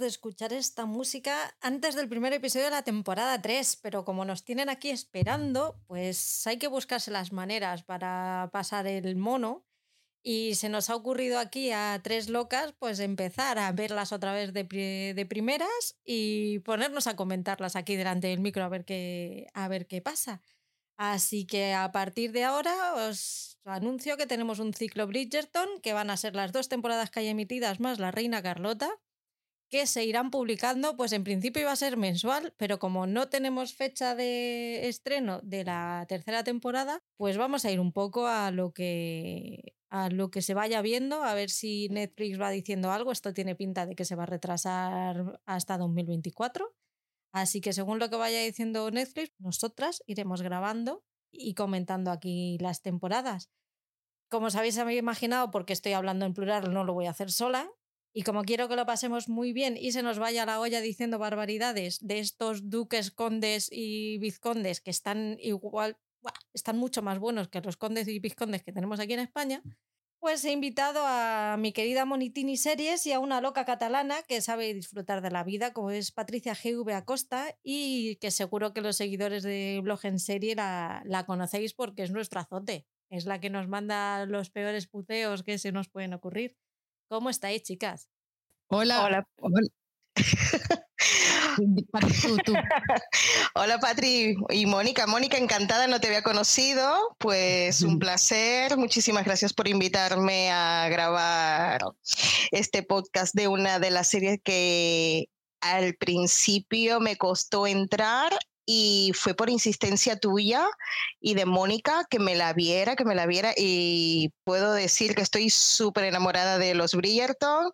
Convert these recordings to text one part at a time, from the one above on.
de escuchar esta música antes del primer episodio de la temporada 3, pero como nos tienen aquí esperando, pues hay que buscarse las maneras para pasar el mono. Y se nos ha ocurrido aquí a tres locas, pues empezar a verlas otra vez de, de primeras y ponernos a comentarlas aquí delante del micro a ver qué, a ver qué pasa. Así que a partir de ahora os anuncio que tenemos un ciclo Bridgerton, que van a ser las dos temporadas que hay emitidas más La Reina Carlota, que se irán publicando, pues en principio iba a ser mensual, pero como no tenemos fecha de estreno de la tercera temporada, pues vamos a ir un poco a lo que a lo que se vaya viendo, a ver si Netflix va diciendo algo. Esto tiene pinta de que se va a retrasar hasta 2024. Así que según lo que vaya diciendo Netflix, nosotras iremos grabando y comentando aquí las temporadas. Como os habéis imaginado, porque estoy hablando en plural, no lo voy a hacer sola. Y como quiero que lo pasemos muy bien y se nos vaya la olla diciendo barbaridades de estos duques, condes y vizcondes que están igual, están mucho más buenos que los condes y vizcondes que tenemos aquí en España, pues he invitado a mi querida Monitini Series y a una loca catalana que sabe disfrutar de la vida, como es Patricia GV Acosta, y que seguro que los seguidores de Blog en Serie la, la conocéis porque es nuestro azote. Es la que nos manda los peores puteos que se nos pueden ocurrir. ¿Cómo estáis, chicas? Hola. Hola. Hola Patri y Mónica. Mónica, encantada, no te había conocido. Pues un placer. Muchísimas gracias por invitarme a grabar este podcast de una de las series que al principio me costó entrar y fue por insistencia tuya y de Mónica que me la viera, que me la viera y puedo decir que estoy súper enamorada de los Bridgerton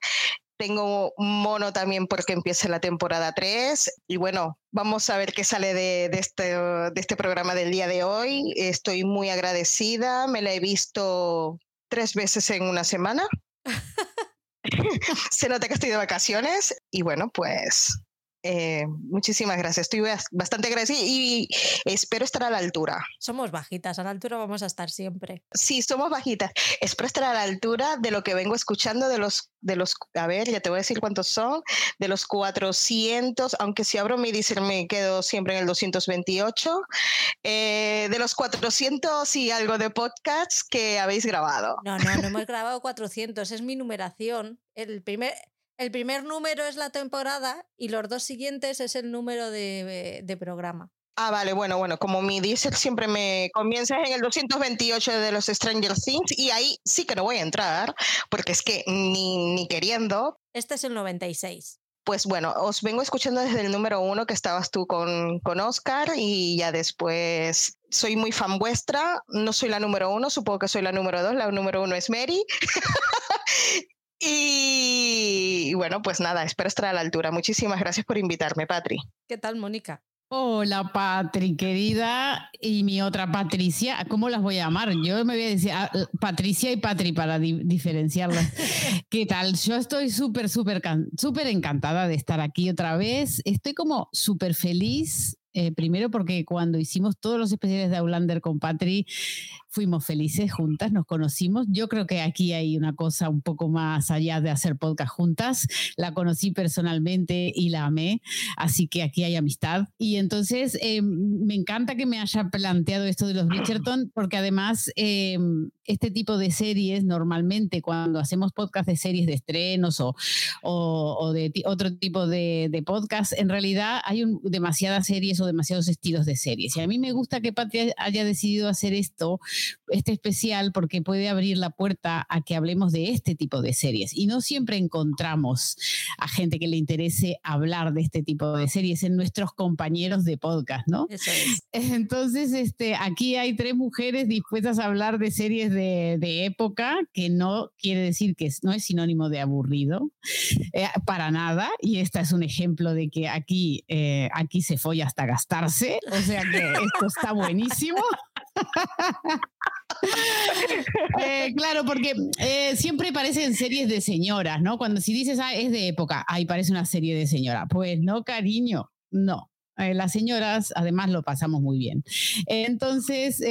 tengo mono también porque empieza la temporada 3 y bueno, vamos a ver qué sale de, este, de este programa del día de hoy. Estoy muy agradecida, me la he visto tres veces en una semana. Se nota que estoy de vacaciones y bueno, pues eh, muchísimas gracias. Estoy bastante agradecida y espero estar a la altura. Somos bajitas, a la altura vamos a estar siempre. Sí, somos bajitas. Espero estar a la altura de lo que vengo escuchando de los, de los, a ver, ya te voy a decir cuántos son, de los 400, aunque si abro mi dice me quedo siempre en el 228, eh, de los 400 y algo de podcasts que habéis grabado. No, no, no hemos grabado 400, es mi numeración. El primer, el primer número es la temporada y los dos siguientes es el número de, programa. Ah, vale, bueno, bueno, como mi diesel siempre me comienza en el 228 de los Stranger Things y ahí sí que no voy a entrar porque es que ni, ni queriendo. Este es el 96 pues bueno, os vengo escuchando desde el número uno que estabas tú con, con, Oscar y ya después soy muy fan vuestra. No soy la número uno, supongo que soy la número dos. La número uno es Mary. Y, bueno, pues nada, espero estar a la altura. Muchísimas gracias por invitarme, Patri. ¿Qué tal, Mónica? Hola, Patri, querida, y mi otra Patricia, ¿cómo las voy a llamar? Yo me voy a decir ah, Patricia y Patri para diferenciarlas. ¿Qué tal? Yo estoy súper, súper, súper encantada de estar aquí otra vez. Estoy como súper feliz eh, primero porque cuando hicimos todos los especiales de Aulander con Patri, fuimos felices juntas, nos conocimos. Yo creo que aquí hay una cosa un poco más allá de hacer podcast juntas. La conocí personalmente y la amé, así que aquí hay amistad. Y entonces eh, me encanta que me haya planteado esto de los Bridgerton, porque además eh, este tipo de series, normalmente cuando hacemos podcast de series de estrenos o, o, de otro tipo de, de podcast, en realidad hay demasiadas series o demasiados estilos de series. Y a mí me gusta que Patria haya decidido hacer esto, este especial, porque puede abrir la puerta a que hablemos de este tipo de series. Y no siempre encontramos a gente que le interese hablar de este tipo de series en nuestros compañeros de podcast, ¿no? Entonces, este, aquí hay tres mujeres dispuestas a hablar de series de, época, que no quiere decir que no es sinónimo de aburrido, eh, para nada. Y esta es un ejemplo de que aquí, eh, aquí se folla hasta gastarse, o sea que esto está buenísimo. Eh, claro, porque eh, siempre parecen series de señoras, ¿no? Cuando si dices, ah, es de época, ahí parece una serie de señora. Pues no, cariño, no. Eh, las señoras, además, lo pasamos muy bien. Entonces,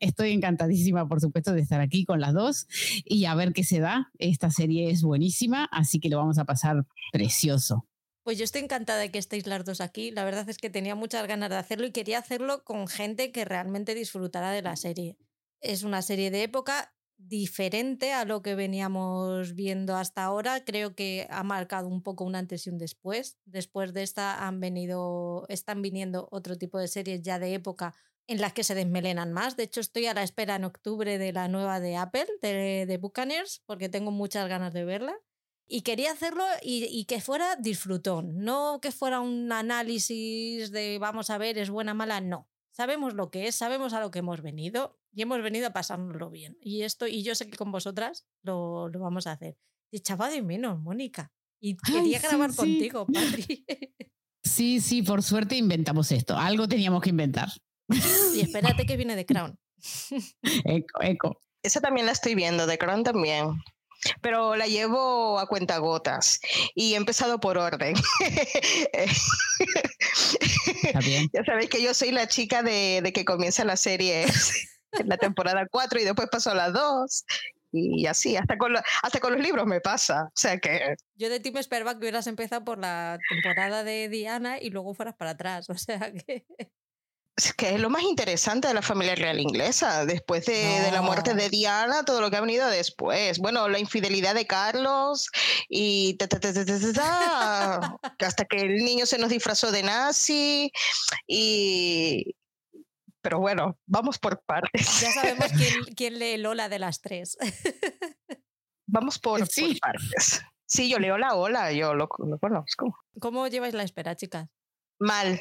estoy encantadísima, por supuesto, de estar aquí con las dos y a ver qué se da. Esta serie es buenísima, así que lo vamos a pasar precioso. Pues yo estoy encantada de que estéis las dos aquí. La verdad es que tenía muchas ganas de hacerlo y quería hacerlo con gente que realmente disfrutara de la serie. Es una serie de época diferente a lo que veníamos viendo hasta ahora. Creo que ha marcado un poco un antes y un después. Después de esta han venido, están viniendo otro tipo de series ya de época en las que se desmelenan más. De hecho, estoy a la espera en octubre de la nueva de Apple, de, de Buccaneers, porque tengo muchas ganas de verla. Y quería hacerlo y, que fuera disfrutón, no que fuera un análisis de vamos a ver, es buena, mala, no. Sabemos lo que es, sabemos a lo que hemos venido y hemos venido a pasárnoslo bien. Y esto, y yo sé que con vosotras lo, lo vamos a hacer. Te echaba de menos, Mónica. Y quería grabar contigo, Patri. Sí, sí, por suerte inventamos esto. Algo teníamos que inventar. Y espérate que viene de Crown. Eco, eco. Esa también la estoy viendo, de Crown también pero la llevo a cuentagotas y he empezado por orden. ya sabéis que yo soy la chica de, de que comienza la serie en la temporada 4 y después paso a la 2 y así, hasta con, hasta con los libros me pasa. O sea que... Yo de ti me esperaba que hubieras empezado por la temporada de Diana y luego fueras para atrás. O sea que que es lo más interesante de la familia real inglesa, después de, la muerte de Diana, todo lo que ha venido después. Bueno, la infidelidad de Carlos y hasta que el niño se nos disfrazó de nazi y... Pero bueno, vamos por partes. Ya sabemos quién, lee Lola de las tres. vamos por, partes. Sí, yo leo la Ola, yo lo, lo conozco. ¿Cómo lleváis la espera, chicas? Mal.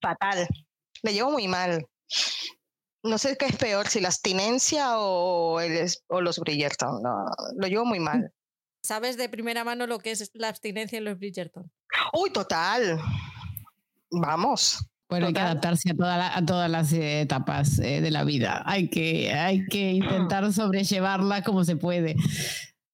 Fatal. Le llevo muy mal. No sé qué es peor, si la abstinencia o, el, o los Bridgerton. lo llevo muy mal. ¿Sabes de primera mano lo que es la abstinencia en los Bridgerton? Uy, total. Vamos. Bueno, hay que adaptarse a, a todas las etapas eh, de la vida. Hay que, hay que intentar sobrellevarla como se puede.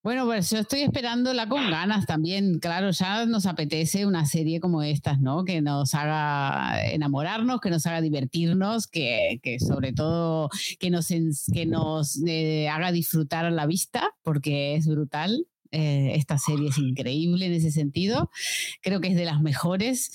Bueno, pues yo estoy esperándola con ganas también. Claro, ya nos apetece una serie como estas, ¿no? Que nos haga enamorarnos, que nos haga divertirnos, que, que sobre todo que nos, que nos eh, haga disfrutar la vista, porque es brutal. Eh, esta serie es increíble en ese sentido. Creo que es de las mejores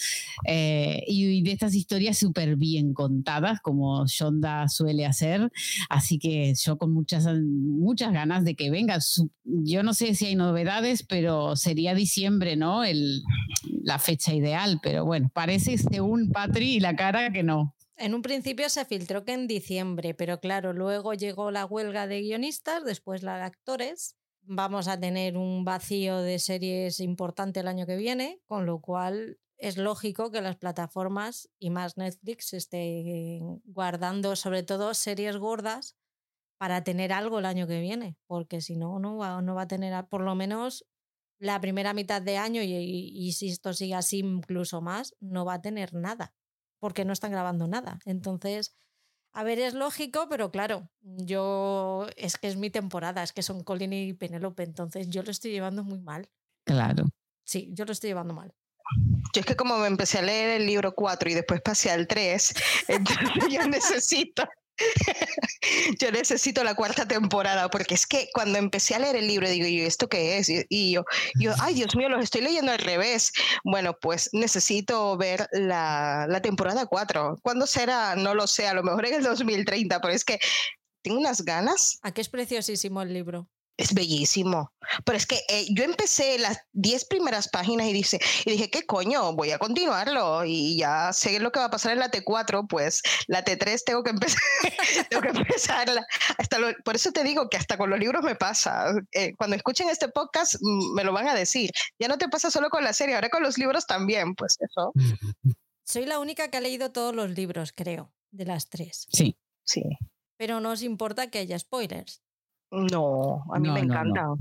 eh, y, de estas historias súper bien contadas, como Shonda suele hacer. Así que yo con muchas, muchas ganas de que venga. Yo no sé si hay novedades, pero sería diciembre, ¿no? La fecha ideal. Pero bueno, parece según Patri y la cara que no. En un principio se filtró que en diciembre, pero claro, luego llegó la huelga de guionistas, después la de actores vamos a tener un vacío de series importante el año que viene, con lo cual es lógico que las plataformas y más Netflix estén guardando sobre todo series gordas para tener algo el año que viene, porque si no, no va, no va a tener por lo menos la primera mitad de año y, y, si esto sigue así incluso más, no va a tener nada, porque no están grabando nada. Entonces, a ver, es lógico, pero claro, yo es que es mi temporada, es que son Colin y Penélope, entonces yo lo estoy llevando muy mal. Claro. Sí, yo lo estoy llevando mal. Yo es que como me empecé a leer el libro 4 y después pasé al 3, entonces yo necesito yo necesito la cuarta temporada, porque es que cuando empecé a leer el libro, digo, yo, ¿esto qué es? Y yo, yo, ay, Dios mío, los estoy leyendo al revés. Bueno, pues necesito ver la, la temporada 4. ¿Cuándo será? No lo sé, a lo mejor en el 2030, pero es que tengo unas ganas. ¿A qué es preciosísimo el libro? Es bellísimo. Pero es que eh, yo empecé las 10 primeras páginas y, dice, y dije, ¿qué coño? Voy a continuarlo y ya sé lo que va a pasar en la T4, pues la T3 tengo que empezar, tengo que empezarla. Hasta por eso te digo que hasta con los libros me pasa. Eh, cuando escuchen este podcast mm, me lo van a decir. Ya no te pasa solo con la serie, ahora con los libros también, pues eso. Soy la única que ha leído todos los libros, creo, de las tres. Sí. Sí. Pero no os importa que haya spoilers. No, a mí me encanta.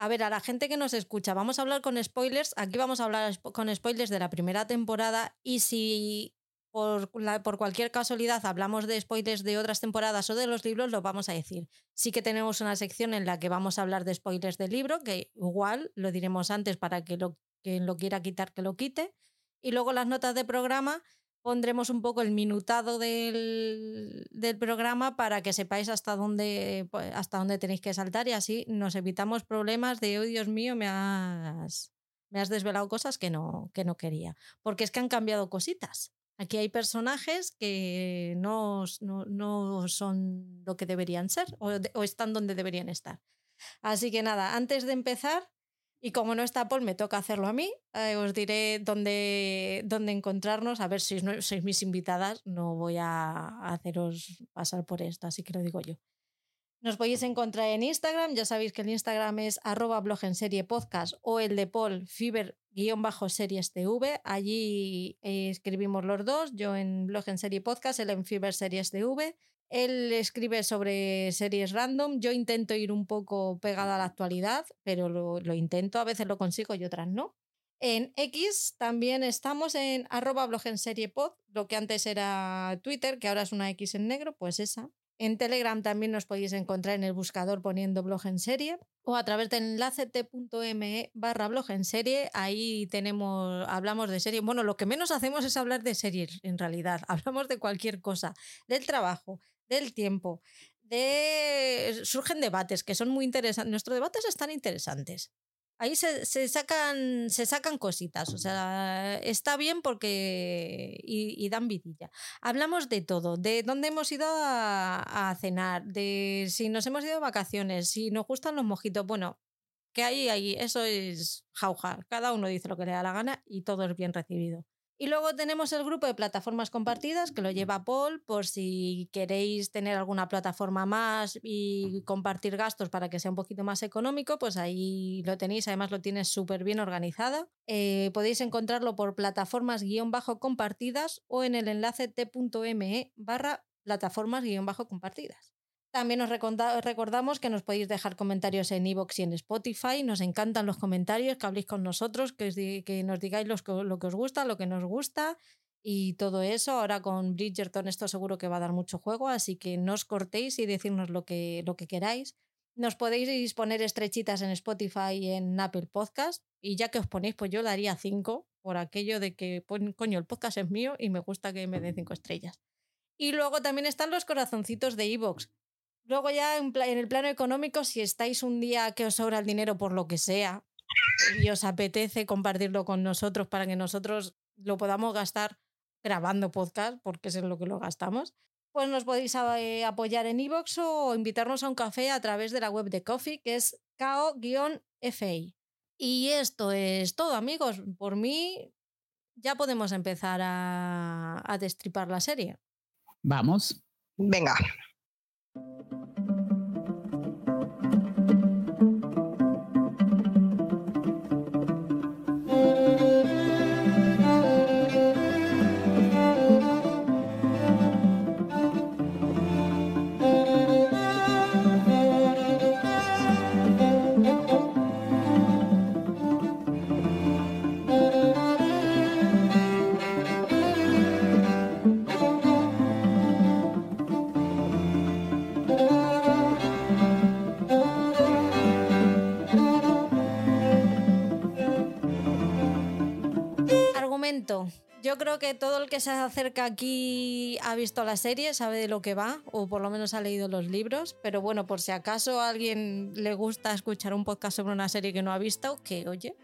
A ver, a la gente que nos escucha, vamos a hablar con spoilers. Aquí vamos a hablar con spoilers de la primera temporada y si por, por cualquier casualidad hablamos de spoilers de otras temporadas o de los libros, lo vamos a decir. Sí que tenemos una sección en la que vamos a hablar de spoilers del libro, que igual lo diremos antes para que lo, quien lo quiera quitar, que lo quite. Y luego las notas de programa pondremos un poco el minutado del, del, programa para que sepáis hasta dónde, pues, hasta dónde tenéis que saltar y así nos evitamos problemas de, oh Dios mío, me has, me has desvelado cosas que no, que no quería. Porque es que han cambiado cositas. Aquí hay personajes que no, no, son lo que deberían ser o, o, están donde deberían estar. Así que nada, antes de empezar, y como no está Paul, me toca hacerlo a mí, eh, os diré dónde, dónde encontrarnos. A ver si sois mis invitadas, no voy a haceros pasar por esto, así que lo digo yo. Nos podéis encontrar en Instagram, ya sabéis que el Instagram es arroba blog en serie podcast o el de Paul Fiber guion bajo series TV. Allí eh, escribimos los dos, yo en blog en serie podcast, él en Fiber series TV. Él escribe sobre series random, yo intento ir un poco pegada a la actualidad, pero lo, lo intento, a veces lo consigo y otras no. En X también estamos en arroba blog en serie pod, lo que antes era Twitter, que ahora es una X en negro, pues esa. En Telegram también nos podéis encontrar en el buscador poniendo blog en serie o a través del enlace t.me barra blog en serie. Ahí tenemos, hablamos de serie. Bueno, lo que menos hacemos es hablar de series en realidad. Hablamos de cualquier cosa, del trabajo, del tiempo, de... surgen debates que son muy interesantes. Nuestros debates están interesantes ahí se, sacan, se sacan cositas. O sea, está bien porque. Y, dan vidilla. Hablamos de todo: de dónde hemos ido a, cenar, de si nos hemos ido de vacaciones, si nos gustan los mojitos. Bueno, que ahí, ahí, eso es jauja. Cada uno dice lo que le da la gana y todo es bien recibido. Y luego tenemos el grupo de plataformas compartidas que lo lleva Paul por si queréis tener alguna plataforma más y compartir gastos para que sea un poquito más económico, pues ahí lo tenéis, además lo tienes súper bien organizada. Eh, podéis encontrarlo por plataformas-compartidas o en el enlace t.me barra plataformas-compartidas. También os recordamos que nos podéis dejar comentarios en iVoox y en Spotify. Nos encantan los comentarios, que habléis con nosotros, que, nos digáis lo que os gusta, lo que nos gusta y todo eso. Ahora con Bridgerton esto seguro que va a dar mucho juego, así que no os cortéis y decirnos lo que, lo que queráis. Nos podéis poner estrechitas en Spotify y en Apple Podcast. Y ya que os ponéis, pues yo daría cinco por aquello de que, coño, el podcast es mío y me gusta que me den cinco estrellas. Y luego también están los corazoncitos de Evox Luego ya en, el plano económico, si estáis un día que os sobra el dinero por lo que sea y os apetece compartirlo con nosotros para que nosotros lo podamos gastar grabando podcast, porque es en lo que lo gastamos, pues nos podéis eh, apoyar en iVoox o invitarnos a un café a través de la web de Coffee, que es kao-fi. Y esto es todo, amigos. Por mí ya podemos empezar a, a destripar la serie. Vamos. Venga. Thank you. Yo creo que todo el que se acerca aquí ha visto la serie, sabe de lo que va, o por lo menos ha leído los libros. Pero bueno, por si acaso a alguien le gusta escuchar un podcast sobre una serie que no ha visto, que oye,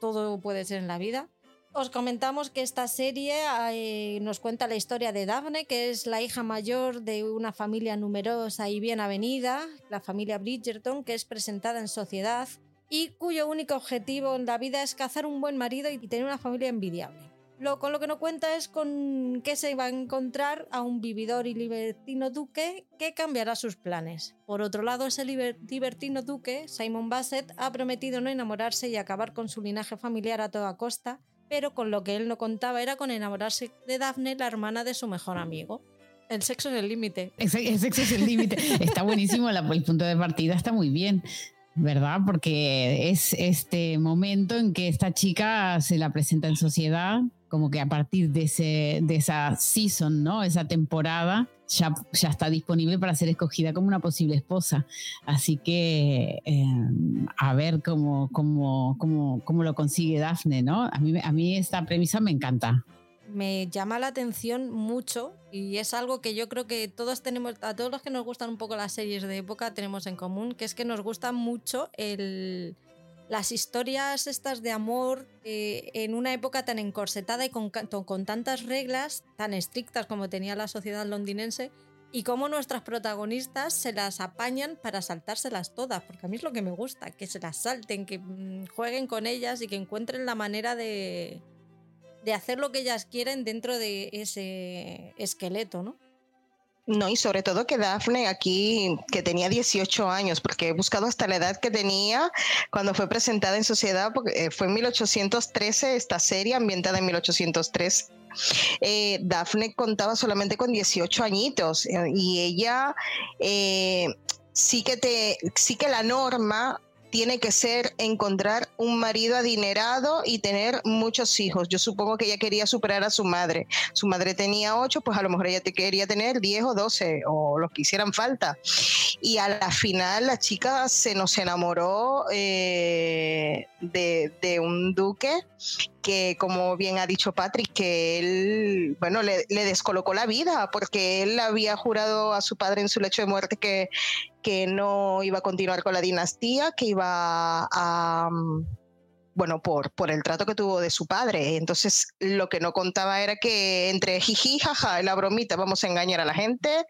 todo puede ser en la vida. Os comentamos que esta serie eh, nos cuenta la historia de Daphne, que es la hija mayor de una familia numerosa y bien avenida, la familia Bridgerton, que es presentada en sociedad y cuyo único objetivo en la vida es cazar un buen marido y tener una familia envidiable. Lo, con lo que no cuenta es con que se va a encontrar a un vividor y libertino duque que cambiará sus planes. Por otro lado, ese libertino duque, Simon Bassett, ha prometido no enamorarse y acabar con su linaje familiar a toda costa, pero con lo que él no contaba era con enamorarse de Daphne, la hermana de su mejor amigo. El sexo es el límite. El sexo es el límite. Está buenísimo, el punto de partida está muy bien. ¿verdad? Porque es este momento en que esta chica se la presenta en sociedad, como que a partir de, ese, de esa season, ¿no? Esa temporada, ya, ya está disponible para ser escogida como una posible esposa. Así que em, a ver cómo, cómo, cómo, cómo, lo consigue Daphne, ¿no? A mí, a mí esta premisa me encanta me llama la atención mucho y es algo que yo creo que todos tenemos, a todos los que nos gustan un poco las series de época tenemos en común, que es que nos gusta mucho el, las historias estas de amor eh, en una época tan encorsetada y con, con tantas reglas tan estrictas como tenía la sociedad londinense, y cómo nuestras protagonistas se las apañan para saltárselas todas, porque a mí es lo que me gusta, que se las salten, que mm, jueguen con ellas y que encuentren la manera de, de hacer lo que ellas quieren dentro de ese esqueleto, ¿no? No, y sobre todo que Daphne aquí, que tenía 18 años, porque he buscado hasta la edad que tenía cuando fue presentada en sociedad, porque eh, fue en 1813 esta serie ambientada en 1803. Eh, Daphne contaba solamente con 18 añitos eh, y ella sí que te, sí que la norma tiene que ser encontrar un marido adinerado y tener muchos hijos. Yo supongo que ella quería superar a su madre. Su madre tenía ocho, pues a lo mejor ella te quería tener diez o doce o los que hicieran falta. Y a la final la chica se nos enamoró eh, de, de un duque que como bien ha dicho Patrick, que él, bueno, le, descolocó la vida porque él había jurado a su padre en su lecho de muerte que, que no iba a continuar con la dinastía, que iba a... Mm, bueno, por, por el trato que tuvo de su padre. Entonces, lo que no contaba era que entre jiji, jaja, la bromita, vamos a engañar a la gente.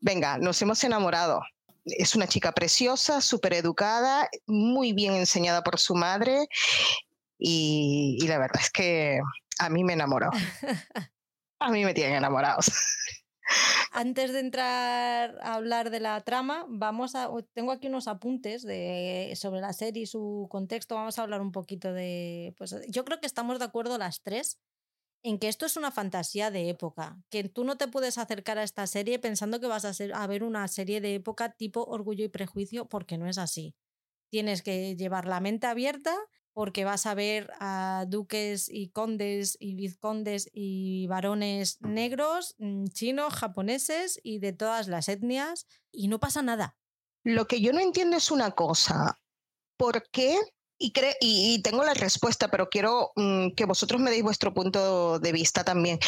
Venga, nos hemos enamorado. Es una chica preciosa, súper educada, muy bien enseñada por su madre y, la verdad es que a mí me enamoró. A mí me tienen enamorados. Antes de entrar a hablar de la trama, vamos a. Tengo aquí unos apuntes de, sobre la serie y su contexto. Vamos a hablar un poquito de. Pues, yo creo que estamos de acuerdo las tres en que esto es una fantasía de época, que tú no te puedes acercar a esta serie pensando que vas a, ser, a ver una serie de época tipo Orgullo y Prejuicio, porque no es así. Tienes que llevar la mente abierta porque vas a ver a duques y condes y vizcondes y varones negros, mm, chinos, japoneses y de todas las etnias y no pasa nada. Lo que yo no entiendo es una cosa, ¿por qué? Y, y, tengo la respuesta, pero quiero mm, que vosotros me deis vuestro punto de vista también.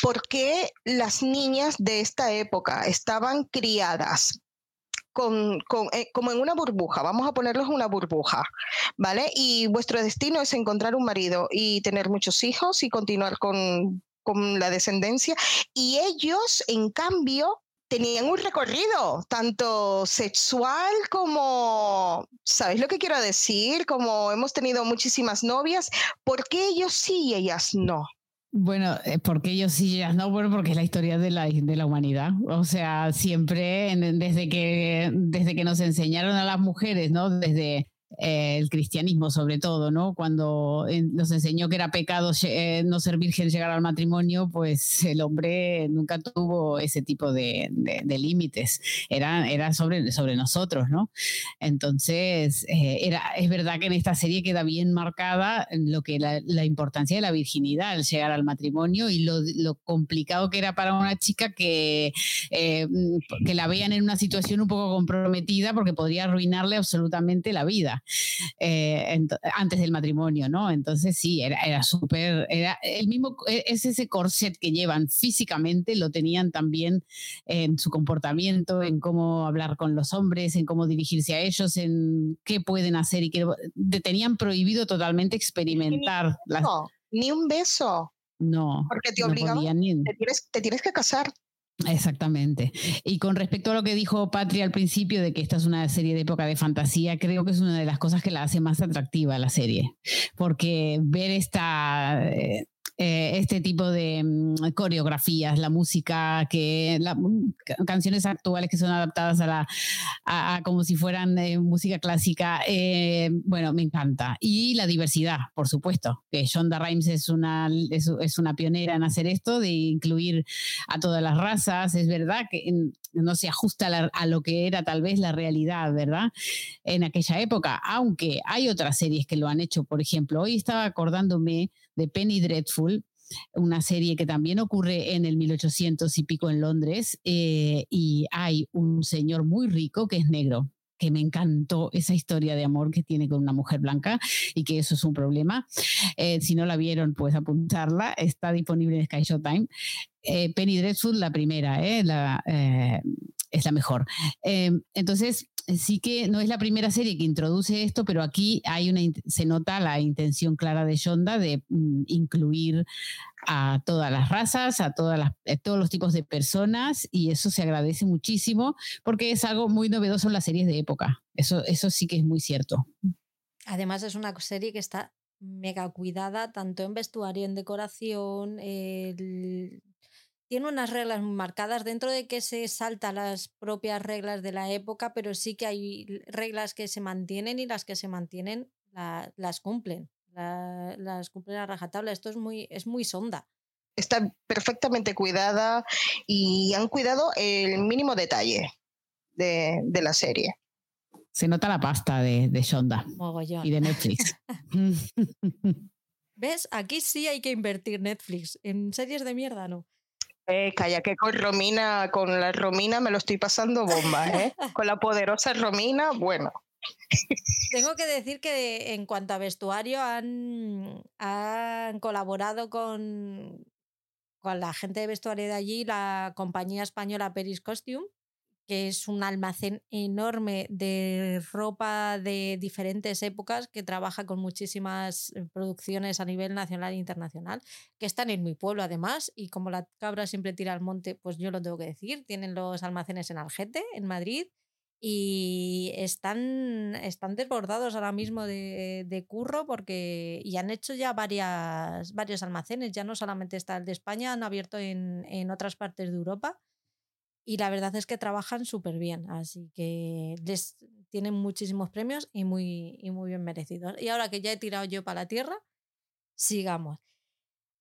¿Por qué las niñas de esta época estaban criadas con, eh, como en una burbuja, vamos a ponerlos en una burbuja, ¿vale? Y vuestro destino es encontrar un marido y tener muchos hijos y continuar con, con la descendencia. Y ellos, en cambio, tenían un recorrido, tanto sexual como, ¿sabéis lo que quiero decir? Como hemos tenido muchísimas novias, ¿por qué ellos sí y ellas no? Bueno, eh, porque ellos sí, ellas no, bueno, porque es la historia de la, de la humanidad. O sea, siempre, desde que, desde que nos enseñaron a las mujeres, ¿no? Desde eh, el cristianismo sobre todo, ¿no? Cuando eh, nos enseñó que era pecado eh, no ser virgen llegar al matrimonio, pues el hombre nunca tuvo ese tipo de, límites, era, era sobre, sobre nosotros, ¿no? Entonces, era, es verdad que en esta serie queda bien marcada lo que la, la importancia de la virginidad al llegar al matrimonio y lo, lo, complicado que era para una chica que, que la vean en una situación un poco comprometida porque podría arruinarle absolutamente la vida. Eh, antes del matrimonio, ¿no? Entonces sí, era, era súper, era el mismo, e, es ese corset que llevan físicamente, lo tenían también en su comportamiento, en cómo hablar con los hombres, en cómo dirigirse a ellos, en qué pueden hacer y qué tenían prohibido totalmente experimentar. Ni, un beso. No. Porque te obligaban, te tienes que casar. Exactamente. Y con respecto a lo que dijo Patria al principio de que esta es una serie de época de fantasía, creo que es una de las cosas que la hace más atractiva la serie. Porque ver esta, eh, eh, este tipo de mm, coreografías, la música, que mm, canciones actuales que son adaptadas a la a, como si fueran eh, música clásica, eh, bueno, me encanta. Y la diversidad, por supuesto, que Shonda Rhimes es una, es, una pionera en hacer esto, de incluir a todas las razas. Es verdad que no se ajusta a lo que era tal vez la realidad, ¿verdad? En aquella época, aunque hay otras series que lo han hecho, por ejemplo, hoy estaba acordándome de Penny Dreadful, una serie que también ocurre en el 1800 y pico en Londres, eh, y hay un señor muy rico que es negro que me encantó esa historia de amor que tiene con una mujer blanca y que eso es un problema. Eh, si no la vieron, pues apuntarla. Está disponible en Sky Showtime. Eh, Penny Dreadful, la primera, la, es la mejor. entonces, sí que no es la primera serie que introduce esto, pero aquí hay una, se nota la intención clara de Shonda de mm, incluir a todas las razas, a todas eh, todos los tipos de personas, y eso se agradece muchísimo porque es algo muy novedoso en las series de época. Eso, eso sí que es muy cierto. Además es una serie que está mega cuidada, tanto en vestuario, en decoración, tiene unas reglas muy marcadas dentro de que se salta las propias reglas de la época, pero sí que hay reglas que se mantienen y las que se mantienen las cumplen, las cumplen a rajatabla. Esto es muy, es muy sonda. Está perfectamente cuidada y han cuidado el mínimo detalle de, de la serie. Se nota la pasta de, de Shonda y de Netflix. ¿Ves? Aquí sí hay que invertir Netflix. En series de mierda no. Eh, calla, que con Romina, con la Romina me lo estoy pasando bomba, ¿eh? con la poderosa Romina, bueno. Tengo que decir que en cuanto a vestuario han, han colaborado con, con la gente de vestuario de allí, la compañía española Peris Costume, que es un almacén enorme de ropa de diferentes épocas que trabaja con muchísimas eh, producciones a nivel nacional e internacional, que están en mi pueblo además, y como la cabra siempre tira al monte, pues yo lo tengo que decir, tienen los almacenes en Algete, en Madrid, y están, están desbordados ahora mismo de, de, curro porque y han hecho ya varias, varios almacenes, ya no solamente está el de España, han abierto en, en otras partes de Europa y la verdad es que trabajan súper bien, así que les tienen muchísimos premios y muy, y muy bien merecidos. Y ahora que ya he tirado yo para la tierra, sigamos.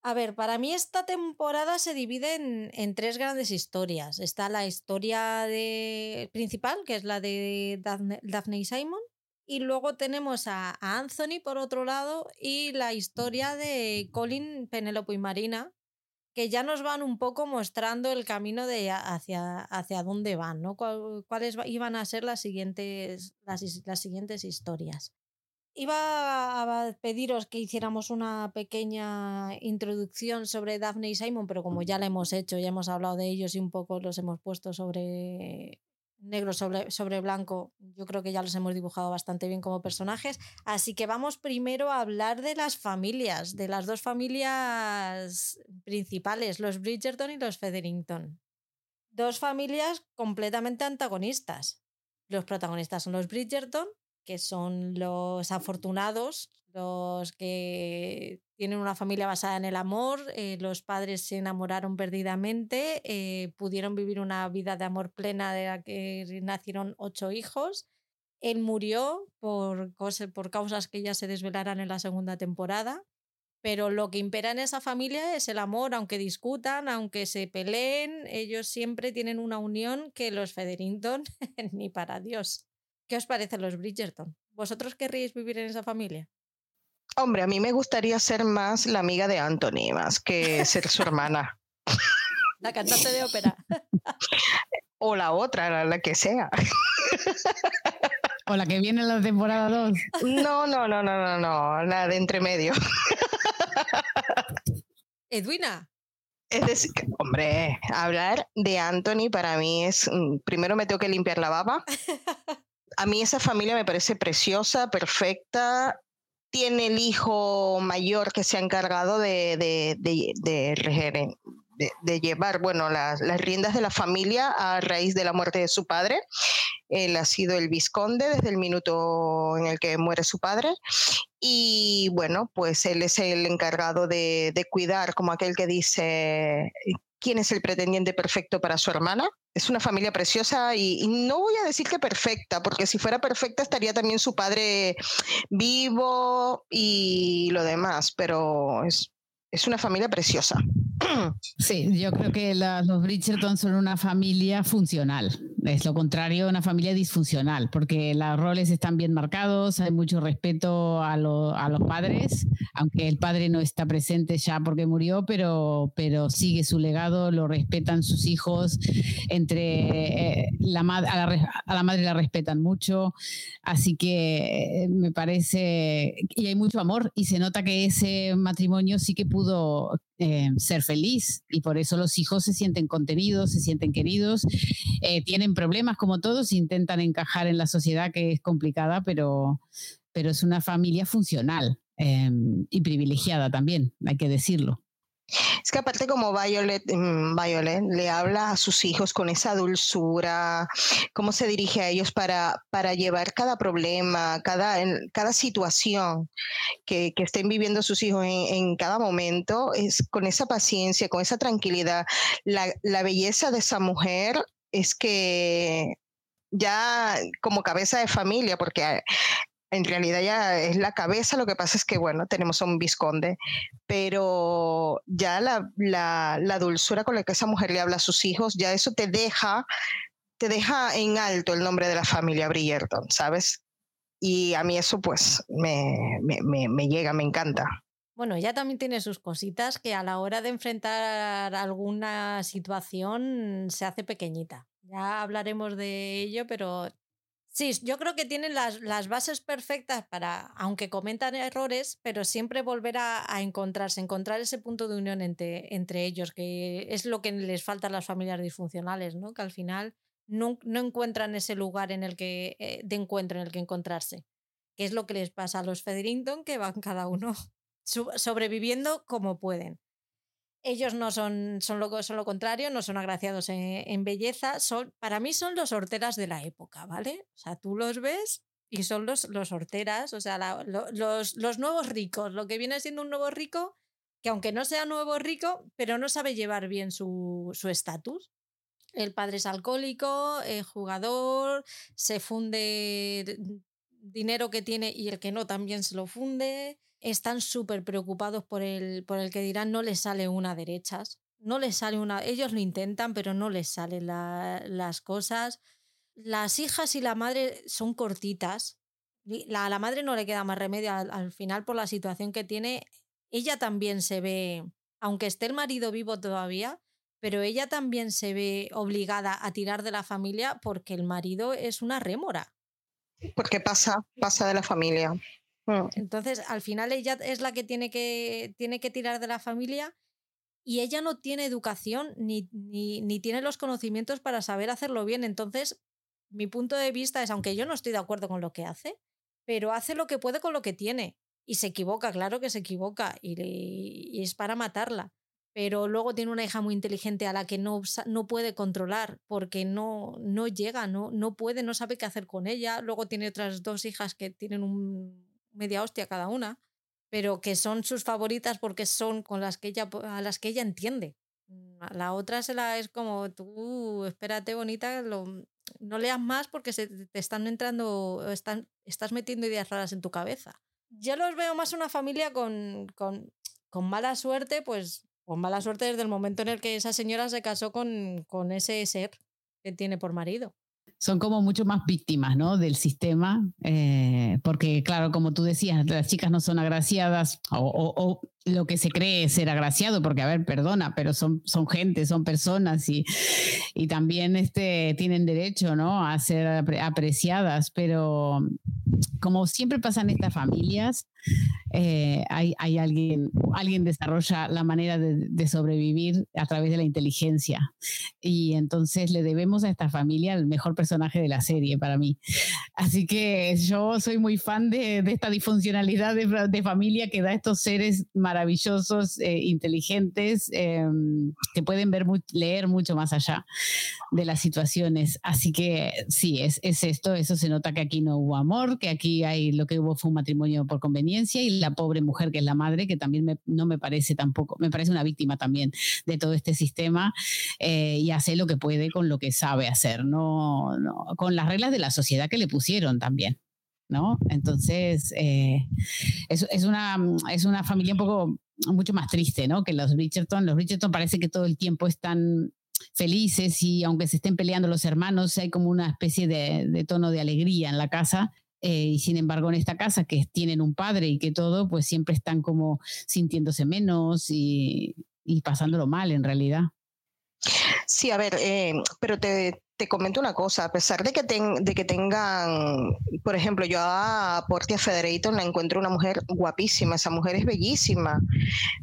A ver, para mí esta temporada se divide en, en tres grandes historias. Está la historia de, principal, que es la de Daphne, y Simon, y luego tenemos a, a, Anthony por otro lado y la historia de Colin, Penelope y Marina, que ya nos van un poco mostrando el camino de hacia, hacia dónde van, ¿no? cuáles iban a ser las siguientes, las, las siguientes historias. Iba a pediros que hiciéramos una pequeña introducción sobre Daphne y Simon, pero como ya la hemos hecho, ya hemos hablado de ellos y un poco los hemos puesto sobre negro sobre, sobre blanco, yo creo que ya los hemos dibujado bastante bien como personajes. Así que vamos primero a hablar de las familias, de las dos familias principales, los Bridgerton y los Featherington. Dos familias completamente antagonistas. Los protagonistas son los Bridgerton, que son los afortunados, los que tienen una familia basada en el amor, eh, los padres se enamoraron perdidamente, eh, pudieron vivir una vida de amor plena de la que nacieron ocho hijos. Él murió por, por causas que ya se desvelarán en la segunda temporada, pero lo que impera en esa familia es el amor, aunque discutan, aunque se peleen, ellos siempre tienen una unión que los Federington ni para Dios. ¿Qué os parecen los Bridgerton? ¿Vosotros querríais vivir en esa familia? Hombre, a mí me gustaría ser más la amiga de Anthony, más que ser su hermana. La cantante de ópera. O la otra, la que sea. O la que viene en la temporada 2. No, no, no, no, no, no, la de entre medio. Edwina. Es decir, hombre, hablar de Anthony para mí es, mm, primero me tengo que limpiar la baba. A mí esa familia me parece preciosa, perfecta, tiene el hijo mayor que se ha encargado de, de, de, llevar bueno, las, las, riendas de la familia a raíz de la muerte de su padre. Él ha sido el visconde desde el minuto en el que muere su padre. Y bueno, pues él es el encargado de cuidar, como aquel que dice, quién es el pretendiente perfecto para su hermana. Es una familia preciosa y, no voy a decir que perfecta, porque si fuera perfecta estaría también su padre vivo y lo demás, pero es, es una familia preciosa. Sí, yo creo que los Bridgerton son una familia funcional. Es lo contrario, una familia disfuncional, porque los roles están bien marcados, hay mucho respeto a, a, los padres, aunque el padre no está presente ya porque murió, pero, pero sigue su legado, lo respetan sus hijos, entre eh, la, a, la, a la madre la respetan mucho, así que eh, me parece, y hay mucho amor, y se nota que ese matrimonio sí que pudo eh, ser feliz y por eso los hijos se sienten contenidos, se sienten queridos, eh, tienen problemas como todos, intentan encajar en la sociedad que es complicada, pero, pero es una familia funcional em, y privilegiada también, hay que decirlo. Es que aparte como Violet, mm, Violet le habla a sus hijos con esa dulzura, cómo se dirige a ellos para, para llevar cada problema, cada, cada situación que, estén viviendo sus hijos en, cada momento, es con esa paciencia, con esa tranquilidad. La, la belleza de esa mujer es que ya como cabeza de familia, porque en realidad ya es la cabeza, lo que pasa es que, bueno, tenemos a un visconde, pero ya la, dulzura con la que esa mujer le habla a sus hijos, ya eso te deja, te deja en alto el nombre de la familia Bridgerton, ¿sabes? Y a mí eso pues me, me llega, me encanta. Bueno, ella también tiene sus cositas que a la hora de enfrentar alguna situación se hace pequeñita. Ya hablaremos de ello, pero Sí, yo creo que tienen las, las, bases perfectas para, aunque cometan errores, pero siempre volver a, encontrarse, encontrar ese punto de unión entre, entre, ellos, que es lo que les falta a las familias disfuncionales, ¿no? Que al final no, no encuentran ese lugar en el que, eh, de encuentro en el que encontrarse. Que es lo que les pasa a los Federington, que van cada uno sobreviviendo como pueden. Ellos no son, son, lo, son lo contrario, no son agraciados en, belleza, son, para mí son los horteras de la época, ¿vale? O sea, tú los ves y son los, los horteras, o sea, los, los nuevos ricos, lo que viene siendo un nuevo rico que aunque no sea nuevo rico, pero no sabe llevar bien su estatus. el padre es alcohólico, el jugador, se funde dinero que tiene y el que no también se lo funde están súper preocupados por el, por el que dirán no les sale una derechas. No les sale una. Ellos lo intentan, pero no les salen las cosas. Las hijas y la madre son cortitas. La, la madre no le queda más remedio al, final por la situación que tiene. Ella también se ve, aunque esté el marido vivo todavía, pero ella también se ve obligada a tirar de la familia porque el marido es una rémora. Porque pasa, pasa de la familia. Mm. Entonces, al final ella es la que tiene que, tiene que tirar de la familia y ella no tiene educación ni, ni, ni, tiene los conocimientos para saber hacerlo bien. Entonces, mi punto de vista es, aunque yo no estoy de acuerdo con lo que hace, pero hace lo que puede con lo que tiene. Y se equivoca, claro que se equivoca, y, y es para matarla. Pero luego tiene una hija muy inteligente a la que no, no puede controlar porque no, no llega, no, no puede, no sabe qué hacer con ella. Luego tiene otras dos hijas que tienen un, media hostia cada una, pero que son sus favoritas porque son con las que ella, a las que ella entiende. Mm, la otra se la es como tú, espérate bonita, no leas más porque se te están entrando, están, estás metiendo ideas raras en tu cabeza. Yo los veo más una familia con, con, con mala suerte, pues con mala suerte desde el momento en el que esa señora se casó con, con ese ser que tiene por marido son como mucho más víctimas ¿no? del sistema, eh, porque claro, como tú decías, las chicas no son agraciadas o, lo que se cree ser agraciado, porque a ver, perdona, pero son, son gente, son personas y, y también este, tienen derecho ¿no? a ser apreciadas, pero como siempre pasa en estas familias, eh, hay, hay, alguien, alguien desarrolla la manera de, de, sobrevivir a través de la inteligencia. Y entonces le debemos a esta familia el mejor personaje de la serie para mí. Así que yo soy muy fan de, de esta disfuncionalidad de, de, familia que da estos seres maravillosos, eh, inteligentes, eh, que pueden ver, leer mucho más allá de las situaciones. Así que sí, es, es esto, eso se nota que aquí no hubo amor, que aquí hay lo que hubo fue un matrimonio por conveniencia y la pobre mujer que es la madre, que también no me parece tampoco, me parece una víctima también de todo este sistema eh, y hace lo que puede con lo que sabe hacer, no, con las reglas de la sociedad que le pusieron también. ¿No? Entonces, eh, es, una, es una familia un poco mucho más triste, ¿no? Que los Bridgerton. Los Bridgerton parece que todo el tiempo están felices y aunque se estén peleando los hermanos, hay como una especie de, de tono de alegría en la casa. Eh, y sin embargo, en esta casa que tienen un padre y que todo, pues siempre están como sintiéndose menos y, y pasándolo mal en realidad. Sí, a ver, eh, pero te, te comento una cosa, a pesar de que, de que tengan, por ejemplo, yo a Portia Federator la encuentro una mujer guapísima, esa mujer es bellísima,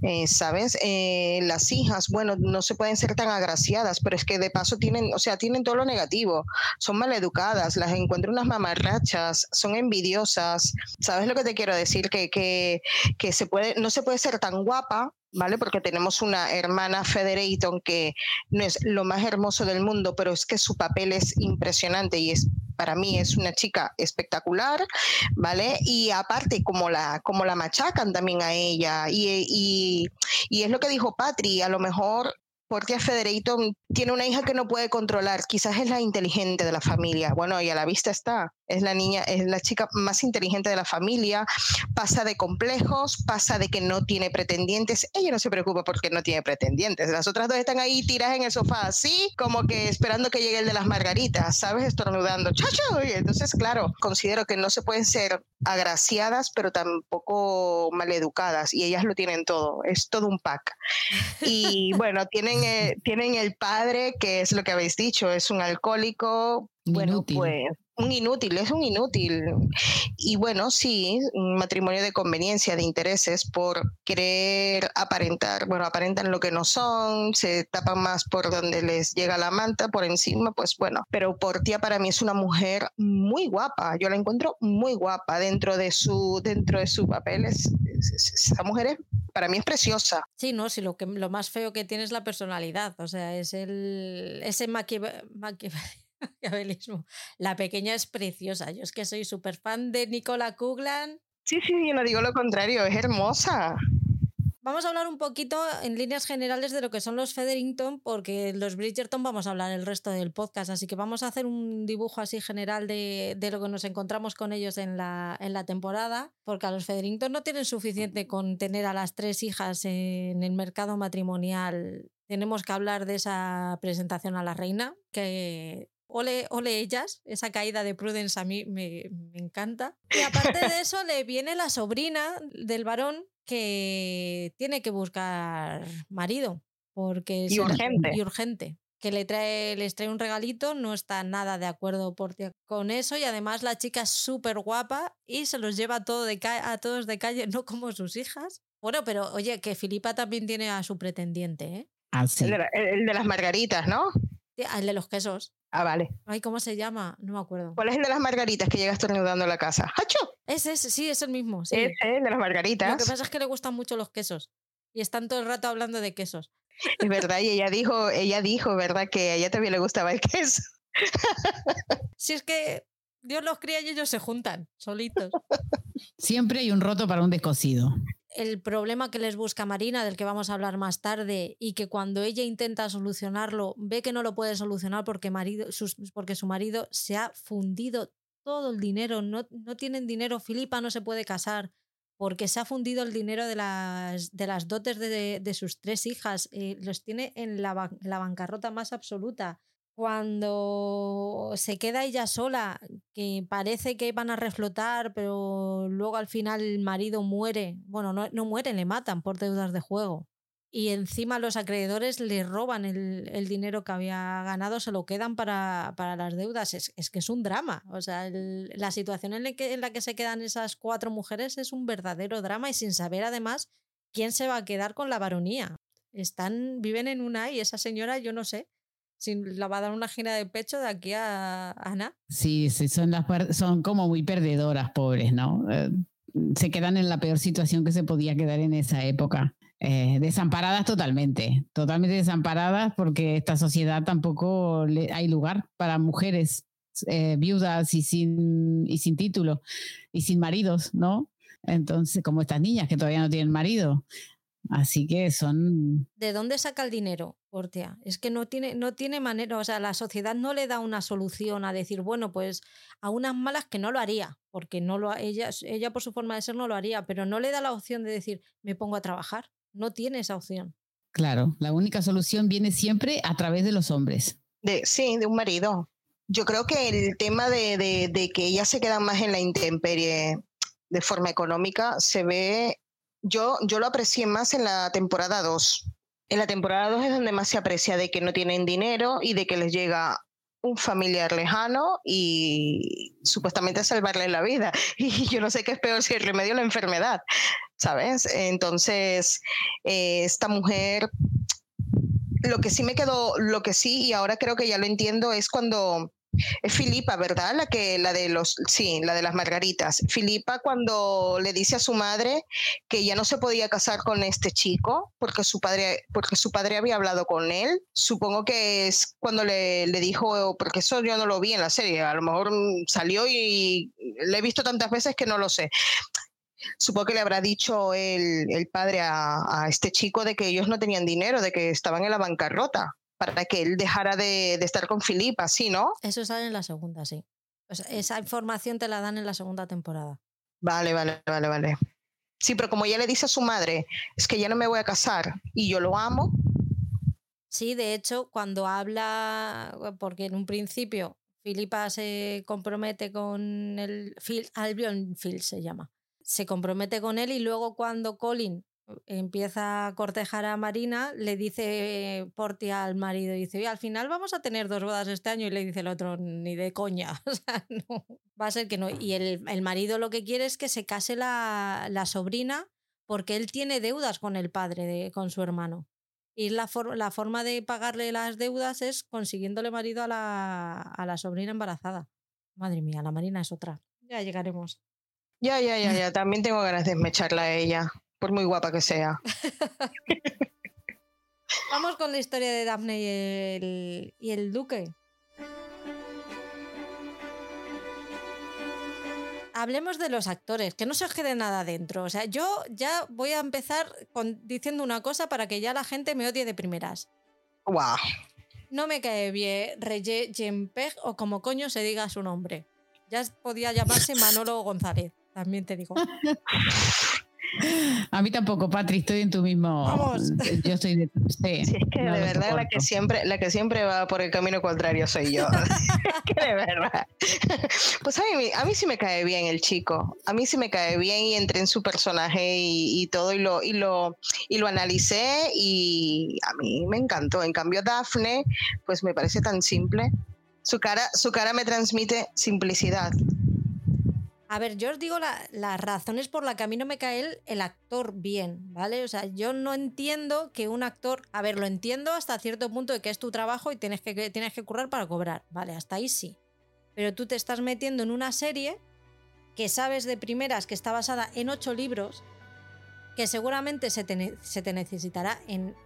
eh, ¿sabes? Eh, las hijas, bueno, no se pueden ser tan agraciadas, pero es que de paso tienen, o sea, tienen todo lo negativo, son maleducadas, las encuentro unas mamarrachas, son envidiosas, ¿sabes lo que te quiero decir? Que, que, que se puede, no se puede ser tan guapa ¿vale? Porque tenemos una hermana Federaton que no es lo más hermoso del mundo, pero es que su papel es impresionante y es para mí es una chica espectacular, ¿vale? Y aparte, como la, como la machacan también a ella, y, y es lo que dijo Patri, a lo mejor porque Federico tiene una hija que no puede controlar, quizás es la inteligente de la familia. Bueno, y a la vista está, es la niña, es la chica más inteligente de la familia, pasa de complejos, pasa de que no tiene pretendientes. Ella no se preocupa porque no tiene pretendientes. Las otras dos están ahí tiradas en el sofá, así como que esperando que llegue el de las margaritas, ¿sabes? Estornudando, chacho. Y entonces, claro, considero que no se pueden ser agraciadas, pero tampoco maleducadas, y ellas lo tienen todo, es todo un pack. Y bueno, tienen, eh, tienen el padre, que es lo que habéis dicho, es un alcohólico, bueno, pues un inútil, es un inútil. Y bueno, sí, un matrimonio de conveniencia, de intereses por querer aparentar, bueno, aparentan lo que no son, se tapan más por donde les llega la manta, por encima, pues bueno, pero Portia para mí es una mujer muy guapa, yo la encuentro muy guapa dentro de su, dentro de su papel, es, esa mujer es, para mí es preciosa. Sí, no, sí, lo, que, lo más feo que tiene es la personalidad, o sea, es el, ese La pequeña es preciosa. Yo es que soy súper fan de Nicola Kuglan. Sí, sí, yo no digo lo contrario, es hermosa. Vamos a hablar un poquito en líneas generales de lo que son los Federington, porque los Bridgerton vamos a hablar el resto del podcast, así que vamos a hacer un dibujo así general de, de lo que nos encontramos con ellos en la, en la temporada, porque a los Federington no tienen suficiente con tener a las tres hijas en el mercado matrimonial. Tenemos que hablar de esa presentación a la reina, que Ole, ole ellas, esa caída de Prudence a mí me, encanta. Y aparte de eso, le viene la sobrina del varón que tiene que buscar marido. Porque y urgente. y urgente. Que le trae, les trae un regalito, no está nada de acuerdo por con eso. Y además la chica es súper guapa y se los lleva todo de a todos de calle, no como sus hijas. Bueno, pero oye, que Filipa también tiene a su pretendiente, ¿eh? Ah, el, de el de las margaritas, ¿no? El de los quesos. Ah, vale. Ay, ¿cómo se llama? No me acuerdo. ¿Cuál es el de las margaritas que llega estornudando a la casa? ¡Hacho! Ese, ese, sí, es el mismo. Sí. Ese, el de las margaritas. Lo que pasa es que le gustan mucho los quesos. Y están todo el rato hablando de quesos. Es verdad, y ella dijo, ella dijo, ¿verdad? Que a ella también le gustaba el queso. Si es que Dios los cría y ellos se juntan, solitos. Siempre hay un roto para un descosido el problema que les busca Marina, del que vamos a hablar más tarde, y que cuando ella intenta solucionarlo, ve que no lo puede solucionar porque, marido, porque su marido se ha fundido todo el dinero, no, no tienen dinero, Filipa no se puede casar porque se ha fundido el dinero de las, de las dotes de, de sus tres hijas, eh, los tiene en la, la bancarrota más absoluta cuando se queda ella sola, que parece que van a reflotar, pero luego al final el marido muere. Bueno, no, no muere, le matan por deudas de juego. Y encima los acreedores le roban el, dinero que había ganado, se lo quedan para, las deudas. Es, que es un drama. O sea, la situación en la, que, se quedan esas cuatro mujeres es un verdadero drama y sin saber además quién se va a quedar con la baronía. Están, viven en una y esa señora, yo no sé, sin, la va a dar una gira de pecho de aquí a, Ana. Sí, sí son, las, son como muy perdedoras, pobres, ¿no? Eh, se quedan en la peor situación que se podía quedar en esa época. Eh, desamparadas totalmente, totalmente desamparadas porque esta sociedad tampoco le, hay lugar para mujeres eh, viudas y sin, y sin título y sin maridos, ¿no? Entonces, como estas niñas que todavía no tienen marido. Así que son... ¿De dónde saca el dinero, Ortea? Es que no tiene, no tiene manera, o sea, la sociedad no le da una solución a decir, bueno, pues a unas malas que no lo haría, porque no lo, ella, ella por su forma de ser no lo haría, pero no le da la opción de decir, me pongo a trabajar. No tiene esa opción. Claro, la única solución viene siempre a través de los hombres. De, sí, de un marido. Yo creo que el tema de, de, de que ella se queda más en la intemperie de forma económica se ve yo, yo lo aprecié más en la temporada 2. En la temporada 2 es donde más se aprecia de que no tienen dinero y de que les llega un familiar lejano y supuestamente salvarle la vida. Y yo no sé qué es peor si el remedio la enfermedad, ¿sabes? Entonces, eh, esta mujer, lo que sí me quedó, lo que sí, y ahora creo que ya lo entiendo, es cuando es Filipa, ¿verdad? La que la de los sí, la de las margaritas. Filipa cuando le dice a su madre que ya no se podía casar con este chico porque su padre porque su padre había hablado con él. Supongo que es cuando le, le dijo porque eso yo no lo vi en la serie, a lo mejor salió y le he visto tantas veces que no lo sé. Supongo que le habrá dicho el, el padre a, a, este chico de que ellos no tenían dinero, de que estaban en la bancarrota para que él dejara de, estar con Filipa, ¿sí, no? Eso sale en la segunda, sí. esa información te la dan en la segunda temporada. Vale, vale, vale, vale. Sí, pero como ella le dice a su madre, es que ya no me voy a casar y yo lo amo. Sí, de hecho, cuando habla, porque en un principio Filipa se compromete con el Phil, Albion Phil se llama, se compromete con él y luego cuando Colin empieza a cortejar a Marina, le dice Porti al marido, dice, al final vamos a tener dos bodas este año y le dice el otro, ni de coña, o sea, no, va a ser que no. Y el, el marido lo que quiere es que se case la, la, sobrina porque él tiene deudas con el padre, de, con su hermano. Y la, for la forma de pagarle las deudas es consiguiéndole marido a la, a la sobrina embarazada. Madre mía, la Marina es otra. Ya llegaremos. Ya, ya, ya, ya. También tengo ganas de esmecharla a ella por muy guapa que sea. Vamos con la historia de Daphne y el, y el duque. Hablemos de los actores, que no se os quede nada dentro. O sea, yo ya voy a empezar con, diciendo una cosa para que ya la gente me odie de primeras. Wow. No me cae bien Reye Jempeg o como coño se diga su nombre. Ya podía llamarse Manolo González, también te digo. A mí tampoco, Patri, estoy en tu mismo. Vamos. Yo estoy de. Sí, es que de verdad la que, siempre, la que siempre va por el camino contrario soy yo. que de verdad. Pues a mí, a mí sí me cae bien el chico. A mí sí me cae bien y entré en su personaje y, todo y lo, y, lo, y lo analicé y a mí me encantó. En cambio, Daphne, pues me parece tan simple. Su cara, su cara me transmite simplicidad. A ver, yo os digo las razones por las que a mí no me cae el, el, actor bien, ¿vale? O sea, yo no entiendo que un actor. A ver, lo entiendo hasta cierto punto de que es tu trabajo y tienes que, tienes que currar para cobrar, ¿vale? Hasta ahí sí. Pero tú te estás metiendo en una serie que sabes de primeras que está basada en ocho libros, que seguramente se se te necesitará en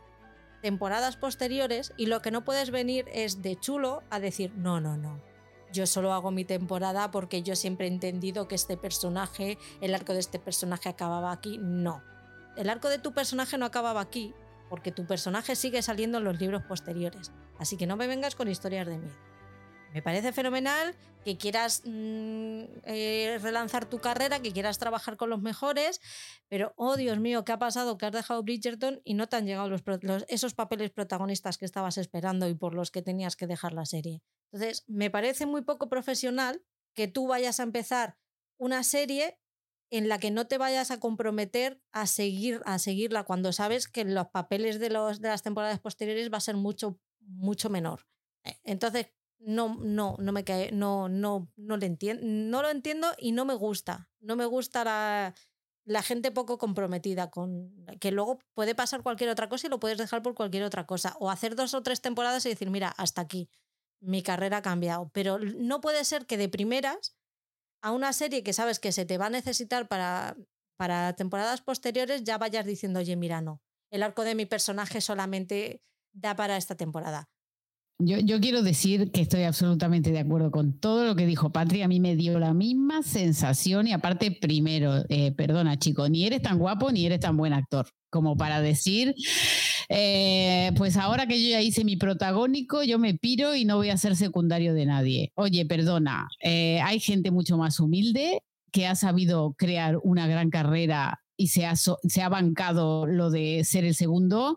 temporadas posteriores y lo que no puedes venir es de chulo a decir, no, no, no yo solo hago mi temporada porque yo siempre he entendido que este personaje, el arco de este personaje acababa aquí. No. El arco de tu personaje no acababa aquí porque tu personaje sigue saliendo en los libros posteriores. Así que no me vengas con historias de miedo. Me parece fenomenal que quieras mm, eh, relanzar tu carrera, que quieras trabajar con los mejores, pero oh Dios mío, ¿qué ha pasado? Que has dejado Bridgerton y no te han llegado esos papeles protagonistas que estabas esperando y por los que tenías que dejar la serie. Entonces, me parece muy poco profesional que tú vayas a empezar una serie en la que no te vayas a comprometer a, seguir, a seguirla cuando sabes que los papeles de, los, de las temporadas posteriores va a ser mucho, mucho menor. Eh, entonces, no, no, no me cae, no, no, no lo entiendo, no lo entiendo y no me gusta. No me gusta la, la gente poco comprometida con que luego puede pasar cualquier otra cosa y lo puedes dejar por cualquier otra cosa. O hacer dos o tres temporadas y decir, mira, hasta aquí mi carrera ha cambiado. Pero no puede ser que de primeras a una serie que sabes que se te va a necesitar para, para temporadas posteriores ya vayas diciendo, oye, mira, no, el arco de mi personaje solamente da para esta temporada. Yo, quiero decir que estoy absolutamente de acuerdo con todo lo que dijo Patria. A mí me dio la misma sensación y aparte, primero, eh, perdona chico, ni eres tan guapo ni eres tan buen actor como para decir, eh, pues ahora que yo ya hice mi protagónico, yo me piro y no voy a ser secundario de nadie. Oye, perdona, eh, hay gente mucho más humilde que ha sabido crear una gran carrera y se ha, se ha bancado lo de ser el segundo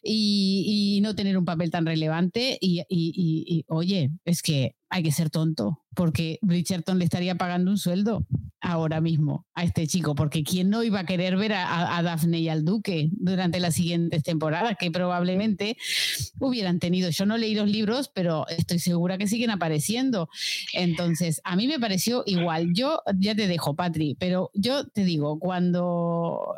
y, no tener un papel tan relevante. Y, oye, es que hay que ser tonto, porque Bridgerton le estaría pagando un sueldo. ahora mismo a este chico, porque ¿quién no iba a querer ver a, a Daphne y al Duque durante las siguientes temporadas? Que probablemente hubieran tenido. Yo no leí los libros, pero estoy segura que siguen apareciendo. Entonces, a mí me pareció igual. Yo ya te dejo, Patri, pero yo te digo, cuando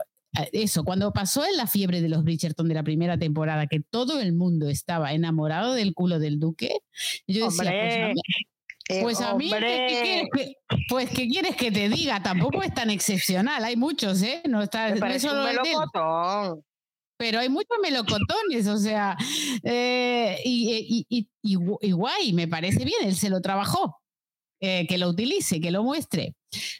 eso, cuando pasó en la fiebre de los Bridgerton de la primera temporada, que todo el mundo estaba enamorado del culo del duque, yo decía, pues a mí, pues, ¿qué, quieres que, pues, ¿qué quieres que te diga? Tampoco es tan excepcional, hay muchos, ¿eh? No está no solo un pero hay muchos melocotones, o sea, eh, y, y, y, guay, me parece bien, él se lo trabajó, eh, que lo utilice, que lo muestre,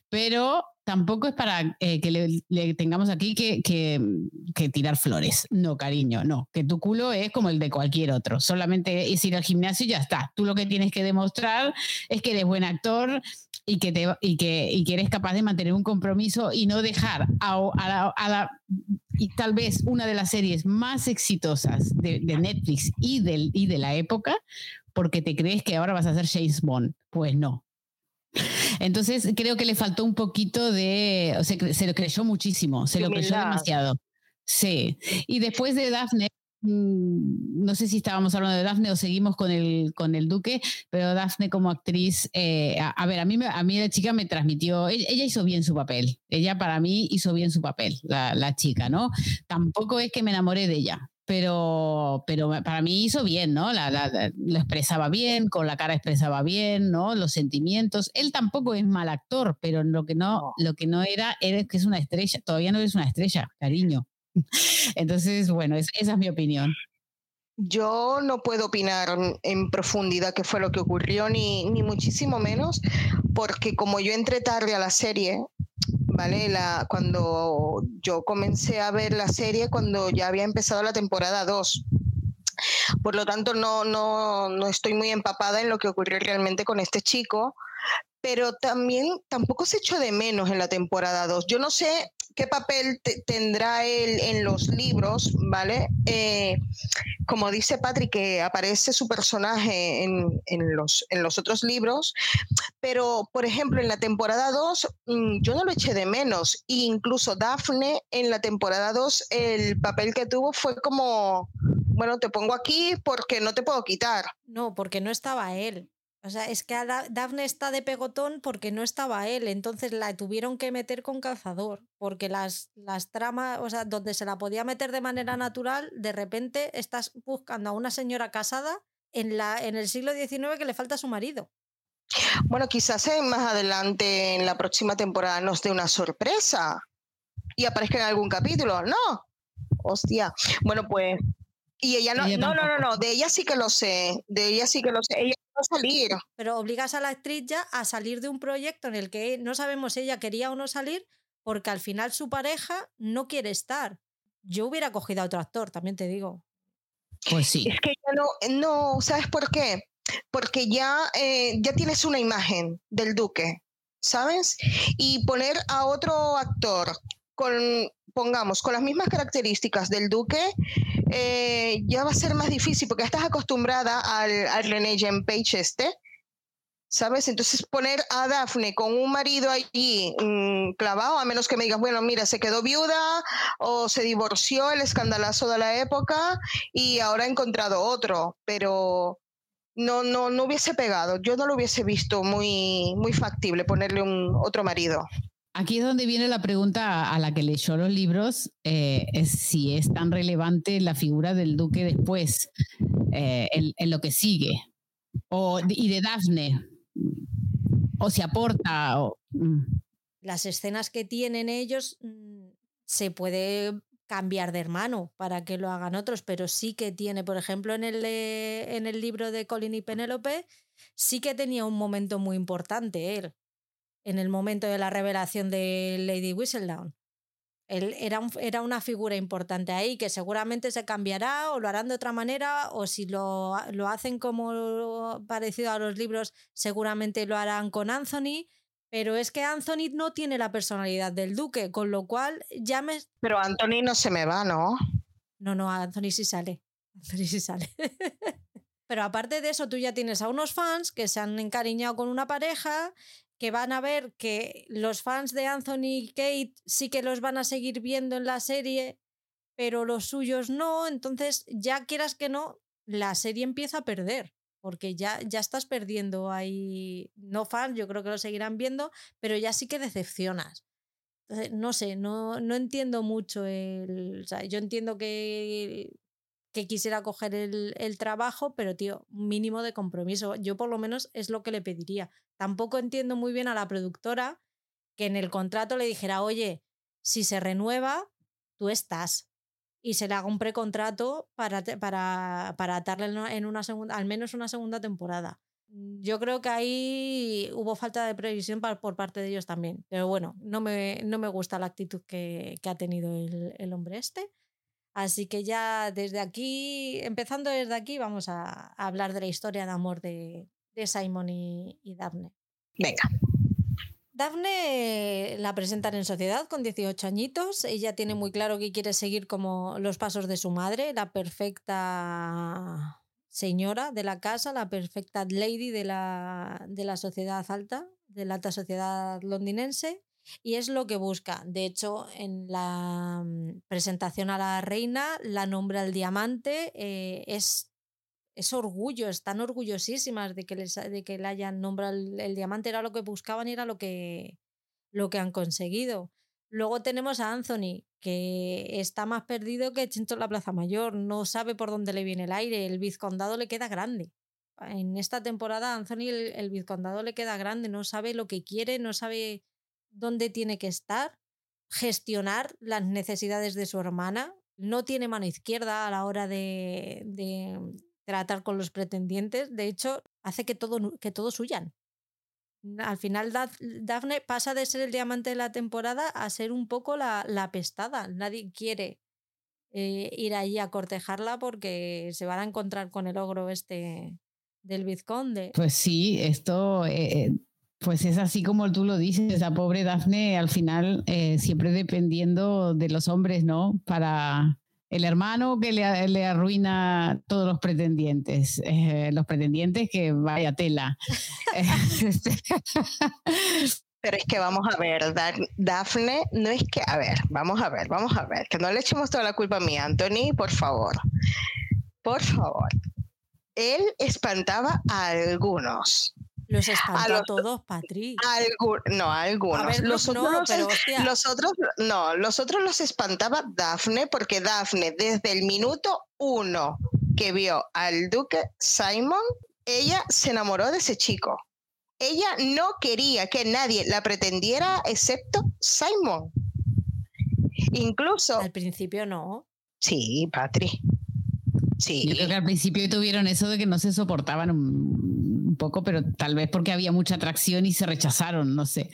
pero tampoco es para eh, que le, tengamos aquí que, que, tirar flores. No, cariño, no. Que tu culo es como el de cualquier otro. Solamente es ir al gimnasio y ya está. Tú lo que tienes que demostrar es que eres buen actor y que, te, y que, y que eres capaz de mantener un compromiso y no dejar a, la, y tal vez una de las series más exitosas de, de Netflix y, del, y de la época porque te crees que ahora vas a ser James Bond. Pues no, entonces creo que le faltó un poquito de, o sea, se lo creyó muchísimo, se lo creyó demasiado. Sí. Y después de Daphne, mm, no sé si estábamos hablando de Daphne o seguimos con el, con el Duque, pero Daphne como actriz, eh, a, ver, a mí, a mí la chica me transmitió, ella, hizo bien su papel, ella para mí hizo bien su papel, la, la chica, ¿no? Tampoco es que me enamoré de ella, pero, pero para mí hizo bien, ¿no? lo expresaba bien, con la cara expresaba bien, ¿no? Los sentimientos. Él tampoco es mal actor, pero lo que no, lo que no era, era que es una estrella, todavía no es una estrella, cariño. Entonces, bueno, esa es mi opinión. Yo no puedo opinar en profundidad qué fue lo que ocurrió, ni, ni muchísimo menos, porque como yo entré tarde a la serie, ¿vale? La, cuando yo comencé a ver la serie, cuando ya había empezado la temporada 2. Por lo tanto, no, no, no estoy muy empapada en lo que ocurrió realmente con este chico, pero también tampoco se echó de menos en la temporada 2. Yo no sé qué papel tendrá él en los libros, ¿vale? Eh, como dice Patrick, que aparece su personaje en, los, otros libros, pero por ejemplo en la temporada 2 mm, yo no lo eché de menos, e incluso Daphne en la temporada 2 el papel que tuvo fue como, bueno, te pongo aquí porque no te puedo quitar. No, porque no estaba él. O sea, es que Daphne está de pegotón porque no estaba él, entonces la tuvieron que meter con calzador, porque las, las tramas, o sea, donde se la podía meter de manera natural, de repente estás buscando a una señora casada en, la, en el siglo XIX que le falta a su marido. Bueno, quizás más adelante en la próxima temporada nos dé una sorpresa y aparezca en algún capítulo, ¿no? Hostia. Bueno, pues y ella no, no, no, no, no, de ella sí que lo sé, de ella sí que lo sé, ella a salir. Pero obligas a la actriz ya a salir de un proyecto en el que no sabemos si ella quería o no salir, porque al final su pareja no quiere estar. Yo hubiera cogido a otro actor, también te digo. Pues sí. Es que ya no, no, ¿sabes por qué? Porque ya, eh, ya tienes una imagen del duque, ¿sabes? Y poner a otro actor con pongamos, con las mismas características del duque, eh, ya va a ser más difícil porque estás acostumbrada al, al René Jean Page este, ¿sabes? Entonces poner a Daphne con un marido allí mm, clavado, a menos que me digas, bueno, mira, se quedó viuda o se divorció, el escandalazo de la época y ahora ha encontrado otro, pero no, no, no hubiese pegado, yo no lo hubiese visto muy, muy factible ponerle un otro marido. Aquí es donde viene la pregunta a la que leyó los libros, eh, si es tan relevante la figura del duque después, eh, en, lo que sigue, o, y de Daphne, o se aporta. Mm. Las escenas que tienen ellos mm, se puede cambiar de hermano para que lo hagan otros, pero sí que tiene, por ejemplo, en el, en el libro de Colin y Penélope, sí que tenía un momento muy importante él en el momento de la revelación de Lady Whistledown. Él era, era una figura importante ahí que seguramente se cambiará o lo harán de otra manera o si lo, lo hacen como parecido a los libros seguramente lo harán con Anthony, pero es que Anthony no tiene la personalidad del duque, con lo cual ya me... Pero Anthony no se me va, ¿no? No, no, Anthony sí sale. Anthony sí sale. pero aparte de eso, tú ya tienes a unos fans que se han encariñado con una pareja que van a ver que los fans de Anthony y Kate sí que los van a seguir viendo en la serie, pero los suyos no, entonces ya quieras que no, la serie empieza a perder, porque ya, ya estás perdiendo ahí, no fans, yo creo que lo seguirán viendo, pero ya sí que decepcionas. No sé, no, no entiendo mucho el... O sea, yo entiendo que que quisiera coger el, el, trabajo, pero tío, mínimo de compromiso. Yo por lo menos es lo que le pediría. Tampoco entiendo muy bien a la productora que en el contrato le dijera, oye, si se renueva, tú estás. Y se le haga un precontrato para, para, para atarle en una segunda, al menos una segunda temporada. Yo creo que ahí hubo falta de previsión por parte de ellos también. Pero bueno, no me, no me gusta la actitud que, que ha tenido el, el hombre este. Así que ya desde aquí, empezando desde aquí, vamos a, hablar de la historia de amor de, Simon y, Daphne. Venga. Daphne la presentan en sociedad con 18 añitos. Ella tiene muy claro que quiere seguir como los pasos de su madre, la perfecta señora de la casa, la perfecta lady de la, de la sociedad alta, de la alta sociedad londinense. Y es lo que busca. De hecho, en la mm, presentación a la reina la nombra el diamante. Eh, es, es orgullo, están orgullosísimas de que, les, de que le hayan nombrado el, diamante. Era lo que buscaban y era lo que, lo que han conseguido. Luego tenemos a Anthony, que está más perdido que Chinto en la Plaza Mayor. No sabe por dónde le viene el aire. El vizcondado le queda grande. En esta temporada, Anthony, el vizcondado le queda grande. No sabe lo que quiere, no sabe dónde tiene que estar, gestionar las necesidades de su hermana, no tiene mano izquierda a la hora de, tratar con los pretendientes, de hecho, hace que, todo, que todos huyan. Al final, Daphne pasa de ser el diamante de la temporada a ser un poco la, la pestada. Nadie quiere eh, ir allí a cortejarla porque se van a encontrar con el ogro este del vizconde. Pues sí, esto eh, eh, pues es así como tú lo dices, la pobre Dafne al final eh, siempre dependiendo de los hombres, ¿no? Para el hermano que le, arruina todos los pretendientes, eh, los pretendientes que vaya tela. Pero es que vamos a ver, Dafne, no es que, a ver, vamos a ver, vamos a ver, que no le echemos toda la culpa a mí, Anthony, por favor, por favor. Él espantaba a algunos los espantó a, todos, Patri. no, a algunos. los, otros los, otros, no, los otros los espantaba Daphne, porque Daphne, desde el minuto uno que vio al duque Simon, ella se enamoró de ese chico. Ella no quería que nadie la pretendiera excepto Simon. Incluso. Al principio no. Sí, Patri. Sí. Yo creo que al principio tuvieron eso de que no se soportaban un poco, pero tal vez porque había mucha atracción y se rechazaron, no sé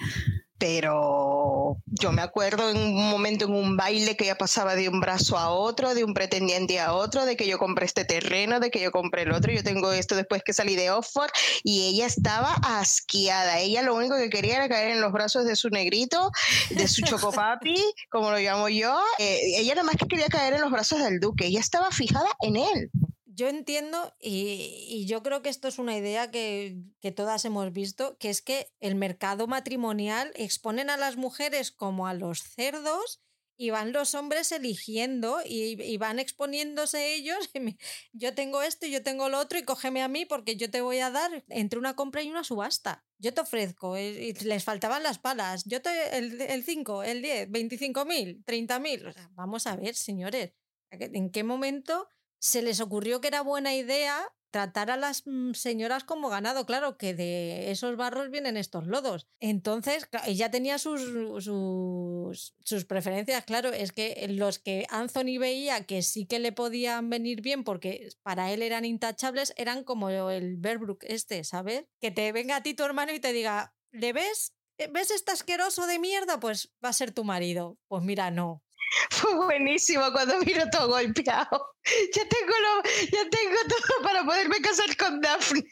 pero yo me acuerdo en un momento en un baile que ya pasaba de un brazo a otro, de un pretendiente a otro, de que yo compré este terreno, de que yo compré el otro, yo tengo esto después que salí de Oxford y ella estaba asqueada. Ella lo único que quería era caer en los brazos de su negrito, de su chocopapi, como lo llamo yo. Eh, ella nada más que quería caer en los brazos del duque, ella estaba fijada en él yo entiendo y, yo creo que esto es una idea que, todas hemos visto, que es que el mercado matrimonial exponen a las mujeres como a los cerdos y van los hombres eligiendo y, van exponiéndose ellos. yo tengo esto y yo tengo lo otro y cógeme a mí porque yo te voy a dar entre una compra y una subasta. Yo te ofrezco, eh, y les faltaban las palas. Yo te, el 5, el 10, 25 mil, 30 mil. vamos a ver, señores, ¿en qué momento se les ocurrió que era buena idea tratar a las mm, señoras como ganado. Claro que de esos barros vienen estos lodos. Entonces, ella tenía sus, sus, sus, preferencias, claro. Es que los que Anthony veía que sí que le podían venir bien porque para él eran intachables, eran como el Berbrook este, ¿sabes? Que te venga a ti tu hermano y te diga, ¿le ves? ¿Ves este asqueroso de mierda? Pues va a ser tu marido. Pues mira, no. Fue buenísimo cuando vino todo golpeado. Ya tengo, lo, ya tengo todo para poderme casar con Daphne.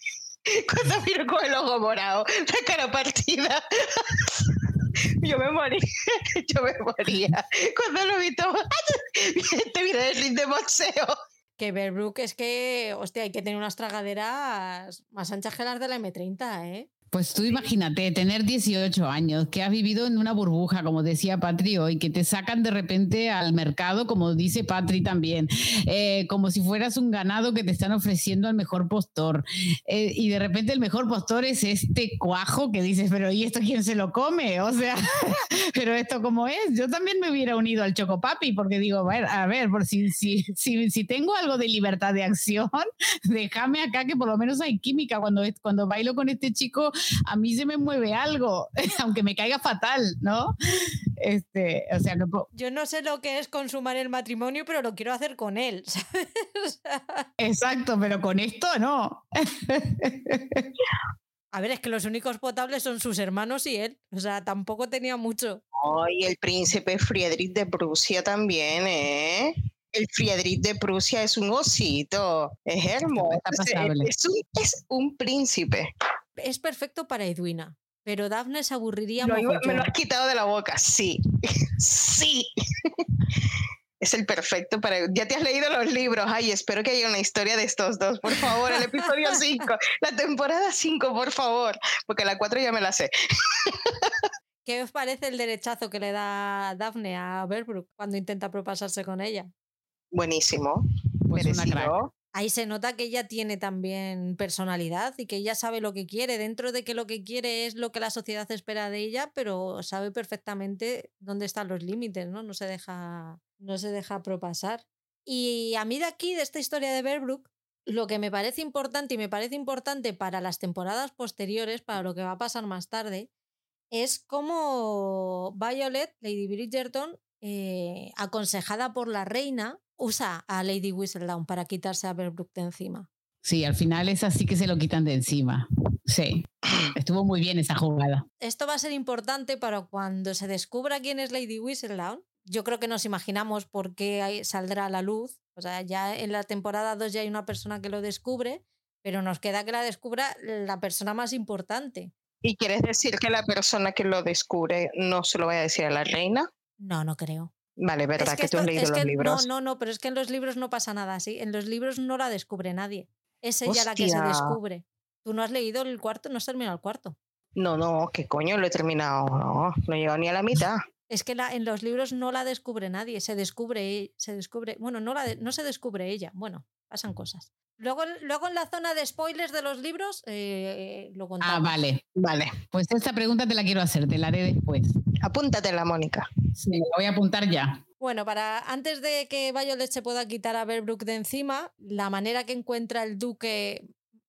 Cuando vino con el ojo morado, la cara partida. Yo me morí, yo me moría. Cuando lo vi todo, video de ring de boxeo. Que Berbrook es que, hostia, hay que tener unas tragaderas más anchas que las de la M30, ¿eh? Pues tú imagínate, tener 18 años, que has vivido en una burbuja, como decía Patri hoy, que te sacan de repente al mercado, como dice Patri también, eh, como si fueras un ganado que te están ofreciendo al mejor postor. Eh, y de repente el mejor postor es este cuajo que dices, pero ¿y esto quién se lo come? O sea, pero esto cómo es. Yo también me hubiera unido al Chocopapi, porque digo, a ver, a ver por si, si, si, si tengo algo de libertad de acción, déjame acá que por lo menos hay química. Cuando, cuando bailo con este chico, a mí se me mueve algo, aunque me caiga fatal, ¿no? Este, o sea, que yo no sé lo que es consumar el matrimonio, pero lo quiero hacer con él. Exacto, pero con esto no. A ver, es que los únicos potables son sus hermanos y él. O sea, tampoco tenía mucho. y el príncipe Friedrich de Prusia también, ¿eh? El Friedrich de Prusia es un osito, es hermoso. Es, un, es un príncipe es perfecto para Edwina, pero Daphne se aburriría Me lo has quitado de la boca, sí. sí. es el perfecto para. Ya te has leído los libros. Ay, espero que haya una historia de estos dos, por favor. El episodio 5, la temporada 5, por favor. Porque la 4 ya me la sé. ¿Qué os parece el derechazo que le da Daphne a Berbrook cuando intenta propasarse con ella? Buenísimo. Pues ahí se nota que ella tiene también personalidad y que ella sabe lo que quiere, dentro de que lo que quiere es lo que la sociedad espera de ella, pero sabe perfectamente dónde están los límites, ¿no? No se deja, no se deja propasar. Y a mí de aquí, de esta historia de Bearbrook, lo que me parece importante y me parece importante para las temporadas posteriores, para lo que va a pasar más tarde, es cómo Violet, Lady Bridgerton, eh, aconsejada por la reina, usa a Lady Whistledown para quitarse a Berbrook de encima. Sí, al final es así que se lo quitan de encima. Sí, estuvo muy bien esa jugada. Esto va a ser importante para cuando se descubra quién es Lady Whistledown. Yo creo que nos imaginamos por qué saldrá a la luz. O sea, ya en la temporada 2 ya hay una persona que lo descubre, pero nos queda que la descubra la persona más importante. ¿Y quieres decir que la persona que lo descubre no se lo vaya a decir a la reina? No, no creo. Vale, verdad que, tú has leído los libros. No, no, no, pero es que en los libros no pasa nada así. En los libros no la descubre nadie. Es ella la que se descubre. Tú no has leído el cuarto, no has terminado el cuarto. No, no, ¿qué coño? Lo he terminado. No, no he llegado ni a la mitad. Es que la, en los libros no la descubre nadie, se descubre, se descubre, bueno, no, la no se descubre ella, bueno, pasan cosas. Luego, luego en la zona de spoilers de los libros eh, lo ah, contamos. Ah, vale, vale. Pues esta pregunta te la quiero hacer, te la haré después. Apúntatela, Mónica. Sí, la voy a apuntar ya. Bueno, para antes de que Violet se pueda quitar a Berbrook de encima, la manera que encuentra el duque,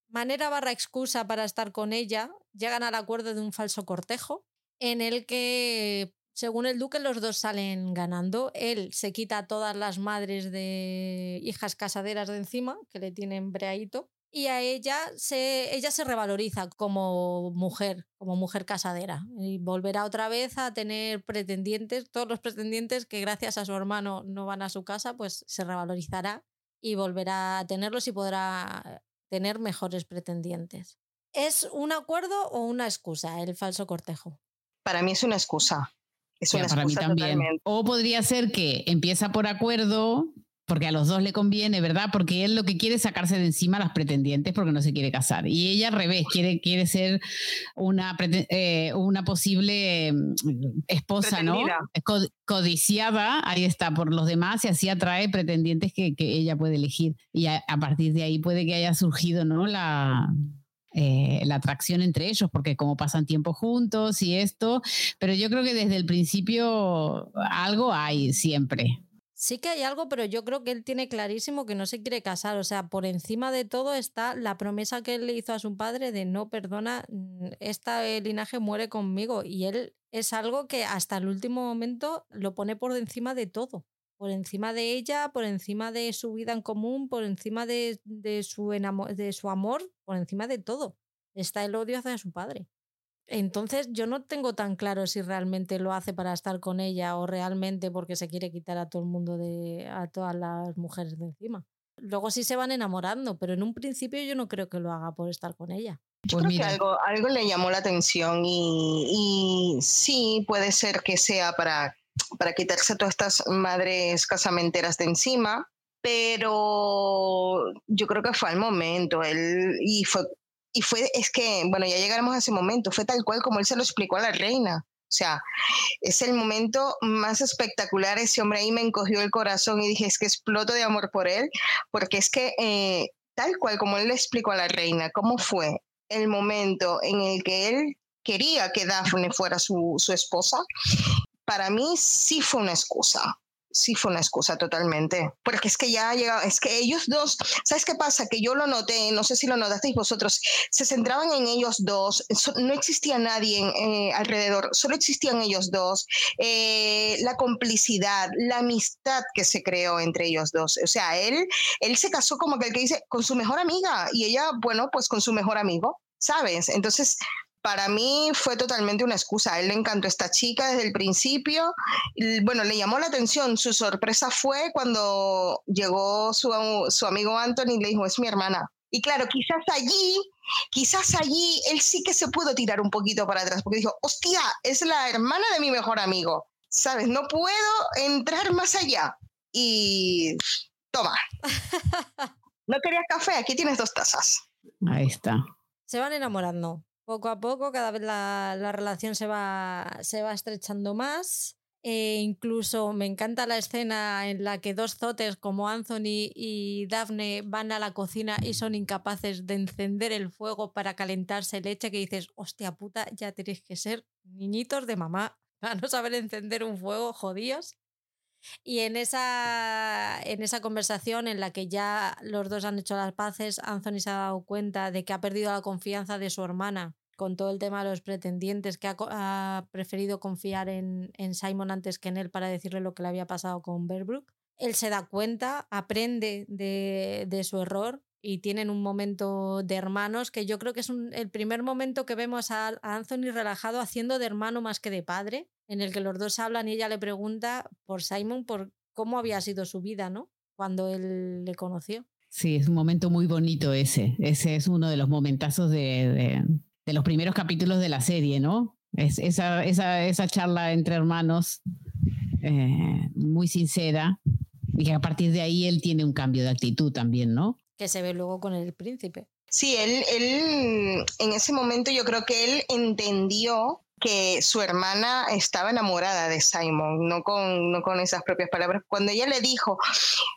manera barra excusa para estar con ella, llegan al acuerdo de un falso cortejo en el que según el duque, los dos salen ganando. Él se quita a todas las madres de hijas casaderas de encima, que le tienen breadito, y a ella se, ella se revaloriza como mujer, como mujer casadera, y volverá otra vez a tener pretendientes, todos los pretendientes que gracias a su hermano no van a su casa, pues se revalorizará y volverá a tenerlos y podrá tener mejores pretendientes. ¿Es un acuerdo o una excusa el falso cortejo? Para mí es una excusa. Es para mí también. O podría ser que empieza por acuerdo, porque a los dos le conviene, ¿verdad? Porque él lo que quiere es sacarse de encima a las pretendientes porque no se quiere casar. Y ella al revés, quiere, quiere ser una, eh, una posible mm, esposa, ¿no? codiciada, ahí está, por los demás y así atrae pretendientes que, que ella puede elegir. Y a, a, partir de ahí puede que haya surgido, ¿no? La, eh, la atracción entre ellos, porque como pasan tiempo juntos y esto, pero yo creo que desde el principio algo hay siempre. Sí que hay algo, pero yo creo que él tiene clarísimo que no se quiere casar. O sea, por encima de todo está la promesa que él le hizo a su padre de no, perdona, este linaje muere conmigo. Y él es algo que hasta el último momento lo pone por encima de todo por encima de ella, por encima de su vida en común, por encima de, su, de su amor, por encima de todo. Está el odio hacia su padre. Entonces yo no tengo tan claro si realmente lo hace para estar con ella o realmente porque se quiere quitar a todo el mundo de a todas las mujeres de encima. Luego sí se van enamorando, pero en un principio yo no creo que lo haga por estar con ella. Yo pues creo que algo, algo le llamó la atención y, y sí puede ser que sea para para quitarse todas estas madres casamenteras de encima, pero yo creo que fue al momento, él, y fue y fue, es que, bueno, ya llegaremos a ese momento, fue tal cual como él se lo explicó a la reina. O sea, es el momento más espectacular. Ese hombre ahí me encogió el corazón y dije, es que exploto de amor por él, porque es que eh, tal cual como él le explicó a la reina, cómo fue el momento en el que él quería que Daphne fuera su, su esposa, para mí sí fue una excusa sí fue una excusa totalmente. Porque es que ya ha llegado, es que ellos dos, ¿sabes qué pasa? Que yo lo noté, no sé si lo notasteis vosotros, se centraban en ellos dos, no existía nadie eh, alrededor, solo existían ellos dos. Eh, la complicidad, la amistad que se creó entre ellos dos. O sea, él, él se casó como que el que dice, con su mejor amiga y ella, bueno, pues con su mejor amigo. ¿Sabes? Entonces, para mí fue totalmente una excusa. A él le encantó esta chica desde el principio. Bueno, le llamó la atención. Su sorpresa fue cuando llegó su, amigo Anthony y le dijo, es mi hermana. Y claro, quizás allí, quizás allí él sí que se pudo tirar un poquito para atrás, porque dijo, hostia, es la hermana de mi mejor amigo. ¿Sabes? No puedo entrar más allá. Y toma. ¿No querías café? Aquí tienes dos tazas. Ahí está. Se van enamorando. Poco a poco, cada vez la, relación se va, se va estrechando más. E incluso me encanta la escena en la que dos zotes como Anthony y Daphne van a la cocina y son incapaces de encender el fuego para calentarse leche, que dices, hostia puta, ya tenéis que ser niñitos de mamá para no saber encender un fuego, jodidos. Y en esa, en esa conversación en la que ya los dos han hecho las paces, Anthony se ha dado cuenta de que ha perdido la confianza de su hermana con todo el tema de los pretendientes, que ha, preferido confiar en, en, Simon antes que en él para decirle lo que le había pasado con Berbrook. Él se da cuenta, aprende de, de su error y tienen un momento de hermanos que yo creo que es el primer momento que vemos a, a Anthony relajado haciendo de hermano más que de padre en el que los dos hablan y ella le pregunta por Simon, por cómo había sido su vida, ¿no? Cuando él le conoció. Sí, es un momento muy bonito ese. Ese es uno de los momentazos de, de, los primeros capítulos de la serie, ¿no? Es, esa, esa, esa charla entre hermanos eh, muy sincera y que a partir de ahí él tiene un cambio de actitud también, ¿no? Que se ve luego con el príncipe. Sí, él, él en ese momento yo creo que él entendió que su hermana estaba enamorada de Simon, no con, no con esas propias palabras. Cuando ella le dijo,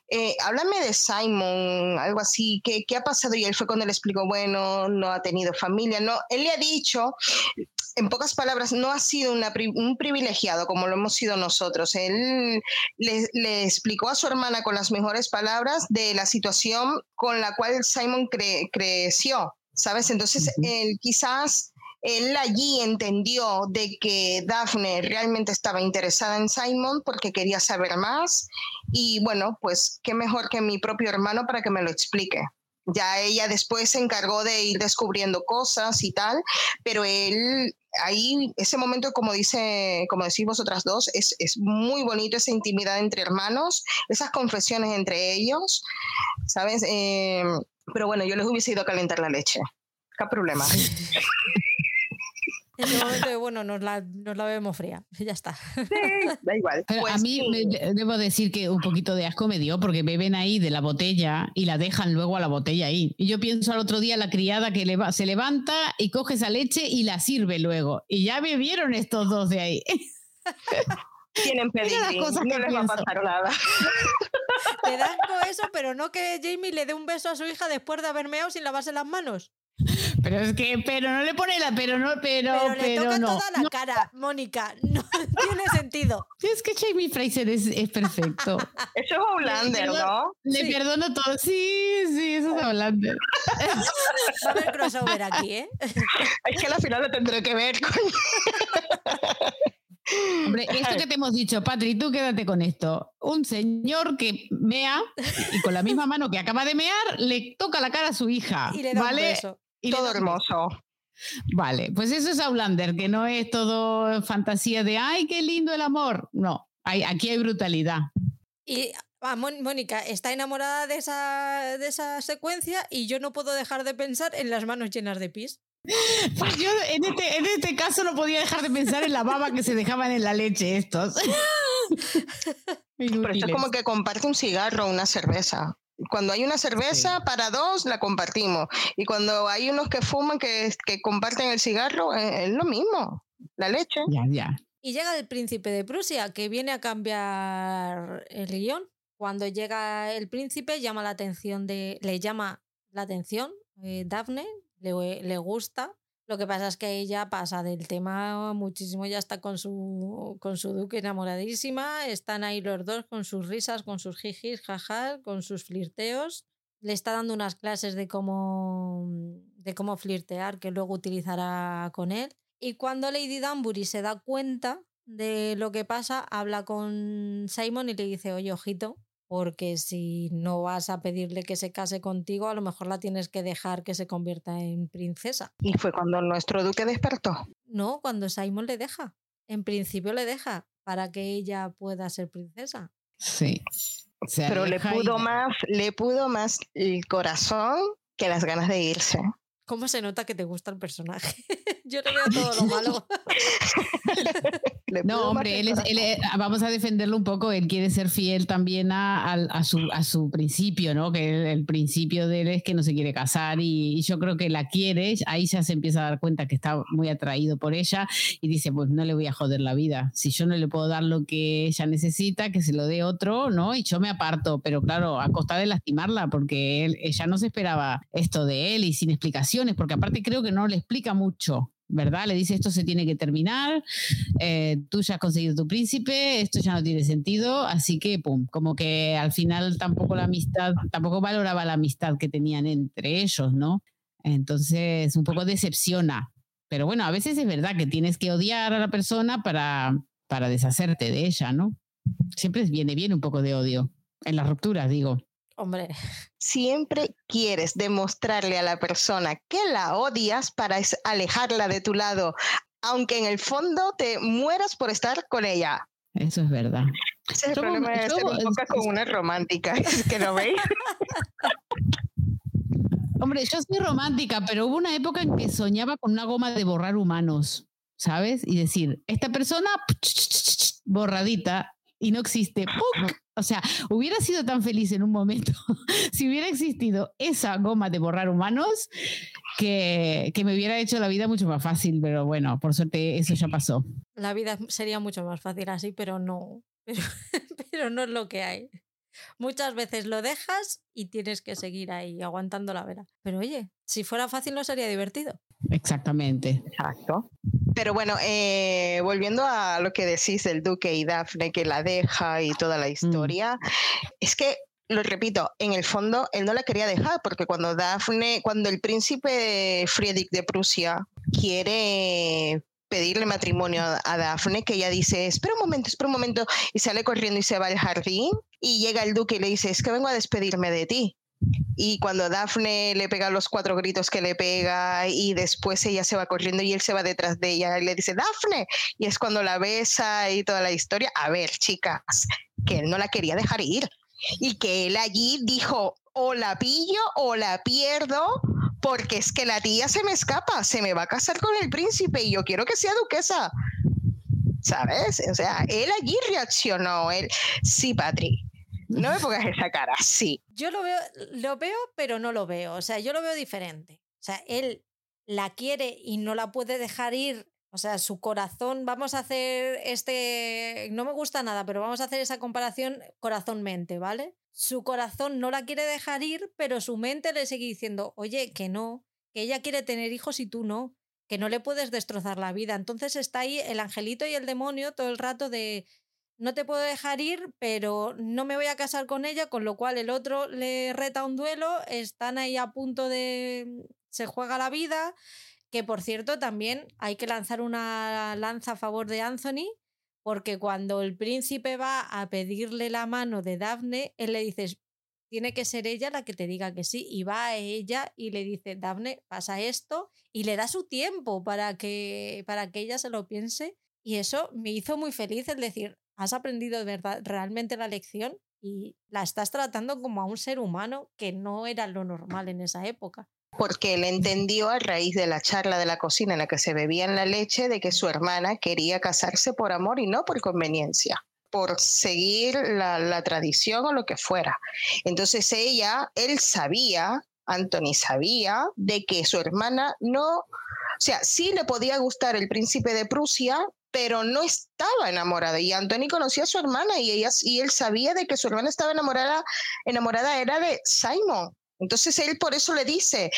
eh, háblame de Simon, algo así, ¿qué, ¿qué ha pasado? Y él fue cuando le explicó, bueno, no ha tenido familia, no, él le ha dicho, en pocas palabras, no ha sido un privilegiado como lo hemos sido nosotros. Él le, explicó a su hermana con las mejores palabras de la situación con la cual Simon creció, ¿sabes? Entonces, él quizás él allí entendió de que Daphne realmente estaba interesada en Simon porque quería saber más y bueno, pues qué mejor que mi propio hermano para que me lo explique. Ya ella después se encargó de ir descubriendo cosas y tal, pero él ahí, ese momento, como dice, como decís vosotras dos, es, es muy bonito esa intimidad entre hermanos, esas confesiones entre ellos, ¿sabes? Eh, pero bueno, yo les hubiese ido a calentar la leche. ¿Qué problema? En el momento de, bueno, nos la, nos la bebemos fría, ya está. da igual. a pues mí debo decir que un poquito de asco me dio porque beben ahí de la botella y la dejan luego a la botella ahí. Y yo pienso al otro día la criada que se levanta y coge esa leche y la sirve luego. Y ya bebieron estos dos de ahí. Tienen pedigrí, no les va a pasar nada. Te da eso, pero no que Jamie le dé un beso a su hija después de haber meado sin lavarse las manos. Pero es que, pero no le pone la, pero no, pero, pero, le toca toda la cara, Mónica. No tiene sentido. Es que Jamie Fraser es, es perfecto. Eso es Outlander, ¿no? Le perdono todo. Sí, sí, eso es Outlander. Va a haber crossover aquí, ¿eh? Es que al final lo tendré que ver con. Hombre, esto que te hemos dicho, Patri, tú quédate con esto. Un señor que mea y con la misma mano que acaba de mear le toca la cara a su hija. Y le da ¿vale? un beso. Y todo hermoso. Vale, pues eso es Outlander, que no es todo fantasía de ¡ay, qué lindo el amor! No, hay, aquí hay brutalidad. Y ah, Mónica está enamorada de esa, de esa secuencia y yo no puedo dejar de pensar en las manos llenas de pis. Pues yo en este, en este caso no podía dejar de pensar en la baba que se dejaban en la leche estos. Pero esto es como que comparte un cigarro o una cerveza. Cuando hay una cerveza para dos, la compartimos. Y cuando hay unos que fuman, que, que comparten el cigarro, eh, es, lo mismo. La leche. Ya, ya. Y llega el príncipe de Prusia, que viene a cambiar el guion. Cuando llega el príncipe, llama la atención de. le llama la atención. Eh, Daphne le, le gusta lo que pasa es que ella pasa del tema muchísimo, ya está con su, con su duque enamoradísima, están ahí los dos con sus risas, con sus jijis, jajas, con sus flirteos. Le está dando unas clases de cómo, de cómo flirtear que luego utilizará con él. Y cuando Lady Danbury se da cuenta de lo que pasa, habla con Simon y le dice, oye, ojito, porque si no vas a pedirle que se case contigo, a lo mejor la tienes que dejar que se convierta en princesa. Y fue cuando nuestro duque despertó. No, cuando Simon le deja. En principio le deja para que ella pueda ser princesa. Sí. Pero le pudo más, le pudo más el corazón que las ganas de irse. ¿Cómo se nota que te gusta el personaje? Yo no veo todo lo malo. no, hombre, él vamos a defenderlo un poco. Él quiere ser fiel también a, a, su, a su principio, ¿no? Que el, principio de él es que no se quiere casar y, yo creo que la quiere. Ahí ya se empieza a dar cuenta que está muy atraído por ella y dice: Pues no le voy a joder la vida. Si yo no le puedo dar lo que ella necesita, que se lo dé otro, ¿no? Y yo me aparto. Pero claro, a costa de lastimarla, porque él, ella no se esperaba esto de él y sin explicación porque aparte creo que no le explica mucho. ¿Verdad? Le dice esto se tiene que terminar, eh, tú ya has conseguido tu príncipe, esto ya no tiene sentido, así que, pum, como que al final tampoco la amistad, tampoco valoraba la amistad que tenían entre ellos, ¿no? Entonces, un poco decepciona. Pero bueno, a veces es verdad que tienes que odiar a la persona para, para deshacerte de ella, ¿no? Siempre viene bien un poco de odio, en las rupturas, digo. Hombre. Siempre quieres demostrarle a la persona que la odias para alejarla de tu lado, aunque en el fondo te mueras por estar con ella. Eso es verdad. Ese es el problema de ser un con una romántica, es que lo veis. Hombre, yo soy romántica, pero hubo una época en que soñaba con una goma de borrar humanos, ¿sabes? Y decir, esta persona borradita y no existe. O sea, hubiera sido tan feliz en un momento si hubiera existido esa goma de borrar humanos que, que, me hubiera hecho la vida mucho más fácil, pero bueno, por suerte eso ya pasó. La vida sería mucho más fácil así, pero no, pero, pero no es lo que hay. Muchas veces lo dejas y tienes que seguir ahí aguantando la vera. Pero oye, si fuera fácil no sería divertido. Exactamente. Exacto. Pero bueno, eh, volviendo a lo que decís del duque y Daphne que la deja y toda la mm. historia, es que lo repito, en el fondo él no la quería dejar porque cuando Daphne, cuando el príncipe Friedrich de Prusia quiere pedirle matrimonio a Daphne, que ella dice, espera un momento, espera un momento, y sale corriendo y se va al jardín, y llega el duque y le dice, es que vengo a despedirme de ti. Y cuando Daphne le pega los cuatro gritos que le pega y después ella se va corriendo y él se va detrás de ella y le dice, Daphne, y es cuando la besa y toda la historia. A ver, chicas, que él no la quería dejar ir y que él allí dijo, o la pillo o la pierdo porque es que la tía se me escapa, se me va a casar con el príncipe y yo quiero que sea duquesa. ¿Sabes? O sea, él allí reaccionó, él, sí, Patri, no me pongas esa cara, sí. Yo lo veo, lo veo, pero no lo veo. O sea, yo lo veo diferente. O sea, él la quiere y no la puede dejar ir. O sea, su corazón, vamos a hacer este, no me gusta nada, pero vamos a hacer esa comparación corazón-mente, ¿vale? Su corazón no la quiere dejar ir, pero su mente le sigue diciendo, oye, que no, que ella quiere tener hijos y tú no, que no le puedes destrozar la vida. Entonces está ahí el angelito y el demonio todo el rato de, no te puedo dejar ir, pero no me voy a casar con ella, con lo cual el otro le reta un duelo, están ahí a punto de... se juega la vida, que por cierto también hay que lanzar una lanza a favor de Anthony, porque cuando el príncipe va a pedirle la mano de Daphne, él le dice, tiene que ser ella la que te diga que sí, y va a ella y le dice, Daphne, pasa esto, y le da su tiempo para que, para que ella se lo piense. Y eso me hizo muy feliz el decir, has aprendido verdad, realmente la lección y la estás tratando como a un ser humano que no era lo normal en esa época. Porque él entendió a raíz de la charla de la cocina en la que se bebían la leche de que su hermana quería casarse por amor y no por conveniencia. por seguir la, tradición o lo que fuera. Entonces ella, él sabía, Anthony sabía, de que su hermana no, o sea, sí le podía gustar el príncipe de Prusia, pero no estaba enamorada. Y Anthony conocía a su hermana y, ella, y él sabía de que su hermana estaba enamorada, enamorada era de Simon. Entonces él por eso le dice,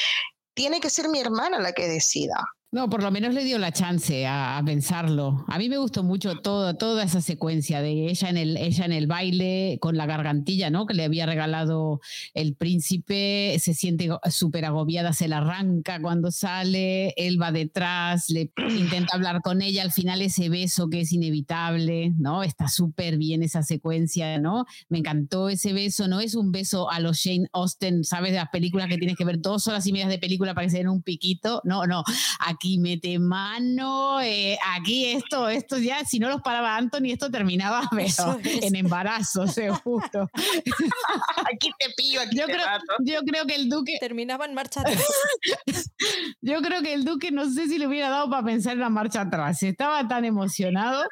tiene que ser mi hermana la que decida. No, por lo menos le dio la chance a, pensarlo. A mí me gustó mucho todo, toda esa secuencia de ella en, el, ella en el baile con la gargantilla, ¿no? Que le había regalado el príncipe, se siente súper agobiada, se la arranca cuando sale, él va detrás, le intenta hablar con ella, al final ese beso que es inevitable, ¿no? Está súper bien esa secuencia, ¿no? Me encantó ese beso, no es un beso a los Shane Austen, ¿sabes? De las películas que tienes que ver dos horas y media de película para que se den un piquito, no, no, aquí aquí mete mano, eh, aquí esto, esto ya, si no los paraba Anthony, esto terminaba pero en embarazo, seguro. aquí te pillo, aquí yo creo, Yo creo que el duque... Terminaba en marcha atrás. yo creo que el duque no sé si le hubiera dado para pensar en la marcha atrás. Estaba tan emocionado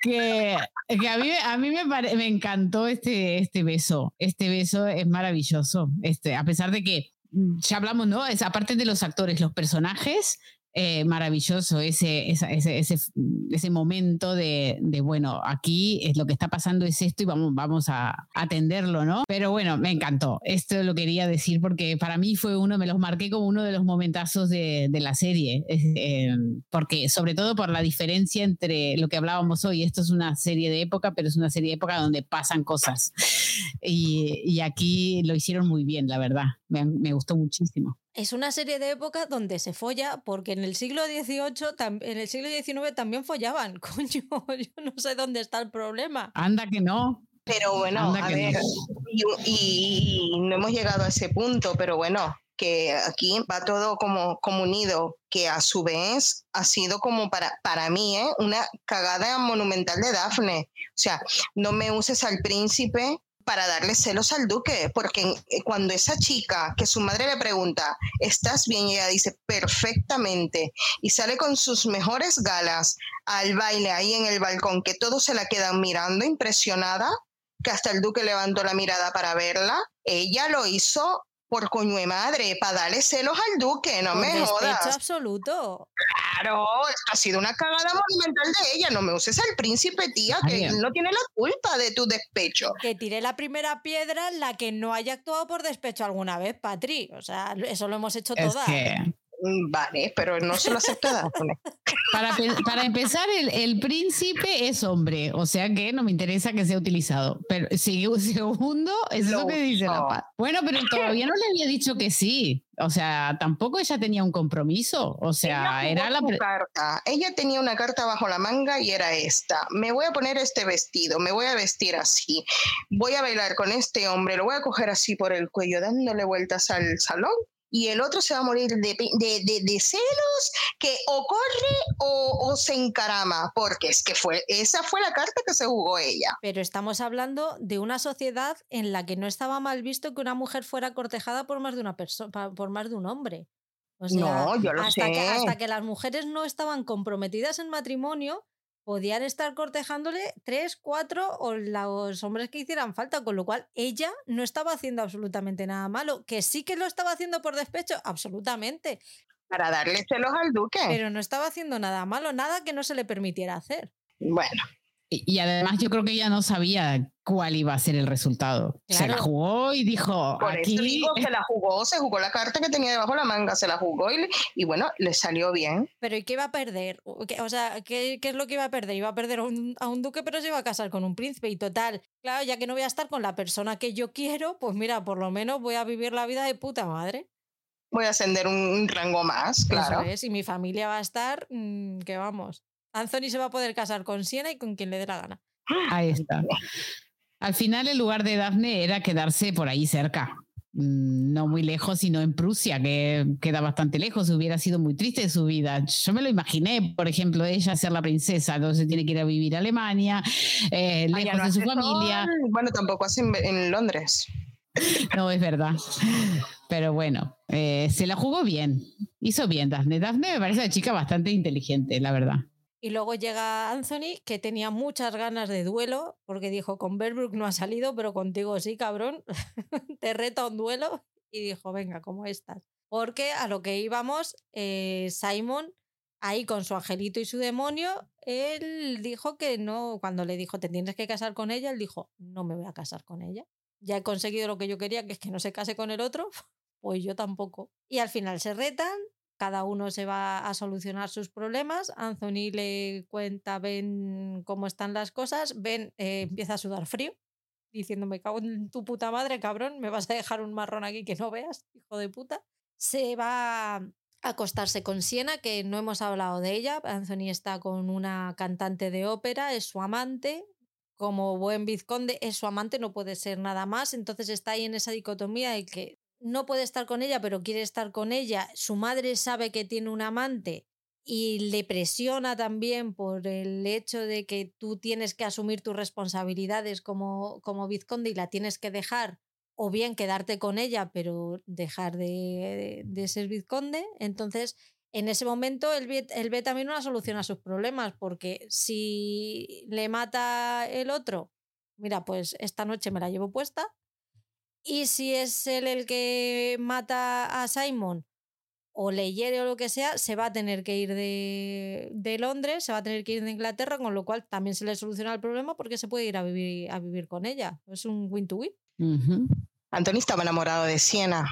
que, que a mí, a mí me, me encantó este, este beso. Este beso es maravilloso. Este, a pesar de que mm, ya hablamos, ¿no? Es aparte de los actores, los personajes eh, maravilloso ese, ese, ese, momento de, bueno, aquí es lo que está pasando es esto y vamos, vamos a atenderlo, ¿no? Pero bueno, me encantó. Esto lo quería decir porque para mí fue uno, me los marqué como uno de los momentazos de, la serie, eh, porque sobre todo por la diferencia entre lo que hablábamos hoy, esto es una serie de época, pero es una serie de época donde pasan cosas. Y, aquí lo hicieron muy bien, la verdad. me gustó muchísimo es una serie de época donde se folla, porque en el siglo XVIII, en el siglo XIX también follaban. Coño, yo no sé dónde está el problema. Anda que no. Pero bueno, a ver, y, no hemos llegado a ese punto, pero bueno, que aquí va todo como, como unido, que a su vez ha sido como para, para mí ¿eh? una cagada monumental de Dafne. O sea, no me uses al príncipe para darle celos al duque, porque eh, cuando esa chica, que su madre le pregunta, ¿estás bien? Ella dice, perfectamente, y sale con sus mejores galas al baile ahí en el balcón, que todos se la quedan mirando, impresionada, que hasta el duque levantó la mirada para verla, ella lo hizo por coño de madre, para darle celos al duque, no me jodas. absoluto. Claro, esto ha sido una cagada monumental de ella. No me uses al príncipe, tía, que él no tiene la culpa de tu despecho. Que tire la primera piedra la que no haya actuado por despecho alguna vez, Patri. O sea, eso lo hemos hecho todas. Mm, vale, pero no se lo acepta Para, para empezar, el, el, príncipe es hombre, o sea que no me interesa que sea utilizado. Pero segundo, es lo, que dice la paz. Bueno, pero todavía no le había dicho que sí. O sea, tampoco ella tenía un compromiso. O sea, era la carta. Ella tenía una carta bajo la manga y era esta. Me voy a poner este vestido, me voy a vestir así. Voy a bailar con este hombre, lo voy a coger así por el cuello, dándole vueltas al salón y el otro se va a morir de, de, celos que o corre o, se encarama, porque es que fue, esa fue la carta que se jugó ella. Pero estamos hablando de una sociedad en la que no estaba mal visto que una mujer fuera cortejada por más de una persona, por más de un hombre. no, yo lo hasta sé. Que, hasta que las mujeres no estaban comprometidas en matrimonio, podían estar cortejándole tres, cuatro o los hombres que hicieran falta, con lo cual ella no estaba haciendo absolutamente nada malo, que sí que lo estaba haciendo por despecho, absolutamente. Para darle celos al duque. Pero no estaba haciendo nada malo, nada que no se le permitiera hacer. Bueno, y además yo creo que ella no sabía cuál iba a ser el resultado. Se la jugó y dijo, Por aquí... Eso digo, se la jugó, se jugó la carta que tenía debajo de la manga, se la jugó y, y bueno, le salió bien. Pero ¿y qué iba a perder? O sea, ¿qué, ¿qué, es lo que iba a perder? Iba a perder a un, a un, duque, pero se iba a casar con un príncipe. Y total, claro, ya que no voy a estar con la persona que yo quiero, pues mira, por lo menos voy a vivir la vida de puta madre. Voy a ascender un, rango más, claro. Eso es, y mi familia va a estar, mm, que vamos. Anthony se va a poder casar con Siena y con quien le dé la gana. Ahí está. Al final el lugar de Daphne era quedarse por ahí cerca, mm, no muy lejos, sino en Prusia, que queda bastante lejos, hubiera sido muy triste su vida. Yo me lo imaginé, por ejemplo, ella ser la princesa, entonces tiene que ir a vivir a Alemania, eh, lejos de su familia. Bueno, tampoco hace en, Londres. No, es verdad. Pero bueno, eh, se la jugó bien, hizo bien Daphne. Daphne me parece una chica bastante inteligente, la verdad. Y luego llega Anthony, que tenía muchas ganas de duelo, porque dijo, con Berbrook no ha salido, pero contigo sí, cabrón. Te reto a un duelo. Y dijo, venga, ¿cómo estás? Porque a lo que íbamos, eh, Simon, ahí con su angelito y su demonio, él dijo que no, cuando le dijo, te tienes que casar con ella, él dijo, no me voy a casar con ella. Ya he conseguido lo que yo quería, que es que no se case con el otro, pues yo tampoco. Y al final se retan, cada uno se va a solucionar sus problemas. Anthony le cuenta Ben cómo están las cosas. Ben eh, empieza a sudar frío, diciendo: Me cago en tu puta madre, cabrón, me vas a dejar un marrón aquí que no veas, hijo de puta. Se va a acostarse con Siena, que no hemos hablado de ella. Anthony está con una cantante de ópera, es su amante. Como buen vizconde, es su amante, no puede ser nada más. Entonces está ahí en esa dicotomía de que no puede estar con ella, pero quiere estar con ella. Su madre sabe que tiene un amante y le presiona también por el hecho de que tú tienes que asumir tus responsabilidades como, como vizconde y la tienes que dejar, o bien quedarte con ella, pero dejar de, de ser vizconde. Entonces, en ese momento él ve, él ve también una solución a sus problemas, porque si le mata el otro, mira, pues esta noche me la llevo puesta y si es él el que mata a Simon o le hiere o lo que sea, se va a tener que ir de, de, Londres, se va a tener que ir de Inglaterra, con lo cual también se le soluciona el problema porque se puede ir a vivir, a vivir con ella. Es un win-to-win. Anthony estaba enamorado de Siena.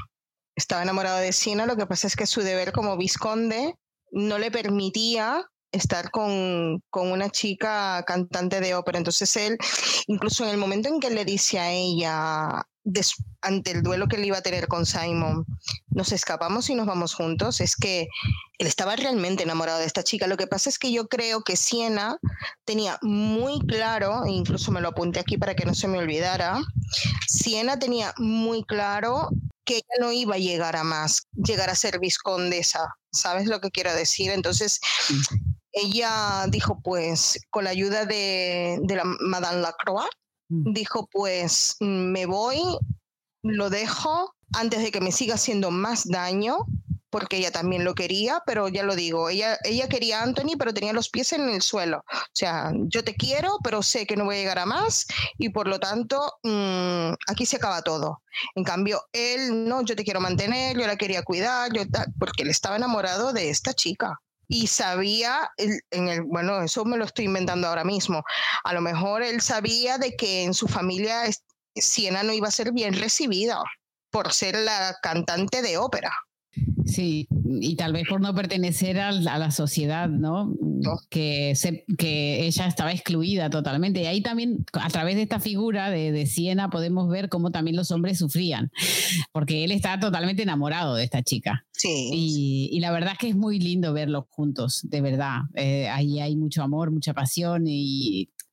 Estaba enamorado de Siena, lo que pasa es que su deber como visconde no le permitía estar con, con, una chica cantante de ópera. Entonces él, incluso en el momento en que le dice a ella, ante el duelo que él iba a tener con Simon, nos escapamos y nos vamos juntos, es que él estaba realmente enamorado de esta chica. Lo que pasa es que yo creo que Siena tenía muy claro, e incluso me lo apunté aquí para que no se me olvidara, Siena tenía muy claro que ella no iba a llegar a más, llegar a ser viscondesa. ¿Sabes lo que quiero decir? Entonces, ella dijo, pues, con la ayuda de, de la Madame Lacroix, Mm. dijo, pues me voy, lo dejo antes de que me siga haciendo más daño, porque ella también lo quería, pero ya lo digo, ella, ella quería a Anthony, pero tenía los pies en el suelo. O sea, yo te quiero, pero sé que no voy a llegar a más y por lo tanto mm, aquí se acaba todo. En cambio, él, no, yo te quiero mantener, yo la quería cuidar, yo, porque él estaba enamorado de esta chica y sabía, en el, bueno, eso me lo estoy inventando ahora mismo, a lo mejor él sabía de que en su familia Siena no iba a ser bien recibida por ser la cantante de ópera. Sí, y tal vez por no pertenecer a, la sociedad, ¿no? Que, que ella estaba excluida totalmente. Y ahí también, a través de esta figura de, de Siena, podemos ver cómo también los hombres sufrían, porque él estaba totalmente enamorado de esta chica. Sí. Y, y la verdad es que es muy lindo verlos juntos, de verdad. Eh, ahí hay mucho amor, mucha pasión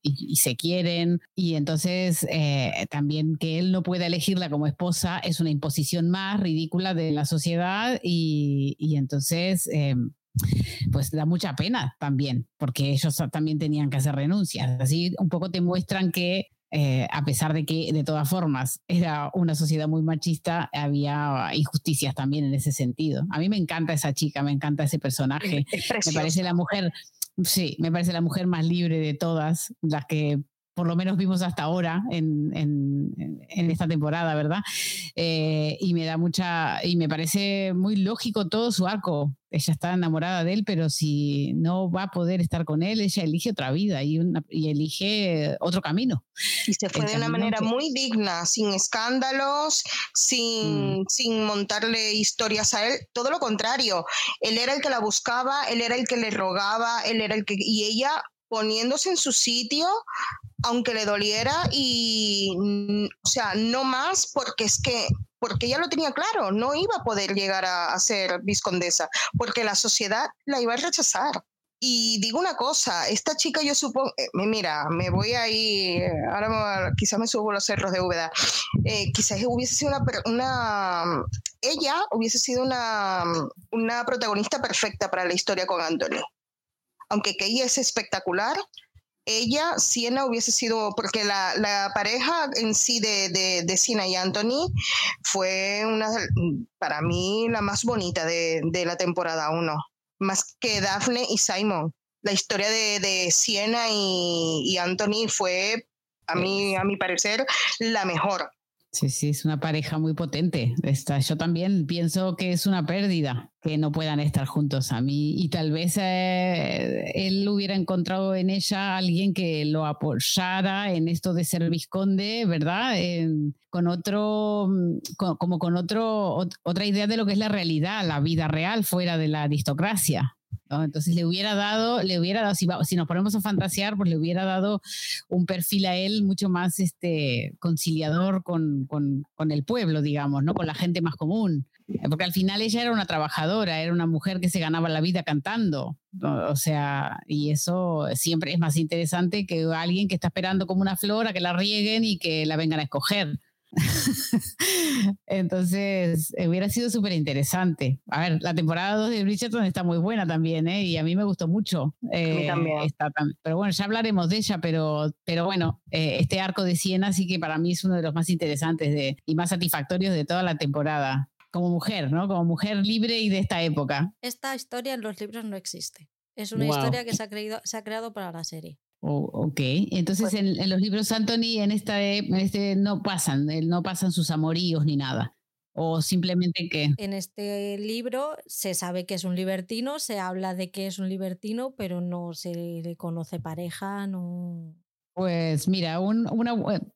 y y, se quieren. Y entonces eh, también que él no pueda elegirla como esposa es una imposición más ridícula de la sociedad y, y entonces... Eh, pues da mucha pena también, porque ellos también tenían que hacer renuncias. Así un poco te muestran que eh, a pesar de que de todas formas era una sociedad muy machista, había injusticias también en ese sentido. A mí me encanta esa chica, me encanta ese personaje. me parece la mujer Sí, me parece la mujer más libre de todas, las que por lo menos vimos hasta ahora en, esta temporada, ¿verdad? Eh, y me da mucha, y me parece muy lógico todo su arco. Ella está enamorada de él, pero si no va a poder estar con él, ella elige otra vida y, y elige otro camino. Y se fue de una manera muy digna, sin escándalos, sin, mm. sin montarle historias a él, todo lo contrario. Él era el que la buscaba, él era el que le rogaba, él era el que, y ella poniéndose en su sitio, aunque le doliera y, mm, o sea, no más porque es que, porque ella lo tenía claro, no iba a poder llegar a, ser viscondesa, porque la sociedad la iba a rechazar. Y digo una cosa, esta chica yo supongo, eh, mira, me voy ahí, ahora quizás me subo los cerros de Úbeda, eh, quizás hubiese sido una, una, ella hubiese sido una, una protagonista perfecta para la historia con Anthony. Aunque que ella es espectacular, ella, Siena hubiese sido, porque la, la pareja en sí de, de, de, Siena y Anthony fue una, para mí, la más bonita de, de la temporada 1, más que Daphne y Simon. la historia de, de Siena y, y Anthony fue, a mí, a mi parecer, la mejor. Sí, sí, es una pareja muy potente. Esta, yo también pienso que es una pérdida que no puedan estar juntos a mí y tal vez eh, él hubiera encontrado en ella alguien que lo apoyara en esto de ser visconde, ¿verdad? con otro, mm, como con otro, otra idea de lo que es la realidad, la vida real fuera de la aristocracia. Entonces le hubiera dado, le hubiera dado, si, si, nos ponemos a fantasear, pues le hubiera dado un perfil a él mucho más este, conciliador con, con, con, el pueblo, digamos, ¿no? Con la gente más común. Porque al final ella era una trabajadora, era una mujer que se ganaba la vida cantando. O sea, y eso siempre es más interesante que alguien que está esperando como una flor a que la rieguen y que la vengan a escoger. Entonces, hubiera sido súper interesante. A ver, la temporada 2 de Bridgerton está muy buena también, ¿eh? Y a mí me gustó mucho. Eh, también. pero bueno, ya hablaremos de ella, pero, pero bueno, eh, este arco de Siena sí que para mí es uno de los más interesantes de, y más satisfactorios de toda la temporada. Como mujer, ¿no? Como mujer libre y de esta época. Esta historia en los libros no existe. Es una historia que se ha, creído, se ha creado para la serie ok, entonces pues en, los libros Anthony en, esta, en este no pasan, no pasan sus amoríos ni nada. O simplemente que... En este libro se sabe que es un libertino, se habla de que es un libertino, pero no se le conoce pareja, no... Pues mira, una,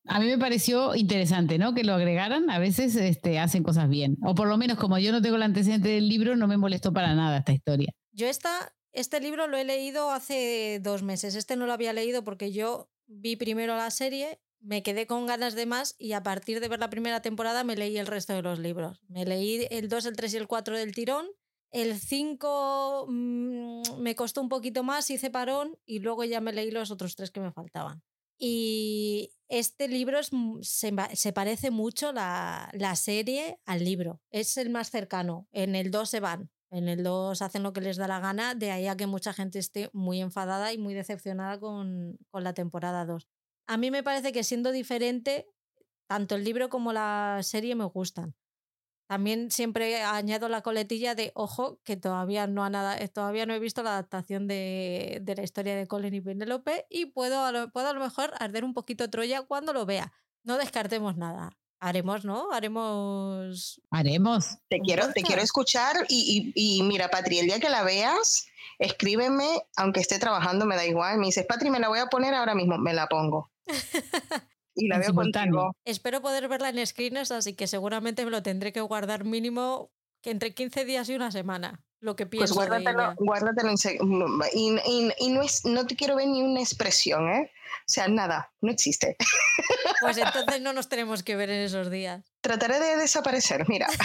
a mí me pareció interesante, ¿no? Que lo agregaran. A veces este, hacen cosas bien. O por lo menos, como yo no tengo el antecedente del libro, no me molestó para nada esta historia. Yo esta este libro lo he leído hace dos meses. Este no lo había leído porque yo vi primero la serie, me quedé con ganas de más y a partir de ver la primera temporada me leí el resto de los libros. Me leí el 2, el 3 y el 4 del tirón. El 5 mm, me costó un poquito más, hice parón y luego ya me leí los otros tres que me faltaban. Y este libro se, parece mucho la, la, serie al libro. Es el más cercano. En el 2 se van. En el 2 hacen lo que les da la gana, de ahí a que mucha gente esté muy enfadada y muy decepcionada con, con la temporada 2. A mí me parece que siendo diferente, tanto el libro como la serie me gustan. También siempre añado la coletilla de ojo que todavía no, ha nada, todavía no he visto la adaptación de, de la historia de Colin y Penelope y puedo, puedo a lo mejor arder un poquito Troya cuando lo vea. No descartemos nada. Haremos, ¿no? Haremos. Haremos. Te quiero, te quiero escuchar y, y, mira, Patri, el día que la veas, escríbeme, aunque esté trabajando, me da igual. Me dices, Patri, me la voy a poner ahora mismo, me la pongo. y la veo contigo. Espero poder verla en screens, así que seguramente me lo tendré que guardar mínimo que entre 15 días y una semana lo que pues pienso. Pues guárdatelo, guárdatelo y, y, y, no, es, no te quiero ver ni una expresión, ¿eh? O sea, nada, no existe. Pues entonces no nos tenemos que ver en esos días. Trataré de desaparecer, mira.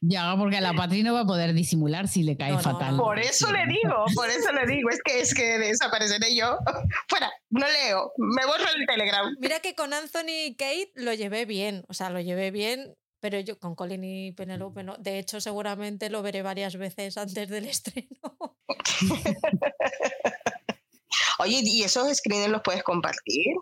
Ya, porque a la Patri no va a poder disimular si le cae fatal. por eso le digo, por eso le digo, es que es que desapareceré yo. Fuera, no leo, me borro el Telegram. Mira que con Anthony y Kate lo llevé bien, o sea, lo llevé bien pero yo con Colin y Penelope no. De hecho, seguramente lo veré varias veces antes del estreno. Oye, ¿y esos screens los puedes compartir?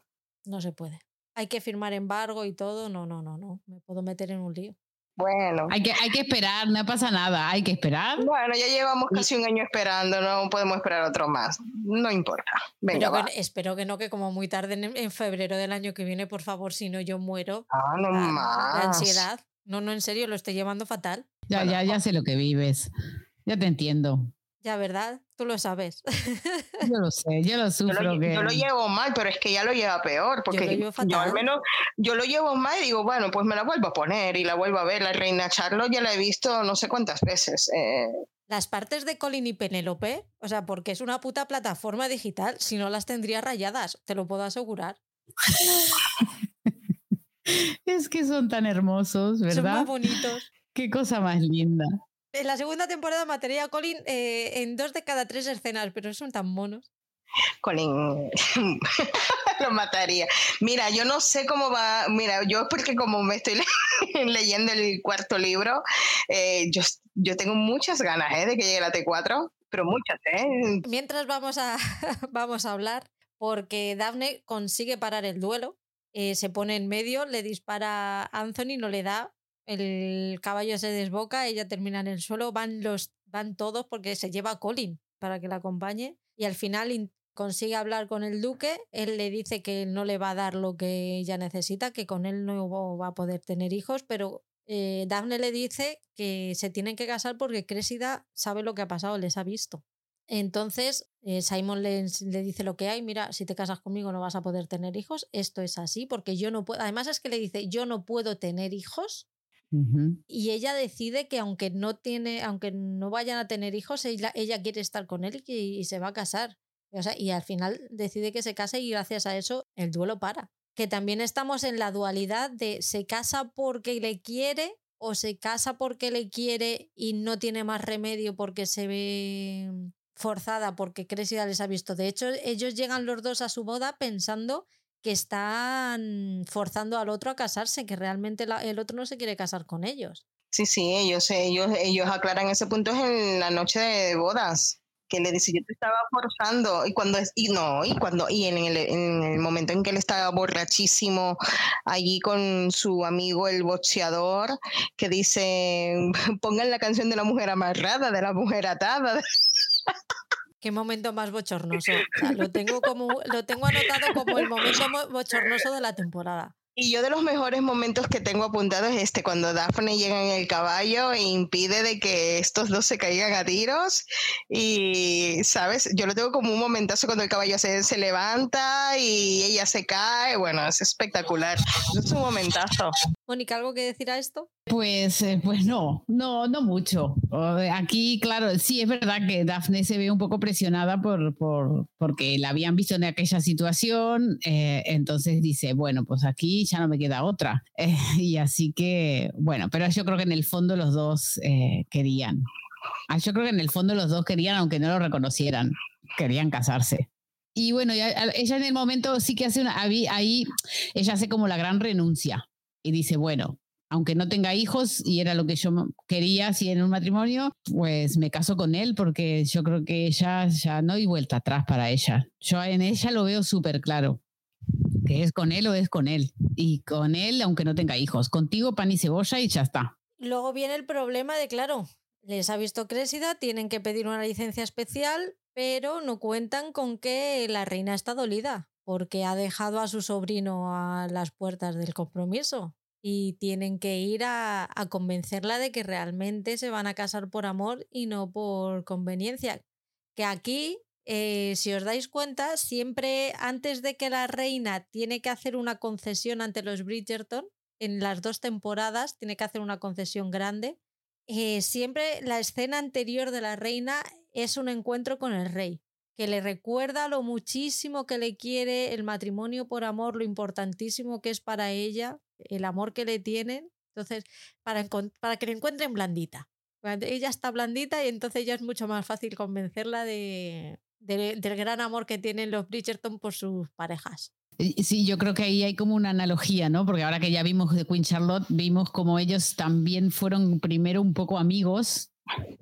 No se puede. Hay que firmar embargo y todo. No, no, no, no. Me puedo meter en un lío. Bueno. Hay que, hay que esperar, no pasa nada, hay que esperar. Bueno, ya llevamos casi un año esperando, no podemos esperar otro más. No importa. Venga, espero que no, que como muy tarde en, febrero del año que viene, por favor, si no yo muero. Ah, no más. La ansiedad. No, no, en serio, lo estoy llevando fatal. Ya, ya, ya sé lo que vives. Ya te entiendo. Ya, ¿verdad? Tú lo sabes. Yo lo sé, yo lo sufro. Yo lo, llevo mal, pero es que ya lo lleva peor. Porque yo, al menos yo lo llevo mal y digo, bueno, pues me la vuelvo a poner y la vuelvo a ver. La reina Charlotte ya la he visto no sé cuántas veces. Eh. Las partes de Colin y Penélope, o sea, porque es una puta plataforma digital, si no las tendría rayadas, te lo puedo asegurar. es que son tan hermosos, ¿verdad? Son muy bonitos. Qué cosa más linda en la segunda temporada mataría a Colin eh, en dos de cada tres escenas, pero son tan monos. Colin lo mataría. Mira, yo no sé cómo va. Mira, yo porque como me estoy leyendo el cuarto libro, eh, yo, yo tengo muchas ganas ¿eh? de que llegue la T4, pero muchas. ¿eh? Mientras vamos a, vamos a hablar, porque Daphne consigue parar el duelo, se pone en medio, le dispara a Anthony, no le da, el caballo se desboca, ella termina en el suelo, van los van todos porque se lleva a Colin. para que la acompañe y al final consigue hablar con el duque, él le dice que no le va a dar lo que ella necesita, que con él no va a poder tener hijos, pero eh, Daphne le dice que se tienen que casar porque Crésida sabe lo que ha pasado, les ha visto. Entonces, eh, Simon le, le, dice lo que hay, mira, si te casas conmigo no vas a poder tener hijos, esto es así, porque yo no puedo, además es que le dice, yo no puedo tener hijos, y ella decide que aunque no tiene, aunque no vayan a tener hijos, ella, quiere estar con él y, se va a casar. O sea, y al final decide que se case y gracias a eso el duelo para. Que también estamos en la dualidad de se casa porque le quiere o se casa porque le quiere y no tiene más remedio porque se ve forzada porque Cressida les ha visto. De hecho, ellos llegan los dos a su boda pensando que están forzando al otro a casarse, que realmente el otro no se quiere casar con ellos. Sí, sí, ellos, ellos, ellos aclaran ese punto en la noche de bodas que le dice yo te estaba forzando y cuando es y no y cuando y en el, en el, momento en que él estaba borrachísimo allí con su amigo el boxeador que dice pongan la canción de la mujer amarrada de la mujer atada Qué momento más bochornoso. lo, tengo como, lo tengo anotado como el momento bochornoso de la temporada. Y yo de los mejores momentos que tengo apuntados es este, cuando Daphne llega en el caballo e impide de que estos dos se caigan a tiros. Y, ¿sabes? Yo lo tengo como un momentazo cuando el caballo se, se levanta y ella se cae. Bueno, es espectacular. Es un momentazo. Mónica, ¿algo que decir a esto? Pues, eh, pues no, no, no mucho. Aquí, claro, sí es verdad que Daphne se ve un poco presionada por, por porque la habían visto en aquella situación, eh, entonces dice, bueno, pues aquí ya no me queda otra. Eh, y así que, bueno, pero yo creo que en el fondo los dos querían. Ah, yo creo que en el fondo los dos querían, aunque no lo reconocieran, querían casarse. Y bueno, ella en el momento sí que hace una, ahí ella hace como la gran renuncia y dice, bueno, aunque no tenga hijos y era lo que yo quería si en un matrimonio, pues me caso con él porque yo creo que ella ya no hay vuelta atrás para ella. Yo en ella lo veo súper claro, que es con él o es con él. Y con él, aunque no tenga hijos. Contigo pan y cebolla y ya está. Luego viene el problema de, claro, les ha visto Crésida, tienen que pedir una licencia especial, pero no cuentan con que la reina está dolida porque ha dejado a su sobrino a las puertas del compromiso y tienen que ir a, convencerla de que realmente se van a casar por amor y no por conveniencia. Que aquí, eh, si os dais cuenta, siempre antes de que la reina tiene que hacer una concesión ante los Bridgerton, en las dos temporadas tiene que hacer una concesión grande, eh, siempre la escena anterior de la reina es un encuentro con el rey que le recuerda lo muchísimo que le quiere el matrimonio por amor, lo importantísimo que es para ella, el amor que le tienen. Entonces, para, para que le encuentren blandita. Ella está blandita y entonces ya es mucho más fácil convencerla de, del gran amor que tienen los Bridgerton por sus parejas. Sí, yo creo que ahí hay como una analogía, ¿no? Porque ahora que ya vimos de Queen Charlotte, vimos como ellos también fueron primero un poco amigos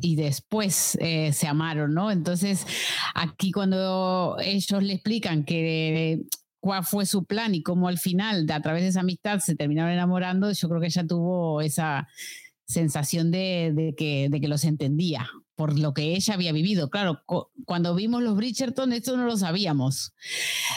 y después eh, se amaron, ¿no? Entonces, aquí cuando ellos le explican que cuál fue su plan y cómo al final, a través de esa amistad, se terminaron enamorando, yo creo que ella tuvo esa sensación de, que, de que los entendía, por lo que ella había vivido. Claro, cuando vimos los Bridgerton, esto no lo sabíamos.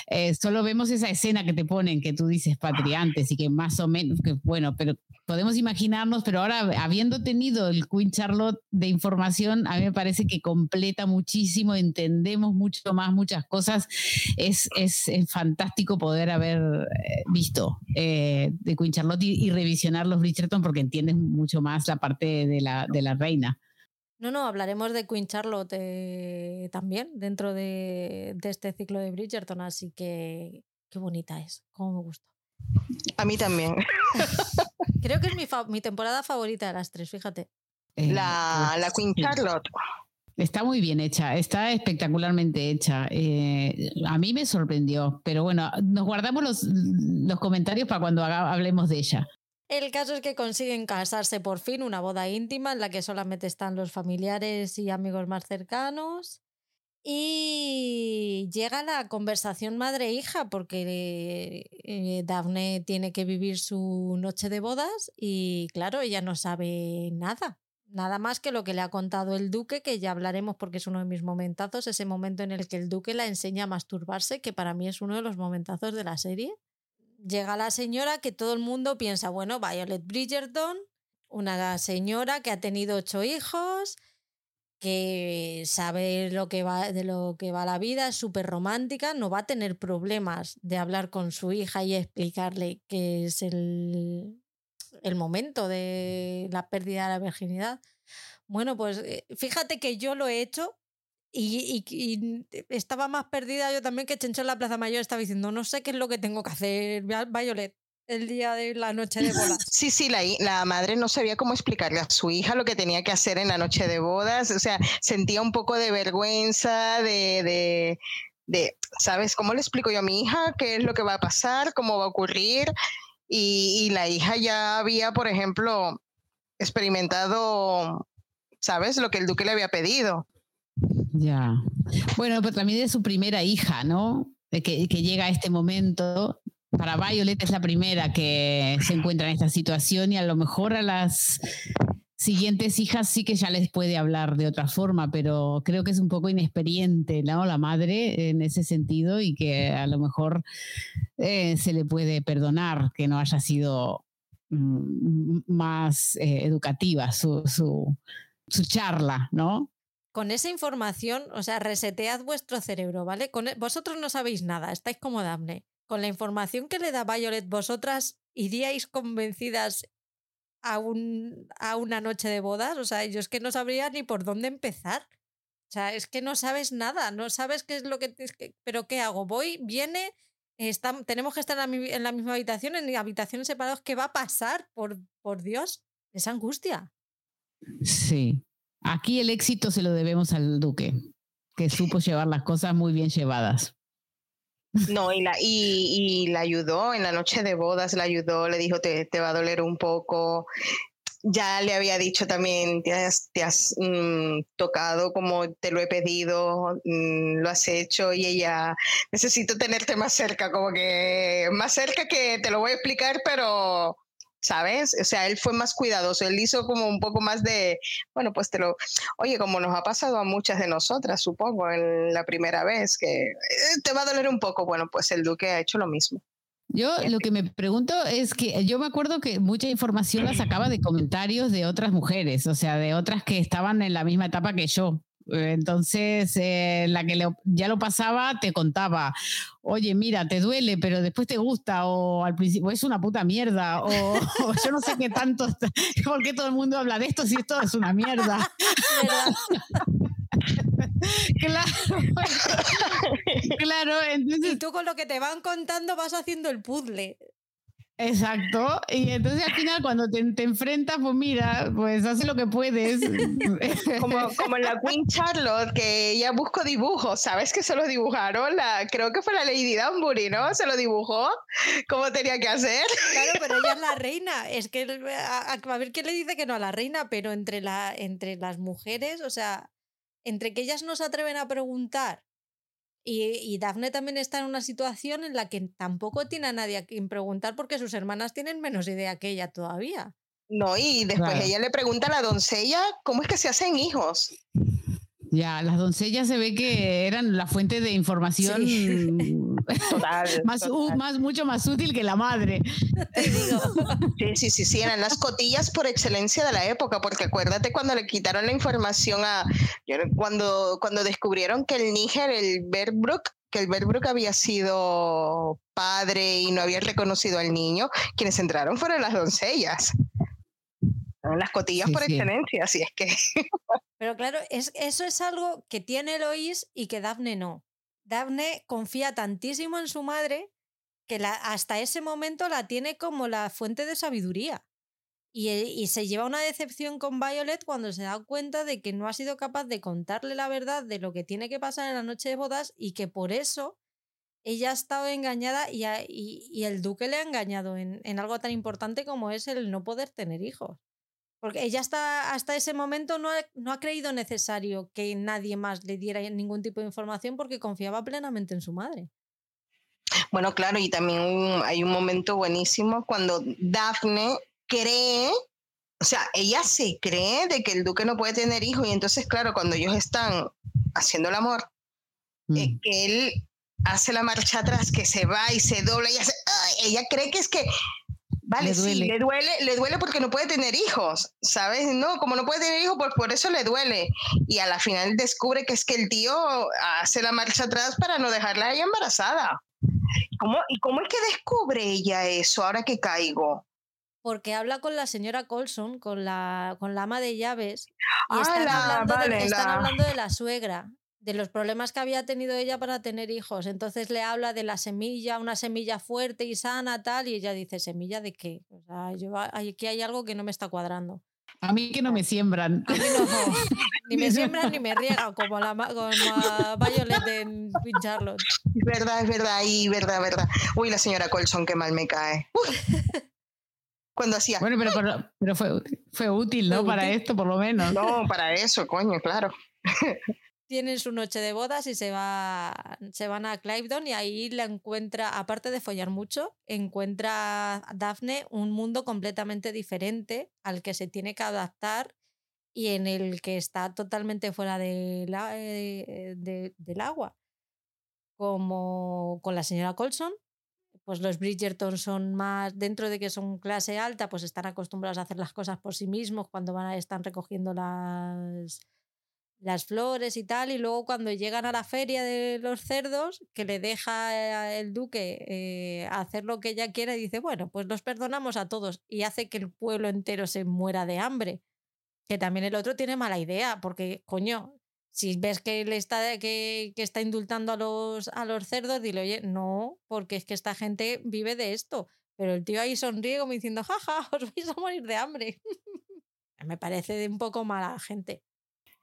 Eh, solo vemos esa escena que te ponen, que tú dices patriantes y que más o menos, que bueno, pero podemos imaginarnos, pero ahora habiendo tenido el Queen Charlotte de información, a mí me parece que completa muchísimo, entendemos mucho más muchas cosas. Es, es, fantástico poder haber eh, visto eh, de Queen Charlotte y, revisionar los Bridgerton porque entiendes mucho más la parte de la, de la reina. No, no, hablaremos de Queen Charlotte eh, también dentro de, este ciclo de Bridgerton, así que qué bonita es, cómo me gusta. A mí también. Creo que es mi, temporada favorita de las tres, fíjate. Eh, la, pues, la, Queen Charlotte. Está muy bien hecha, está espectacularmente hecha. Eh, a mí me sorprendió, pero bueno, nos guardamos los, los comentarios para cuando hablemos de ella. El caso es que consiguen casarse por fin, una boda íntima en la que solamente están los familiares y amigos más cercanos. Y llega la conversación madre-hija porque eh, Daphne tiene que vivir su noche de bodas y claro, ella no sabe nada. Nada más que lo que le ha contado el duque, que ya hablaremos porque es uno de mis momentazos, ese momento en el que el duque la enseña a masturbarse, que para mí es uno de los momentazos de la serie. Llega la señora que todo el mundo piensa, bueno, Violet Bridgerton, una señora que ha tenido ocho hijos, que sabe lo que va, de lo que va la vida, es súper romántica, no va a tener problemas de hablar con su hija y explicarle que es el, el momento de la pérdida de la virginidad. Bueno, pues eh, fíjate que yo lo he hecho y, estaba más perdida yo también que Chencho en la Plaza Mayor estaba diciendo, no sé qué es lo que tengo que hacer, Violet el día de la noche de bodas. Sí, sí, la, la, madre no sabía cómo explicarle a su hija lo que tenía que hacer en la noche de bodas. O sea, sentía un poco de vergüenza, de, de, de, ¿sabes? ¿Cómo le explico yo a mi hija qué es lo que va a pasar, cómo va a ocurrir? Y, y la hija ya había, por ejemplo, experimentado, ¿sabes? Lo que el duque le había pedido. Ya. Bueno, pero también de su primera hija, ¿no? Que, que llega a este momento para Violet es la primera que se encuentra en esta situación y a lo mejor a las siguientes hijas sí que ya les puede hablar de otra forma, pero creo que es un poco inexperiente, ¿no? La madre en ese sentido y que a lo mejor eh, se le puede perdonar que no haya sido mm, más eh, educativa su, su, su charla, ¿no? Con esa información, o sea, resetead vuestro cerebro, ¿vale? Con, e, vosotros no sabéis nada, estáis como Daphne con la información que le da Violet, ¿vosotras iríais convencidas a, un, a una noche de bodas? O sea, yo es que no sabría ni por dónde empezar. O sea, es que no sabes nada, no sabes qué es lo que... que pero ¿qué hago? Voy, viene, tenemos que estar en la, misma habitación, en habitaciones separadas. ¿Qué va a pasar? Por, por Dios, esa angustia. Sí. Aquí el éxito se lo debemos al duque, que supo llevar las cosas muy bien llevadas. No, y la, y, la ayudó en la noche de bodas, la ayudó, le dijo, te, te va a doler un poco. Ya le había dicho también, te has, te has mm, tocado como te lo he pedido, mm, lo has hecho y ella, necesito tenerte más cerca, como que más cerca que te lo voy a explicar, pero ¿sabes? O sea, él fue más cuidadoso, él hizo como un poco más de, bueno, pues te lo, oye, como nos ha pasado a muchas de nosotras, supongo, en la primera vez, que eh, te va a doler un poco, bueno, pues el duque ha hecho lo mismo. Yo lo que me pregunto es que yo me acuerdo que mucha información la sacaba de comentarios de otras mujeres, o sea, de otras que estaban en la misma etapa que yo. Entonces, eh, la que ya lo pasaba te contaba, oye, mira, te duele, pero después te gusta, o al principio es una puta mierda, o, yo no sé qué tanto, ¿por qué todo el mundo habla de esto si esto es una mierda? claro, claro, entonces... Y tú con lo que te van contando vas haciendo el puzzle. Exacto. Y entonces al final cuando te, te, enfrentas, pues mira, pues hace lo que puedes. Como, como en la Queen Charlotte, que ella buscó dibujos, ¿sabes que se lo dibujaron? La, creo que fue la Lady Danbury, ¿no? Se lo dibujó cómo tenía que hacer. Claro, pero ella es la reina. Es que a, a ver quién le dice que no a la reina, pero entre, la, entre las mujeres, o sea, entre que ellas no se atreven a preguntar y, y, Daphne también está en una situación en la que tampoco tiene a nadie a quien preguntar porque sus hermanas tienen menos idea que ella todavía. No, y después ella le pregunta a la doncella cómo es que se hacen hijos. Ya, las doncellas se ve que eran la fuente de información total, más, más, mucho más útil que la madre. Sí, sí, sí, sí, eran las cotillas por excelencia de la época, porque acuérdate cuando le quitaron la información a, cuando, cuando descubrieron que el Níger, el Berbrook, que el Berbrook había sido padre y no había reconocido al niño, quienes entraron fueron las doncellas las cotillas por excelencia, así es que. Pero claro, es, eso es algo que tiene Eloís y que Daphne no. Daphne confía tantísimo en su madre que la, hasta ese momento la tiene como la fuente de sabiduría. Y, y, se lleva una decepción con Violet cuando se da cuenta de que no ha sido capaz de contarle la verdad de lo que tiene que pasar en la noche de bodas y que por eso ella ha estado engañada y, y, y el duque le ha engañado en, en, algo tan importante como es el no poder tener hijos. Porque ella hasta, hasta ese momento no ha, no ha creído necesario que nadie más le diera ningún tipo de información porque confiaba plenamente en su madre. Bueno, claro, y también hay un momento buenísimo cuando Daphne cree o sea, ella se cree de que el duque no puede tener hijos y entonces, claro, cuando ellos están haciendo el amor, eh, Mm. que él hace la marcha atrás, que se va y se dobla y hace, ¡ay! ella cree que es que, vale, Le sí, duele. le duele, le duele porque no puede tener hijos, ¿sabes? No, como no puede tener hijos, pues por eso le duele. Y a la final descubre que es que el tío hace la marcha atrás para no dejarla a ella embarazada. ¿Cómo, ¿Y cómo es que descubre ella eso ahora que caigo? Porque habla con la señora Colson, con la, con la ama de llaves, y Ah, están, la- hablando, de, vale, están la- hablando de la suegra, de los problemas que había tenido ella para tener hijos. Entonces le habla de la semilla, una semilla fuerte y sana, tal, y ella dice, ¿semilla de qué? O sea, yo, aquí hay algo que no me está cuadrando. A mí que no me siembran. A mí no, ni me siembran ni me riegan, como, la, como a Violet en Queen Charlotte. Es verdad, es verdad, y verdad, verdad. Uy, la señora Colson, qué mal me cae. Uy. Cuando hacía, Bueno, pero, por- pero fue, fue útil, ¿no? Fue Para útil. esto, por lo menos. no, para eso, coño, claro. tienen su noche de bodas y se, va, se van a Clivedon y ahí la encuentra, aparte de follar mucho, encuentra a Daphne un mundo completamente diferente al que se tiene que adaptar y en el que está totalmente fuera eh, de- del agua. Como con la señora Colson, pues los Bridgerton son más, dentro de que son clase alta, pues están acostumbrados a hacer las cosas por sí mismos cuando van a, están recogiendo las, las flores y tal, y luego cuando llegan a la feria de los cerdos, que le deja eh, el duque eh, hacer lo que ella quiera, y dice, bueno, pues los perdonamos a todos, y hace que el pueblo entero se muera de hambre. Que también el otro tiene mala idea, porque, coño, si ves que le está, que, que está indultando a los, a los cerdos, dile, oye, no, porque es que esta gente vive de esto. Pero el tío ahí sonríe como diciendo, jaja, os vais a morir de hambre. Me parece de un poco mala gente.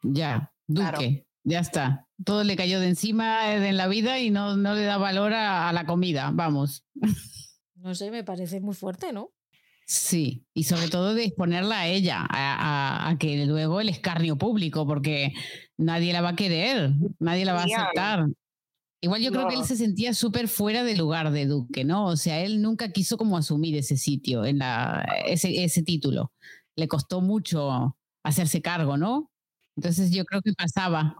Ya, Duque, Claro. ya está. Todo le cayó de encima eh, en la vida y no, no le da valor a, a la comida, vamos. No sé, me parece muy fuerte, ¿no? Sí, y sobre todo de exponerla a ella, a, a- a que luego el escarnio público, porque nadie la va a querer, nadie la va a aceptar. Igual yo creo que él No. se sentía súper fuera de lugar de Duque, ¿no? O sea, él nunca quiso como asumir ese sitio, en la, ese, ese título. Le costó mucho hacerse cargo, ¿no? Entonces yo creo que pasaba.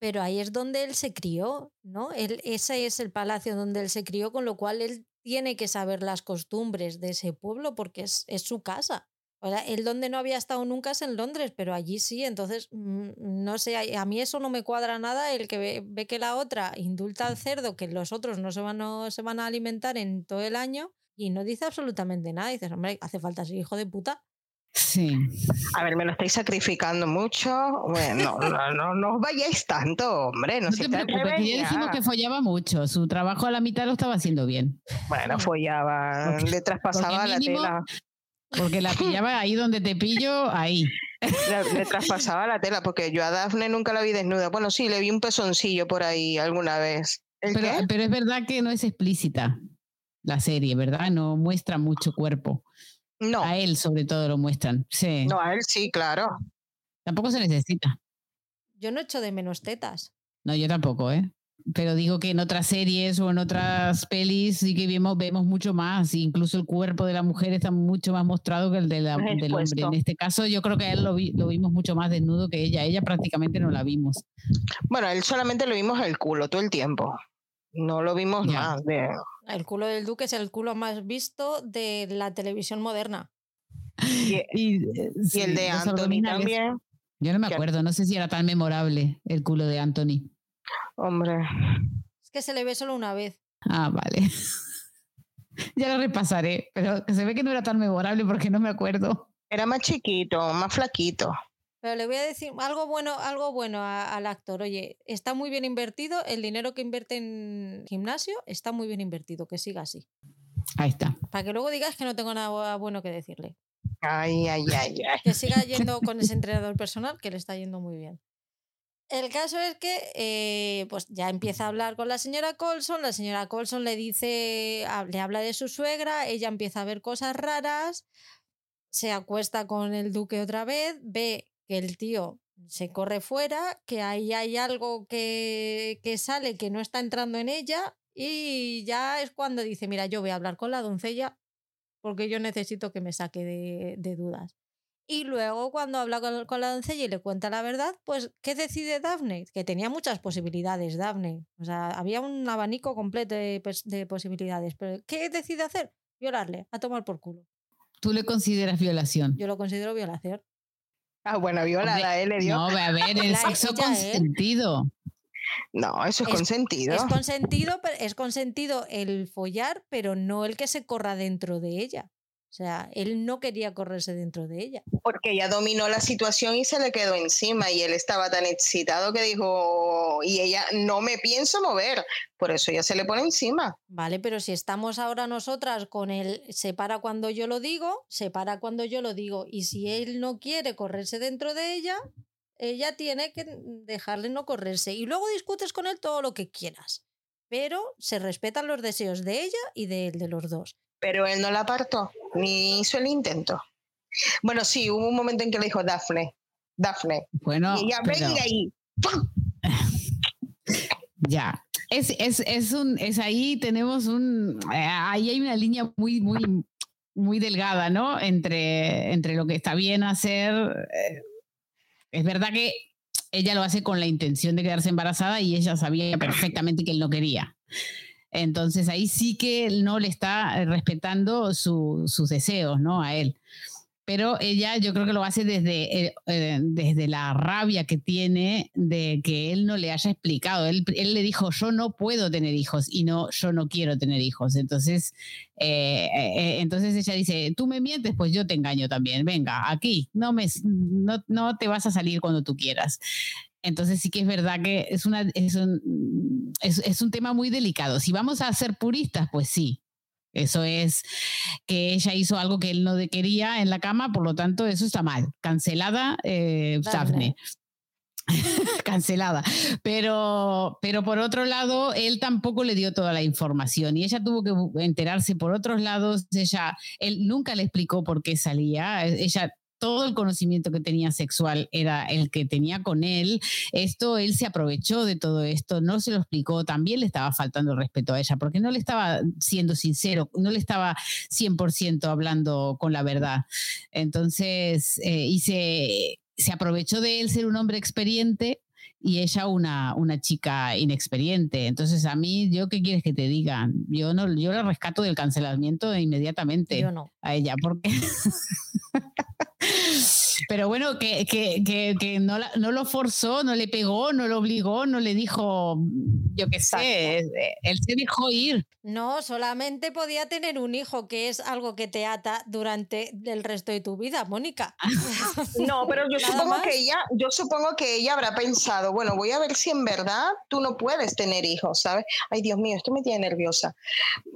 Pero ahí es donde él se crió, ¿no? Él, ese es el palacio donde él se crió, con lo cual él tiene que saber las costumbres de ese pueblo porque es, es su casa. O sea, él donde no había estado nunca es en Londres, pero allí sí. Entonces, mm, no sé, a mí eso no me cuadra nada. El que ve, ve que la otra indulta al cerdo, que los otros no se, van, no se van a alimentar en todo el año y no dice absolutamente nada. dices, hombre, hace falta ser hijo de puta. Sí. A ver, me lo estáis sacrificando mucho. Bueno, no, no, no os vayáis tanto, hombre. No, No te preocupes, que ya dijimos que follaba mucho. Su trabajo a la mitad lo estaba haciendo bien. Bueno, follaba, Porque- le traspasaba la mínimo- tela. Porque la pillaba ahí donde te pillo, ahí. Le, le traspasaba la tela, porque yo a Dafne nunca la vi desnuda. Bueno, sí, le vi un pezoncillo por ahí alguna vez. ¿El Pero, pero es verdad que no es explícita la serie, ¿verdad? No muestra mucho cuerpo. No, A él sobre todo lo muestran. Sí. no, a él sí, claro. Tampoco se necesita. Yo no echo de menos tetas. No, yo tampoco, ¿eh? Pero digo que en otras series o en otras pelis sí que vemos, vemos mucho más. Incluso el cuerpo de la mujer está mucho más mostrado que el de la- del hombre. En este caso yo creo que a él lo, vi- lo vimos mucho más desnudo que ella. Ella prácticamente no la vimos. Bueno, a él solamente lo vimos el culo todo el tiempo. No lo vimos Ya. más. De... El culo del duque es el culo más visto de la televisión moderna. Y, Y, eh, y sí, el de Anthony también. Yo no me acuerdo, no sé si era tan memorable el culo de Anthony. Hombre, Es que se le ve solo una vez. Ah, vale. ya lo repasaré, pero se ve que no era tan memorable porque no me acuerdo. era más chiquito, más flaquito. Pero le voy a decir algo bueno, algo bueno a- al actor. Oye, está muy bien invertido. El dinero que invierte en gimnasio está muy bien invertido. Que siga así. Ahí está. Para que luego digas que no tengo nada bueno que decirle. Ay, ay, ay, ay. Que siga yendo con ese entrenador personal, que le está yendo muy bien. El caso es que eh, pues ya empieza a hablar con la señora Colson. La señora Colson le dice, le habla de su suegra. Ella empieza a ver cosas raras. Se acuesta con el duque otra vez. Ve que el tío se corre fuera, que ahí hay algo que, que sale que no está entrando en ella. Y ya es cuando dice: Mira, yo voy a hablar con la doncella porque yo necesito que me saque de, de dudas. Y luego cuando habla con, la doncella y le cuenta la verdad, pues ¿qué decide Daphne? Que tenía muchas posibilidades, Daphne. O sea, había un abanico completo de, de posibilidades. Pero ¿qué decide hacer? Violarle, a tomar por culo. ¿Tú le consideras violación? Yo lo considero violación. Ah, bueno, violada, él le dio. No, a ver, el sexo consentido. No, eso es, consentido. Es consentido, es consentido el follar, pero no el que se corra dentro de ella. O sea, él no quería correrse dentro de ella. Porque ella dominó la situación y se le quedó encima y él estaba tan excitado que dijo, y ella no me pienso mover, por eso ella se le pone encima. Vale, pero si estamos ahora nosotras con él, se para cuando yo lo digo, se para cuando yo lo digo, y si él no quiere correrse dentro de ella, ella tiene que dejarle no correrse. Y luego discutes con él todo lo que quieras. Pero se respetan los deseos de ella y de de los dos. Pero él no la apartó, ni hizo el intento. Bueno, sí, hubo un momento en que le dijo Dafne, Dafne. Bueno, y ella, venga ahí. Ya, es, es, es, un, es ahí tenemos un, eh, ahí hay una línea muy, muy, muy delgada, ¿no? Entre, entre lo que está bien hacer. Eh, es verdad que ella lo hace con la intención de quedarse embarazada y ella sabía perfectamente que él no quería. Entonces ahí sí que no le está respetando sus deseos, ¿no? A él pero ella yo creo que lo hace desde, eh, eh, desde la rabia que tiene de que él no le haya explicado. Él, le dijo, yo no puedo tener hijos y no, yo no quiero tener hijos. Entonces, eh, entonces ella dice, tú me mientes, pues yo te engaño también. Venga, aquí, no, me, no, no te vas a salir cuando tú quieras. Entonces sí que es verdad que es, una, es, un, es, es un tema muy delicado. Si vamos a ser puristas, pues sí, eso es que ella hizo algo que él no quería en la cama, por lo tanto, eso está mal. Cancelada, eh, Daphne. cancelada. Pero, pero por otro lado, él tampoco le dio toda la información y ella tuvo que enterarse por otros lados. Ella, él nunca le explicó por qué salía. Ella todo el conocimiento que tenía sexual era el que tenía con él. Esto, él se aprovechó de todo esto, no se lo explicó, también le estaba faltando el respeto a ella, porque no le estaba siendo sincero, no le estaba 100% hablando con la verdad. Entonces, eh, y se, se aprovechó de él ser un hombre experiente y ella una, una chica inexperiente. Entonces, a mí, ¿yo qué quieres que te diga? Yo no, yo la rescato del cancelamiento inmediatamente yo no. a ella, porque Pero bueno, que, que, que, no, no, lo forzó, no le pegó, no lo obligó, no le dijo, yo qué sé, él se dejó ir. No, solamente podía tener un hijo, que es algo que te ata durante el resto de tu vida, Mónica. no, pero yo supongo que ella, yo supongo que ella habrá pensado, bueno, voy a ver si en verdad tú no puedes tener hijos, ¿sabes? Ay, Dios mío, esto me tiene nerviosa.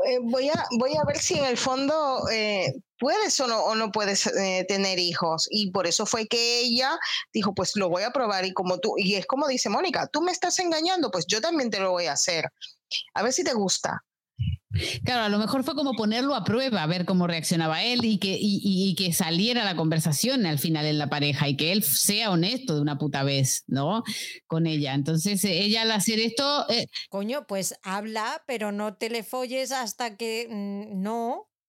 Eh, voy, a, voy a ver si en el fondo eh, puedes o no, o no puedes eh, tener hijos. Y por eso fue que ella dijo, pues lo voy a probar. Y como tú, y es como dice Mónica, tú me estás engañando, pues yo también te lo voy a hacer. A ver si te gusta. Claro, a lo mejor fue como ponerlo a prueba, a ver cómo reaccionaba él y que, y, que saliera la conversación al final en la pareja y que él sea honesto de una puta vez, ¿no? Con ella. Entonces, ella al hacer esto... Eh, Coño, pues habla, pero no te le folles hasta que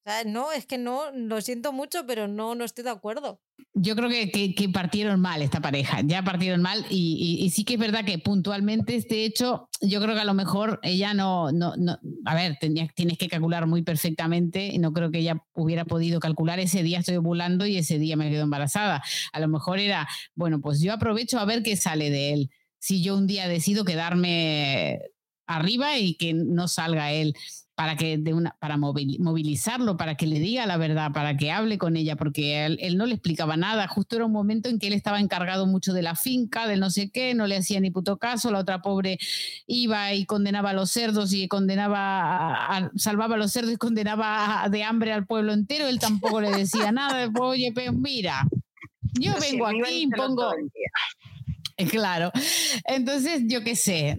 mm, no no, es que no, lo siento mucho, pero no, no estoy de acuerdo. Yo creo que, que, partieron mal esta pareja, ya partieron mal y, y, sí que es verdad que puntualmente este hecho, yo creo que a lo mejor ella no, no, no a ver, tienes que calcular muy perfectamente y no creo que ella hubiera podido calcular ese día estoy ovulando y ese día me quedo embarazada. A lo mejor era, bueno, pues yo aprovecho a ver qué sale de él. Si yo un día decido quedarme arriba y que no salga él para que de una para movilizarlo, para que le diga la verdad, para que hable con ella, porque él, no le explicaba nada. Justo era un momento en que él estaba encargado mucho de la finca, del no sé qué, no le hacía ni puto caso. La otra pobre iba y condenaba a los cerdos y condenaba, salvaba a los cerdos y condenaba de hambre al pueblo entero. Él tampoco le decía nada. Oye, pues mira, yo vengo aquí y pongo. Claro. Entonces, yo qué sé.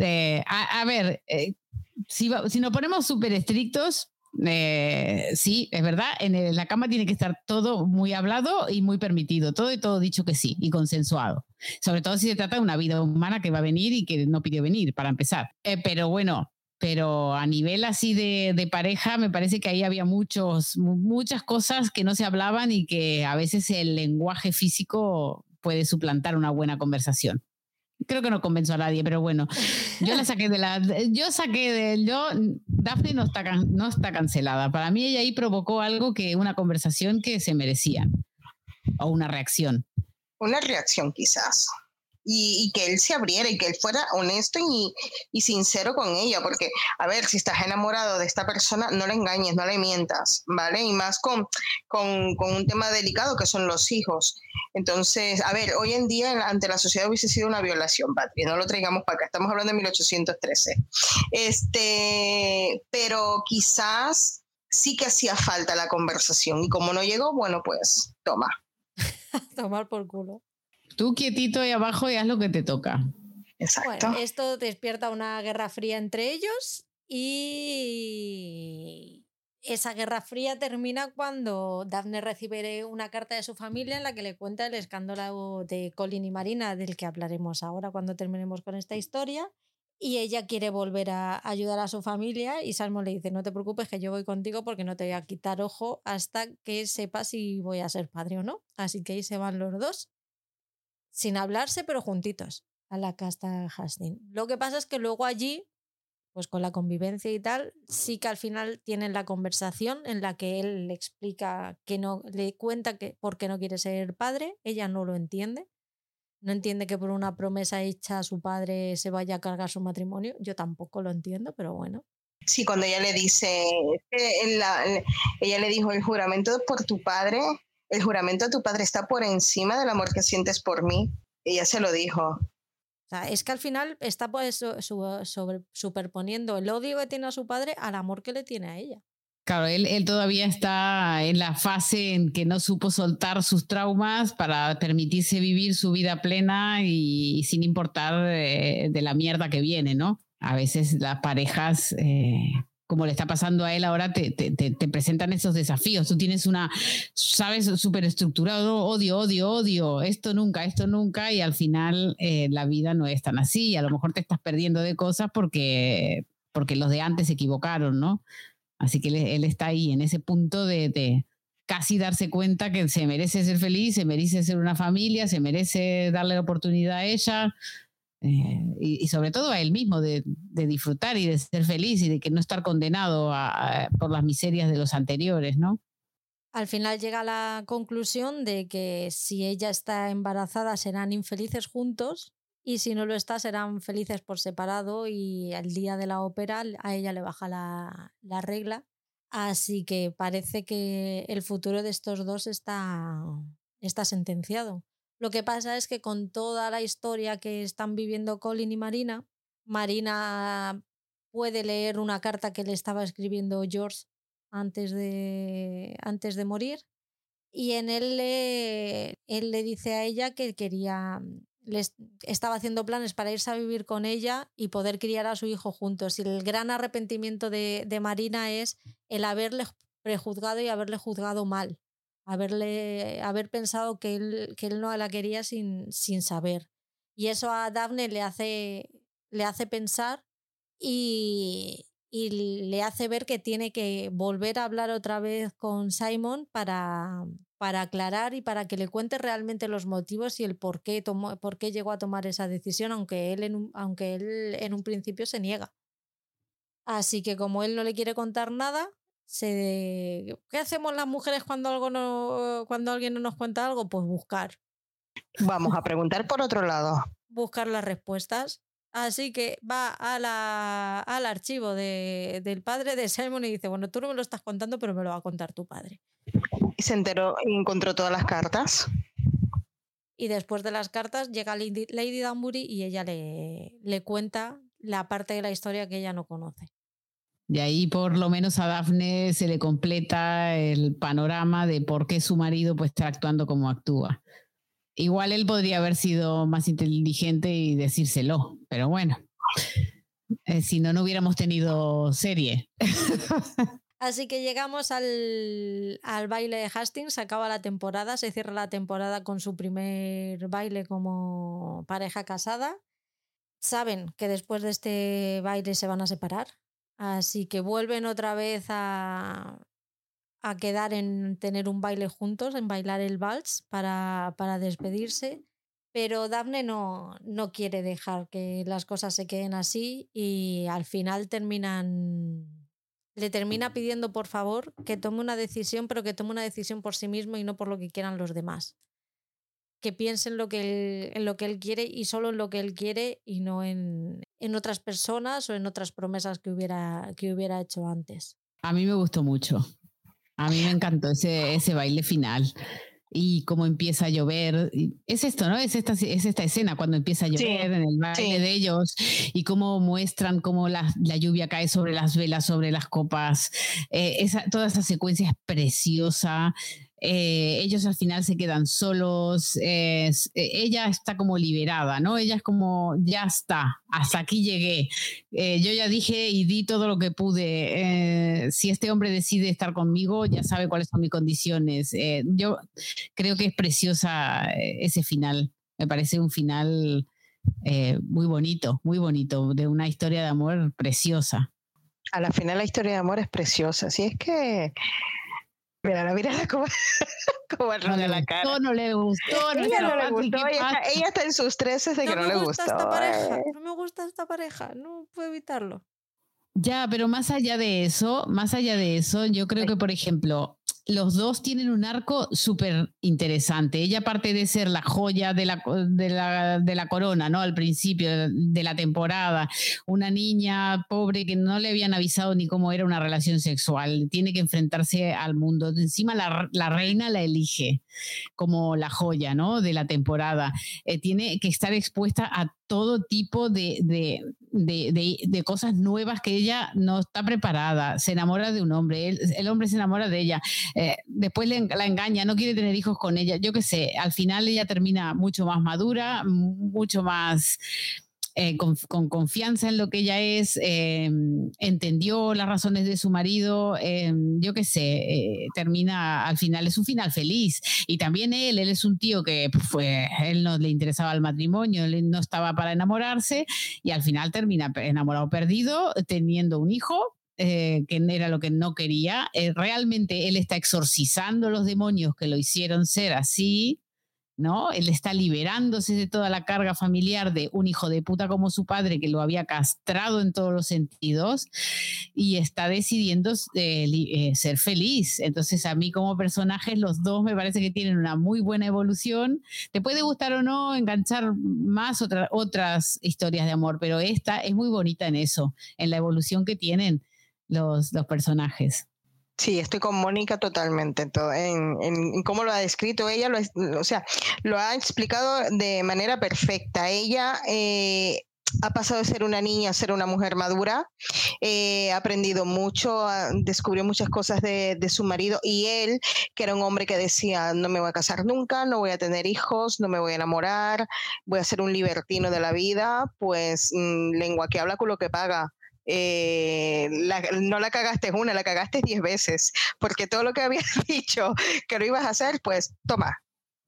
Eh, a, ver, eh, si, si nos ponemos súper estrictos, eh, sí, es verdad, en la cama tiene que estar todo muy hablado y muy permitido, todo y todo dicho que sí y consensuado. Sobre todo si se trata de una vida humana que va a venir y que no pidió venir, para empezar. pero bueno, pero a nivel así de, de, pareja me parece que ahí había muchos, muchas cosas que no se hablaban y que a veces el lenguaje físico puede suplantar una buena conversación. Creo que no convenzo a nadie, pero bueno, yo la saqué de la, yo saqué de, yo, Daphne no está, no está cancelada. Para mí ella ahí provocó algo que, una conversación que se merecía, o una reacción. Una reacción quizás y, que él se abriera y que él fuera honesto y, y, sincero con ella, porque, a ver, si estás enamorado de esta persona, no le engañes, no le mientas, ¿vale? Y más con, con, con un tema delicado que son los hijos. Entonces, a ver, hoy en día ante la sociedad hubiese sido una violación, Patria, no lo traigamos para acá, estamos hablando de 1813. Este, pero quizás sí que hacía falta la conversación y como no llegó, bueno, pues toma. Tomar por culo. Tú quietito ahí abajo y haz lo que te toca. Exacto. esto despierta una guerra fría entre ellos y esa guerra fría termina cuando Daphne recibe una carta de su familia en la que le cuenta el escándalo de Colin y Marina, del que hablaremos ahora cuando terminemos con esta historia. Y ella quiere volver a ayudar a su familia y Salmo le dice, no te preocupes que yo voy contigo porque no te voy a quitar ojo hasta que sepas si voy a ser padre o no. Así que ahí se van los dos sin hablarse, pero juntitos a la casta Hastings. Lo que pasa es que luego allí, pues con la convivencia y tal, sí que al final tienen la conversación en la que él le explica que no, le cuenta que por qué no quiere ser padre, ella no lo entiende. No entiende que por una promesa hecha a su padre se vaya a cargar su matrimonio. Yo tampoco lo entiendo, pero bueno. Sí, cuando ella le dice, ella le dijo el juramento por tu padre el juramento de tu padre está por encima del amor que sientes por mí. Ella se lo dijo. O sea, es que al final está pues, superponiendo el odio que tiene a su padre al amor que le tiene a ella. Claro, él, él, todavía está en la fase en que no supo soltar sus traumas para permitirse vivir su vida plena y, sin importar de, la mierda que viene, ¿no? A veces las parejas eh, como le está pasando a él ahora, te, te, te, presentan esos desafíos. Tú tienes una, sabes, súper estructurado, odio, odio, odio, esto nunca, esto nunca, y al final eh, la vida no es tan así. A lo mejor te estás perdiendo de cosas porque, porque los de antes se equivocaron, ¿no? Así que él, está ahí, en ese punto de, de casi darse cuenta que se merece ser feliz, se merece ser una familia, se merece darle la oportunidad a ella, eh, y, sobre todo a él mismo, de, disfrutar y de ser feliz y de que no estar condenado por las miserias de los anteriores, ¿no? Al final llega a la conclusión de que si ella está embarazada serán infelices juntos y si no lo está serán felices por separado y al día de la ópera a ella le baja la, la regla. Así que parece que el futuro de estos dos está, está sentenciado. Lo que pasa es que con toda la historia que están viviendo Colin y Marina, Marina puede leer una carta que le estaba escribiendo George antes de, antes de morir y en él le, él le dice a ella que quería, les, estaba haciendo planes para irse a vivir con ella y poder criar a su hijo juntos. Y el gran arrepentimiento de, de Marina es el haberle prejuzgado y haberle juzgado mal haberle, haber pensado que él, que él no la quería sin, sin saber. Y eso a Daphne le hace, le hace pensar y, y le hace ver que tiene que volver a hablar otra vez con Simon para, para aclarar y para que le cuente realmente los motivos y el por qué, tomó, por qué llegó a tomar esa decisión, aunque él, en aunque él en un principio se niega. Así que como él no le quiere contar nada, se ¿qué hacemos las mujeres cuando algo no cuando alguien no nos cuenta algo? Pues buscar. Vamos a preguntar por otro lado. Buscar las respuestas. Así que va a la, al archivo de, del padre de Simon y dice, bueno, tú no me lo estás contando, pero me lo va a contar tu padre. Y se enteró y encontró todas las cartas. Y después de las cartas llega Lady, Lady Danbury y ella le, le cuenta la parte de la historia que ella no conoce. Y ahí por lo menos a Daphne se le completa el panorama de por qué su marido pues está actuando como actúa. Igual él podría haber sido más inteligente y decírselo, pero bueno, eh, si no, no hubiéramos tenido serie. Así que llegamos al, al, baile de Hastings, acaba la temporada, se cierra la temporada con su primer baile como pareja casada. Saben que después de este baile se van a separar, Así que vuelven otra vez a, a quedar en tener un baile juntos, en bailar el vals para, para despedirse. Pero Daphne no, no quiere dejar que las cosas se queden así y al final terminan le termina pidiendo por favor que tome una decisión, pero que tome una decisión por sí mismo y no por lo que quieran los demás. Que piense en lo que él, en lo que él quiere y solo en lo que él quiere y no en, en otras personas o en otras promesas que hubiera, que hubiera hecho antes. A mí me gustó mucho. A mí me encantó ese, ese baile final y cómo empieza a llover. Es esto, ¿no? Es esta, es esta escena cuando empieza a llover en el baile de ellos y cómo muestran cómo la, la, lluvia cae sobre las velas, sobre las copas. Eh, esa, toda esa secuencia es preciosa. Eh, ellos al final se quedan solos, eh, ella está como liberada, ¿no? Ella es como, ya está, hasta aquí llegué. Eh, yo ya dije y di todo lo que pude. si este hombre decide estar conmigo, ya sabe cuáles son mis condiciones. yo creo que es preciosa ese final, me parece un final muy bonito, muy bonito, de una historia de amor preciosa. A la final la historia de amor es preciosa, si es que Mira, mira cómo, cómo no la cara. No le gustó, no ella no le gustó. Ella está, ella está, en sus treces de que no, le gustó. Esta pareja, no me gusta esta pareja, no puedo evitarlo. Ya, pero más allá de eso, más allá de eso, yo creo que, por ejemplo, los dos tienen un arco súper interesante. Ella, aparte de ser la joya de la, de la, de la corona, ¿no? Al principio de la temporada, una niña pobre que no le habían avisado ni cómo era una relación sexual, tiene que enfrentarse al mundo. Encima la, la reina la elige como la joya, ¿no? De la temporada. Eh, tiene que estar expuesta a todo tipo de, de, de, de, cosas nuevas que ella no está preparada. Se enamora de un hombre, el hombre se enamora de ella, eh, después le, la engaña, no quiere tener hijos con ella. Yo qué sé, al final ella termina mucho más madura, mucho más eh, con, confianza en lo que ella es, eh, entendió las razones de su marido, eh, yo qué sé, termina al final, es un final feliz. Y también él, él es un tío que fue, él no le interesaba el matrimonio, él no estaba para enamorarse y al final termina enamorado perdido, teniendo un hijo, que era lo que no quería. realmente él está exorcizando los demonios que lo hicieron ser así. ¿No? Él está liberándose de toda la carga familiar de un hijo de puta como su padre que lo había castrado en todos los sentidos y está decidiendo eh, eh, ser feliz. Entonces a mí como personajes los dos me parece que tienen una muy buena evolución. Te puede gustar o no enganchar más otras historias de amor, pero esta es muy bonita en eso, en la evolución que tienen los, los personajes. Sí, estoy con Mónica totalmente en, todo, en, cómo lo ha descrito ella, lo, o sea, lo ha explicado de manera perfecta. Ella eh, ha pasado de ser una niña a ser una mujer madura, eh, ha aprendido mucho, descubrió muchas cosas de, su marido y él, que era un hombre que decía, no me voy a casar nunca, no voy a tener hijos, no me voy a enamorar, voy a ser un libertino de la vida, pues mm, lengua que habla con lo que paga. Eh, no la cagaste una, la cagaste diez veces, porque todo lo que habías dicho que lo ibas a hacer, pues toma,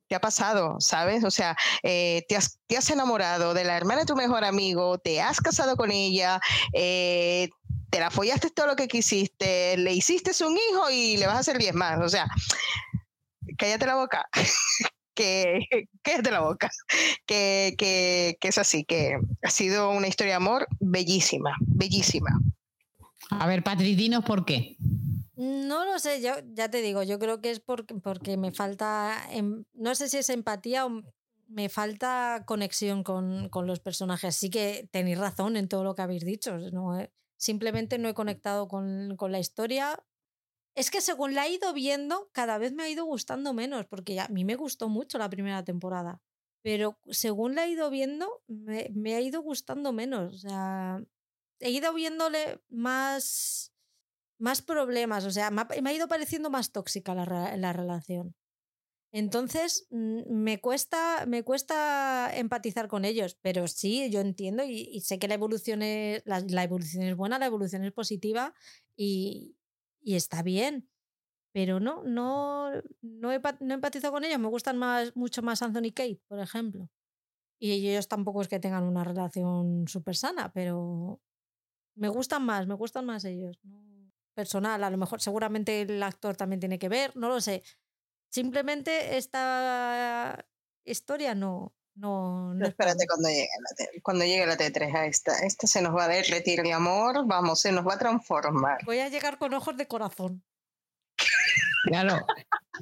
te ha pasado, ¿sabes? O sea, eh, te, has, enamorado de la hermana de tu mejor amigo, te has casado con ella, eh, te la follaste todo lo que quisiste, le hiciste un hijo y le vas a hacer diez más. O sea, cállate la boca. que, que es de la boca, que, que, que es así, que ha sido una historia de amor bellísima, bellísima. A ver, Patri, dinos por qué. No lo sé, yo ya te digo, yo creo que es porque, porque me falta, em, no sé si es empatía o me falta conexión con, con los personajes. Sí que tenéis razón en todo lo que habéis dicho. ¿no? Simplemente no he conectado con, con, la historia es que según la he ido viendo, cada vez me ha ido gustando menos, porque a mí me gustó mucho la primera temporada. Pero según la he ido viendo, me, ha ido gustando menos. O sea, he ido viéndole más, más problemas. O sea, me ha, ido pareciendo más tóxica la, la relación. Entonces, me cuesta, me cuesta empatizar con ellos, pero sí, yo entiendo y, sé que la evolución, es, la, evolución es buena, la evolución es positiva y, y está bien. Pero no, no, no, he, no empatizo con ellos. Me gustan más, mucho más Anthony Kate, por ejemplo. Y ellos tampoco es que tengan una relación súper sana, pero Me gustan más, me gustan más ellos. Personal, a lo mejor seguramente el actor también tiene que ver, no lo sé. Simplemente esta historia no, no, no espérate cuando llegue, la cuando llegue la T3 a esta. Esta se nos va a derretir de amor, vamos, se nos va a transformar. Voy a llegar con ojos de corazón. Claro,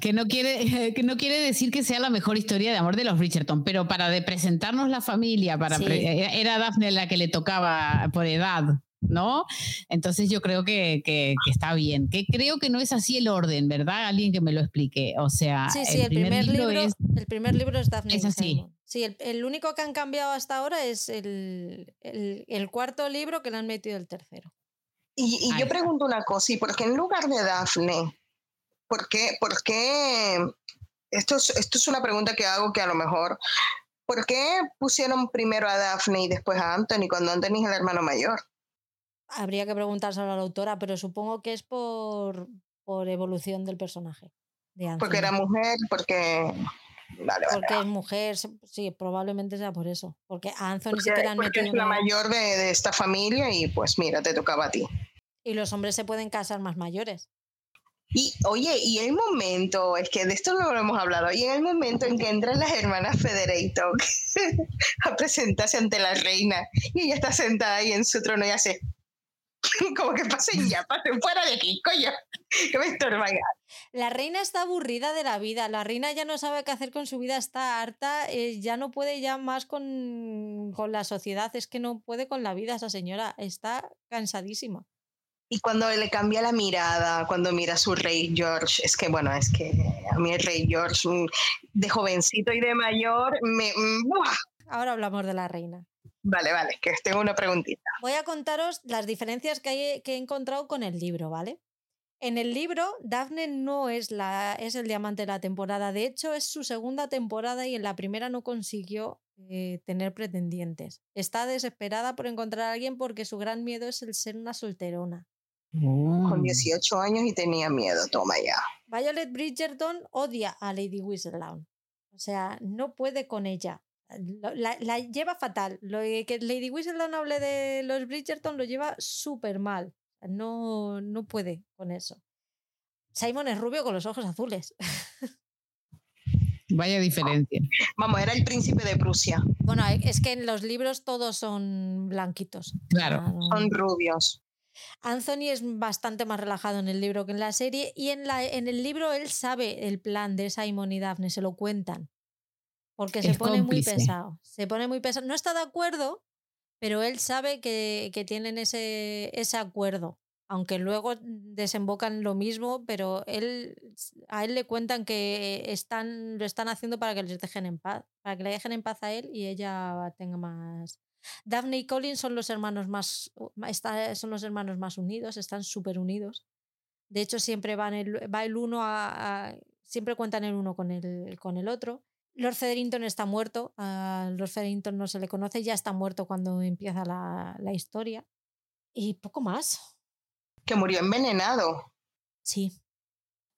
que no quiere, que no quiere decir que sea la mejor historia de amor de los Bridgerton, pero para de presentarnos la familia, para era Daphne la que le tocaba por edad, ¿no? Entonces yo creo que, que, está bien, que creo que no es así el orden, ¿verdad? Alguien que me lo explique. O sea, sí, sí, el, primer, libro, es, el primer libro es Daphne. Es así. Sí, el, único que han cambiado hasta ahora es el, el, cuarto libro que le han metido el tercero. Y, y yo pregunto una cosa, ¿y por qué en lugar de Daphne ¿Por qué? ¿Por qué? Esto es, esto es una pregunta que hago que a lo mejor, ¿por qué pusieron primero a Daphne y después a Anthony cuando Anthony es el hermano mayor? Habría que preguntarse a la autora, pero supongo que es por, por evolución del personaje. De porque era mujer, porque... Vale, porque es mujer, sí, probablemente sea por eso. Porque a Anthony sí que han porque es la mayor de, de esta familia y pues mira, te tocaba a ti. Y los hombres se pueden casar más mayores. Y oye, y el momento, es que de esto no lo hemos hablado, y en el momento en que entran las hermanas Federator a presentarse ante la reina, y ella está sentada ahí en su trono y hace, como que pasen ya, pasen fuera de aquí, coño, que me estorban. La reina está aburrida de la vida, la reina ya no sabe qué hacer con su vida, está harta, eh, ya no puede ya más con, con la sociedad, es que no puede con la vida esa señora, está cansadísima. Y cuando le cambia la mirada, cuando mira a su rey George, es que bueno, es que a mí el rey George mm, de jovencito y de mayor me... Mm, Ahora hablamos de la reina. Vale, vale, que tengo una preguntita. Voy a contaros las diferencias que, hay, que he encontrado con el libro, ¿vale? En el libro, Daphne no es, la, es el diamante de la temporada. De hecho, es su segunda temporada y en la primera no consiguió eh, tener pretendientes. Está desesperada por encontrar a alguien porque su gran miedo es el ser una solterona. Con 18 mm. años y tenía miedo, toma ya. Violet Bridgerton odia a Lady Whistledown. O sea, no puede con ella. La, lleva fatal. Lo que Lady Whistledown hable de los Bridgerton lo lleva súper mal. No, no puede con eso. Simon es rubio con los ojos azules. Vaya diferencia. Vamos, era el príncipe de Prusia. Bueno, es que en los libros todos son blanquitos. Claro. Son rubios. Anthony es bastante más relajado en el libro que en la serie y en, la, en el libro él sabe el plan de Simon y Daphne, se lo cuentan. Porque se pone muy pesado. Se pone muy pesado. No está de acuerdo, pero él sabe que, que tienen ese, ese acuerdo. Aunque luego desembocan lo mismo, pero él, a él le cuentan que están, lo están haciendo para que les dejen en paz, para que le dejen en paz a él y ella tenga más, Daphne y Colin son los hermanos más, son los hermanos más unidos, están súper unidos. De hecho, siempre van el, va el uno a, siempre cuentan el uno con el, con el otro. Lord Federington está muerto, a Lord Federington no se le conoce, ya está muerto cuando empieza la, la historia. Y poco más. Que murió envenenado. Sí.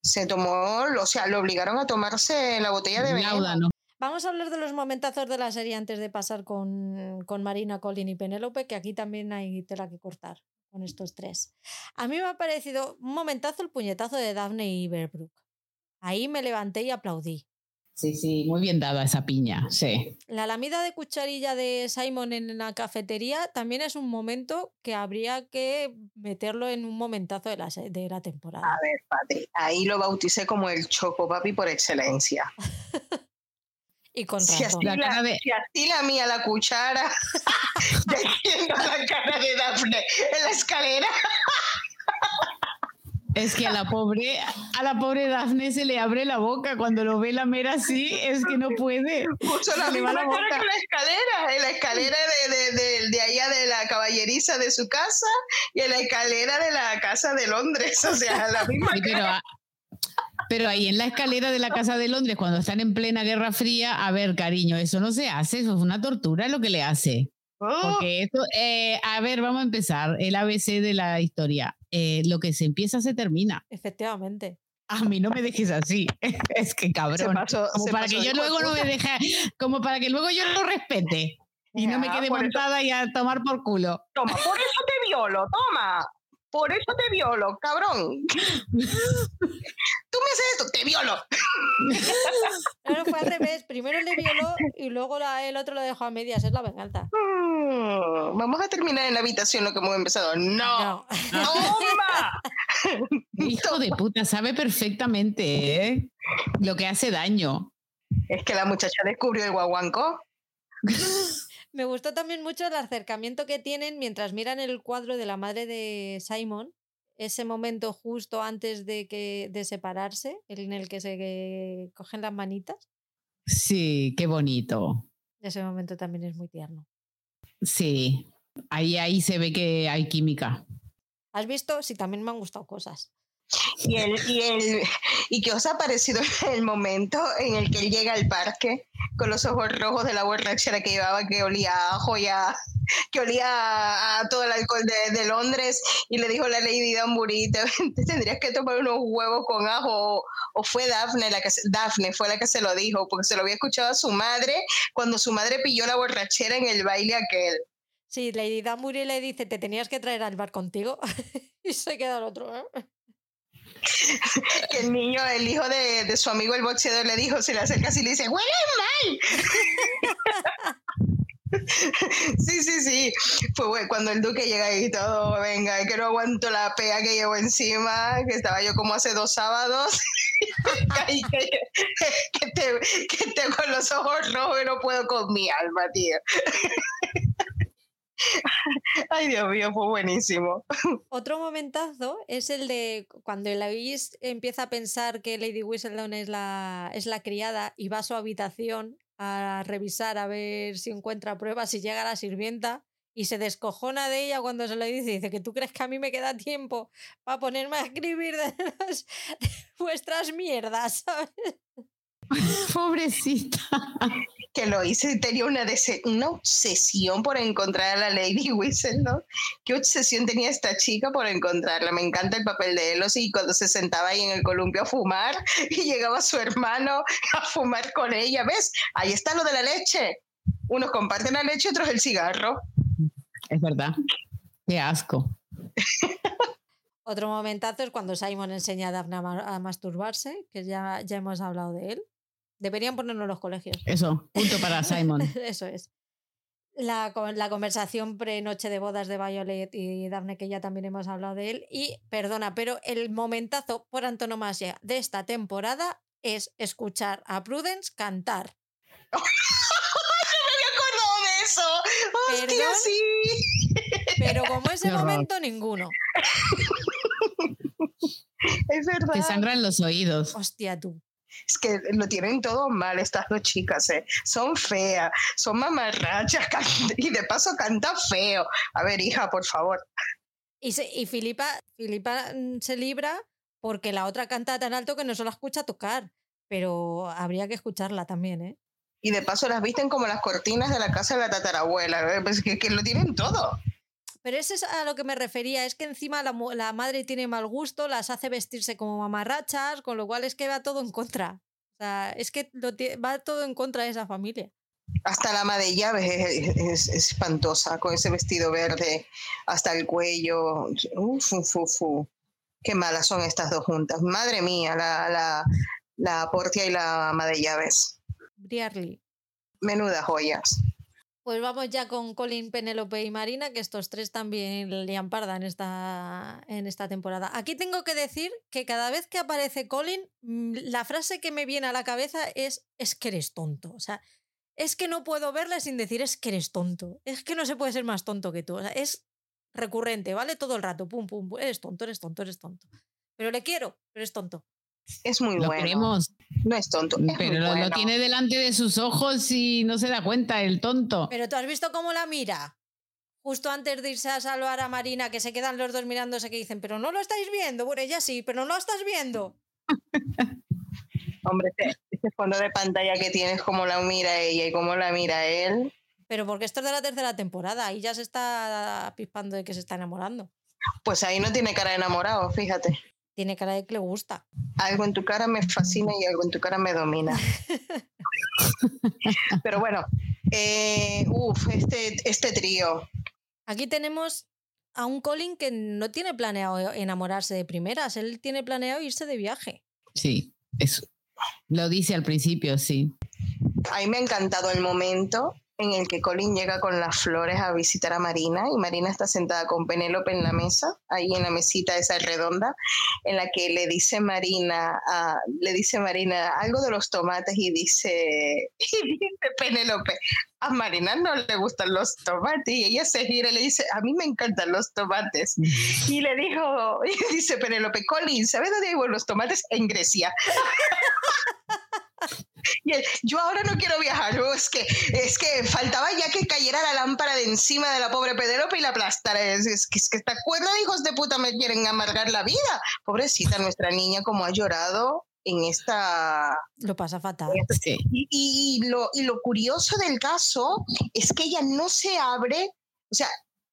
Se tomó, o sea, lo obligaron a tomarse la botella de veneno. Vamos a hablar de los momentazos de la serie antes de pasar con, Marina, Colin y Penélope, que aquí también hay tela que cortar con estos tres. A mí me ha parecido un momentazo el puñetazo de Daphne y Berbrook. Ahí me levanté y aplaudí. Sí, sí, muy bien dada esa piña, sí. La lamida de cucharilla de Simon en la cafetería también es un momento que habría que meterlo en un momentazo de la, de la temporada. A ver, Patri, ahí lo bauticé como el choco papi por excelencia. Y con si Así la, si la mía la cuchara, la cara de Daphne en la escalera. Es que a la pobre, a la pobre Daphne se le abre la boca cuando lo ve la mera así, es que no puede. Puso la misma cara que la escalera, en la escalera de, de, de, allá de la caballeriza de su casa y en la escalera de la casa de Londres, o sea, la misma cara. Pero ahí en la escalera de la Casa de Londres, cuando están en plena Guerra Fría, a ver, cariño, eso no se hace, eso es una tortura lo que le hace. Oh. Porque esto, eh, a ver, vamos a empezar. El ABC de la historia. Eh, lo que se empieza se termina. Efectivamente. A mí no me dejes así. es que cabrón. como para que yo luego no me deje, como para que luego yo lo respete. Y no me quede montada y a tomar por culo. Toma, por eso te violo, toma. Por eso te violo, cabrón. Tú me haces esto, te violo. Pero fue al revés. Primero le violó y luego el otro lo dejó a medias. Es la venganza. Mm, vamos a terminar en la habitación lo que hemos empezado. No. no. ¡Toma! Hijo de puta, sabe perfectamente ¿eh? lo que hace daño. Es que la muchacha descubrió el guaguanco. Me gustó también mucho el acercamiento que tienen mientras miran el cuadro de la madre de Simon, ese momento justo antes de, que, de separarse, en el que se cogen las manitas. Sí, qué bonito. Ese momento también es muy tierno. Sí, ahí, ahí se ve que hay química. ¿Has visto? Sí, también me han gustado cosas. Y, el, y, el, ¿Y qué os ha parecido el momento en el que él llega al parque con los ojos rojos de la borrachera que llevaba, que olía a ajo y a, que olía a todo el alcohol de, Londres y le dijo la Lady Danbury, tendrías que tomar unos huevos con ajo o, fue Daphne la que Daphne fue la que se lo dijo porque se lo había escuchado a su madre cuando su madre pilló la borrachera en el baile aquel. Sí, Lady Danbury le dice, te tenías que traer al bar contigo y se queda el otro. ¿eh? que el niño, el hijo de, su amigo el boxeador le dijo, se le acerca y le dice, huele mal. Sí, sí, sí. Fue cuando el duque llega y todo, venga, que no aguanto la pea que llevo encima, que estaba yo como hace dos sábados, que, que, te, que tengo los ojos rojos y no puedo con mi alma, tío. Ay, Dios mío, fue buenísimo. Otro momentazo es el de cuando Eloise empieza a pensar que Lady Whistledown es la, es la criada y va a su habitación a revisar a ver si encuentra pruebas y llega la sirvienta y se descojona de ella cuando se lo dice. Dice que tú crees que a mí me queda tiempo para ponerme a escribir de, vuestras mierdas, ¿sabes? Pobrecita. Que lo hice, tenía una, una obsesión por encontrar a la Lady Whistle, ¿no? ¿Qué obsesión tenía esta chica por encontrarla? Me encanta el papel de Elos y cuando se sentaba ahí en el columpio a fumar y llegaba su hermano a fumar con ella. ¿Ves? Ahí está lo de la leche. Unos comparten la leche, otros el cigarro. Es verdad. Qué asco. Otro momentazo es cuando Simon enseña a Daphne a, masturbarse, que ya, ya hemos hablado de él. Deberían ponerlo en los colegios. Eso, punto para Simon. Eso es. La, la conversación pre-noche de bodas de Violet y Daphne, que ya también hemos hablado de él. Y, perdona, pero el momentazo por antonomasia de esta temporada es escuchar a Prudence cantar. ¡No me había acordado de eso! ¡Hostia, sí! Pero como ese momento, ninguno. Es verdad. Te sangran los oídos. Hostia, tú. Es que lo tienen todo mal estas dos chicas, ¿eh? Son feas, son mamarrachas y de paso canta feo. A ver, hija, por favor. Y, y Filipa, Filipa mm, se libra porque la otra canta tan alto que no se la escucha tocar. Pero habría que escucharla también, ¿eh? Y de paso las visten como las cortinas de la casa de la tatarabuela. ¿eh? Pues que, que lo tienen todo. Pero eso es a lo que me refería, es que encima la, la, madre tiene mal gusto, las hace vestirse como mamarrachas, con lo cual es que va todo en contra. O sea, es que va todo en contra de esa familia. Hasta la ama de llaves es, espantosa, con ese vestido verde hasta el cuello. Uf, uf, uf, Qué malas son estas dos juntas. Madre mía, la, la, la Portia y la ama de llaves. Briarly. Menudas joyas. Pues vamos ya con Colin, Penélope y Marina, que estos tres también le parda en esta, en esta temporada. Aquí tengo que decir que cada vez que aparece Colin, mm, la frase que me viene a la cabeza es es que eres tonto. O sea, es que no puedo verle sin decir es que eres tonto. Es que no se puede ser más tonto que tú. O sea, es recurrente, ¿vale? Todo el rato, pum, pum, pum, eres tonto, eres tonto, eres tonto. Pero le quiero, pero es tonto. Es muy bueno. No es tonto. pero lo, tiene delante de sus ojos y no se da cuenta el tonto. Pero tú has visto cómo la mira. Justo antes de irse a salvar a Marina, que se quedan los dos mirándose que dicen, pero no lo estáis viendo. Bueno, ella sí, pero no lo estás viendo. Hombre, ese, fondo de pantalla que tienes, cómo la mira ella y cómo la mira él. Pero porque esto es de la tercera temporada y ya se está pispando de que se está enamorando. Pues ahí no tiene cara de enamorado, fíjate. Tiene cara de que le gusta. Algo en tu cara me fascina y algo en tu cara me domina. Pero bueno, eh, uff, este, este trío. Aquí tenemos a un Colin que no tiene planeado enamorarse de primeras, él tiene planeado irse de viaje. Sí, eso. Lo dice al principio, sí. A mí me ha encantado el momento en el que Colin llega con las flores a visitar a Marina y Marina está sentada con Penélope en la mesa, ahí en la mesita esa redonda, en la que le dice Marina, le dice Marina algo de los tomates y dice, y dice Penélope, a Marina no le gustan los tomates y ella se gira y le dice, a mí me encantan los tomates. Y le dijo, y dice Penélope, Colin, ¿sabes dónde hay los tomates? En Grecia. Y yo ahora no quiero viajar, es que, es que faltaba ya que cayera la lámpara de encima de la pobre Penélope y la aplastara. Es, que, es que esta cuerda hijos de puta me quieren amargar la vida. Pobrecita nuestra niña, como ha llorado en esta... Lo pasa fatal. y, lo, y lo curioso del caso es que ella no se abre, o sea,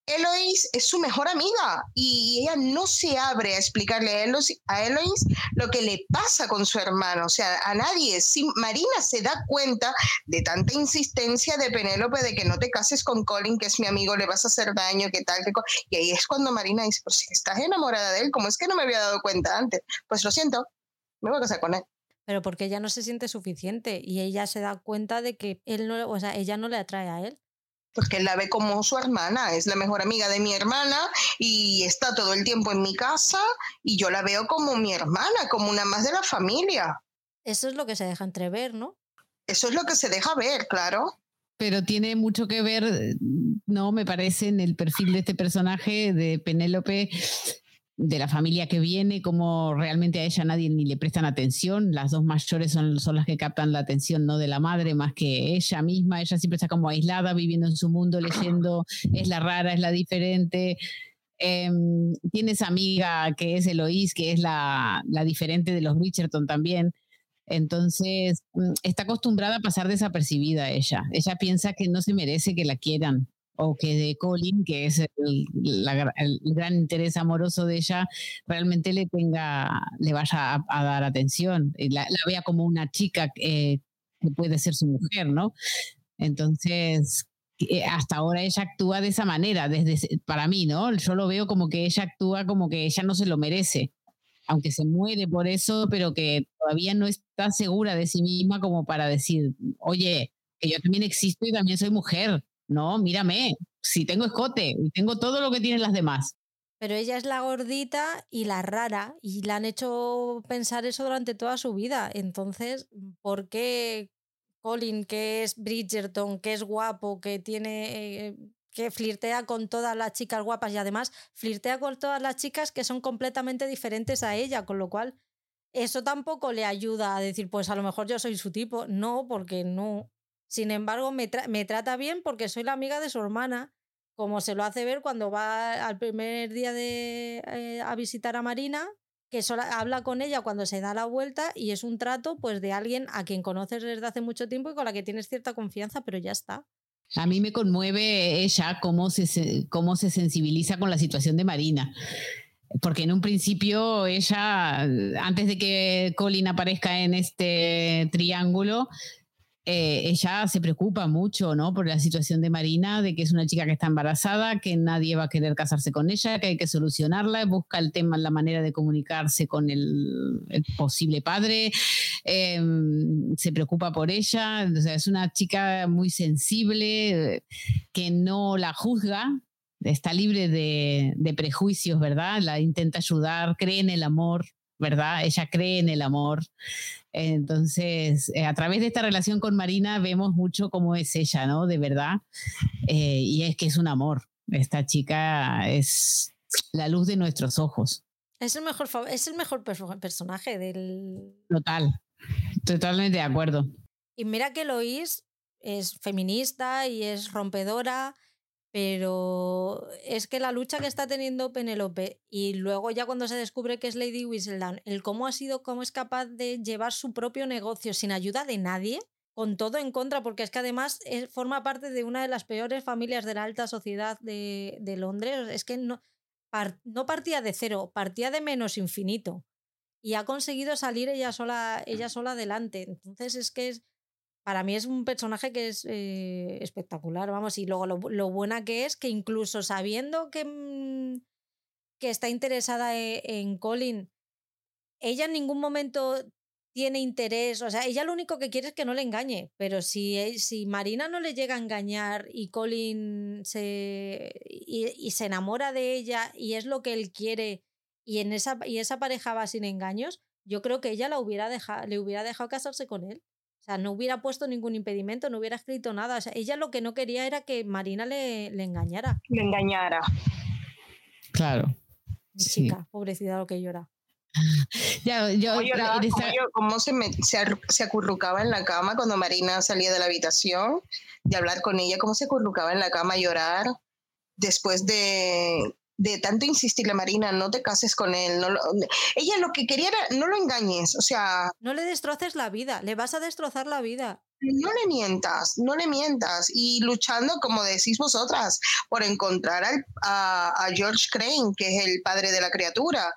Eloise es su mejor amiga y ella no se abre a explicarle a Eloise, lo que le pasa con su hermano. O sea, a nadie. Si Marina se da cuenta de tanta insistencia de Penélope de que no te cases con Colin, que es mi amigo, le vas a hacer daño, que tal, que Y ahí es cuando Marina dice, pues si estás enamorada de él, ¿cómo es que no me había dado cuenta antes? Pues lo siento, me voy a casar con él. Pero porque ella no se siente suficiente y ella se da cuenta de que él no, o sea, ella no le atrae a él porque él la ve como su hermana, es la mejor amiga de mi hermana y está todo el tiempo en mi casa y yo la veo como mi hermana, como una más de la familia. Eso es lo que se deja entrever, ¿no? Eso es lo que se deja ver, claro. Pero tiene mucho que ver, no me parece, en el perfil de este personaje de Penélope, de la familia que viene, como realmente a ella nadie ni le prestan atención. Las dos mayores son, son las que captan la atención, no de la madre, más que ella misma. Ella siempre está como aislada, viviendo en su mundo, leyendo, es la rara, es la diferente. Eh, tiene esa amiga que es Eloís, que es la, la diferente de los Bridgerton también. Entonces, mm, está acostumbrada a pasar desapercibida ella. Ella piensa que no se merece que la quieran o que de Colin, que es el, gran interés amoroso de ella, realmente le tenga, le vaya a, dar atención, la, la, vea como una chica eh, que puede ser su mujer, ¿no? Entonces, eh, hasta ahora ella actúa de esa manera, desde para mí, ¿no? Yo lo veo como que ella actúa como que ella no se lo merece, aunque se muere por eso, pero que todavía no está segura de sí misma como para decir, oye, que yo también existo y también soy mujer no, mírame, si tengo escote y tengo todo lo que tienen las demás. Pero ella es la gordita y la rara y le han hecho pensar eso durante toda su vida. Entonces, ¿por qué Colin, que es Bridgerton, que es guapo, que tiene... Eh, que flirtea con todas las chicas guapas y además flirtea con todas las chicas que son completamente diferentes a ella, con lo cual eso tampoco le ayuda a decir, pues a lo mejor yo soy su tipo. No, porque no. Sin embargo, me, trata bien porque soy la amiga de su hermana, como se lo hace ver cuando va al primer día de, eh, a visitar a Marina, que solo habla con ella cuando se da la vuelta y es un trato pues de alguien a quien conoces desde hace mucho tiempo y con la que tienes cierta confianza, pero ya está. A mí me conmueve ella cómo se, cómo se sensibiliza con la situación de Marina. Porque en un principio ella, antes de que Colin aparezca en este triángulo, eh, ella se preocupa mucho ¿no? por la situación de Marina, de que es una chica que está embarazada, que nadie va a querer casarse con ella, que hay que solucionarla, busca el tema, la manera de comunicarse con el, posible padre, em, se preocupa por ella, es una chica muy sensible, que no la juzga, está libre de, de prejuicios, ¿verdad? La intenta ayudar, cree en el amor, ¿verdad? Ella cree en el amor. Entonces, eh, a través de esta relación con Marina vemos mucho cómo es ella, ¿no? De verdad. Eh, y es que es un amor. Esta chica es la luz de nuestros ojos. Es el mejor, es el mejor personaje del... Total, totalmente de acuerdo. Y mira que Lois es feminista y es rompedora pero es que la lucha que está teniendo Penélope y luego ya cuando se descubre que es Lady Whistledown, el cómo ha sido, cómo es capaz de llevar su propio negocio sin ayuda de nadie, con todo en contra, porque es que además forma parte de una de las peores familias de la alta sociedad de, Londres. Es que no, no partía de cero, partía de menos infinito. Y ha conseguido salir ella sola, ella sola adelante. Entonces es que es, para mí es un personaje que es eh, espectacular, vamos, y luego lo, buena que es que incluso sabiendo que, mm, que está interesada e, en Colin, ella en ningún momento tiene interés, o sea, ella lo único que quiere es que no le engañe, pero si, e, si Marina no le llega a engañar y Colin se, y, se enamora de ella y es lo que él quiere y, en esa, y esa pareja va sin engaños, yo creo que ella la hubiera dejado, le hubiera dejado casarse con él. O sea, no hubiera puesto ningún impedimento, no hubiera escrito nada. O sea, ella lo que no quería era que Marina le, le engañara. Le engañara. Claro. Mi chica, pobrecita lo que llora. Ya, yo, ¿Cómo, se, se, acurrucaba en la cama cuando Marina salía de la habitación? De hablar con ella, cómo se acurrucaba en la cama a llorar después de, de tanto insistirle a Marina, no te cases con él. No ella lo que quería era, no lo engañes, o sea... No le destroces la vida, le vas a destrozar la vida. No le mientas, no le mientas. Y luchando, como decís vosotras, por encontrar a, a, George Crane, que es el padre de la criatura.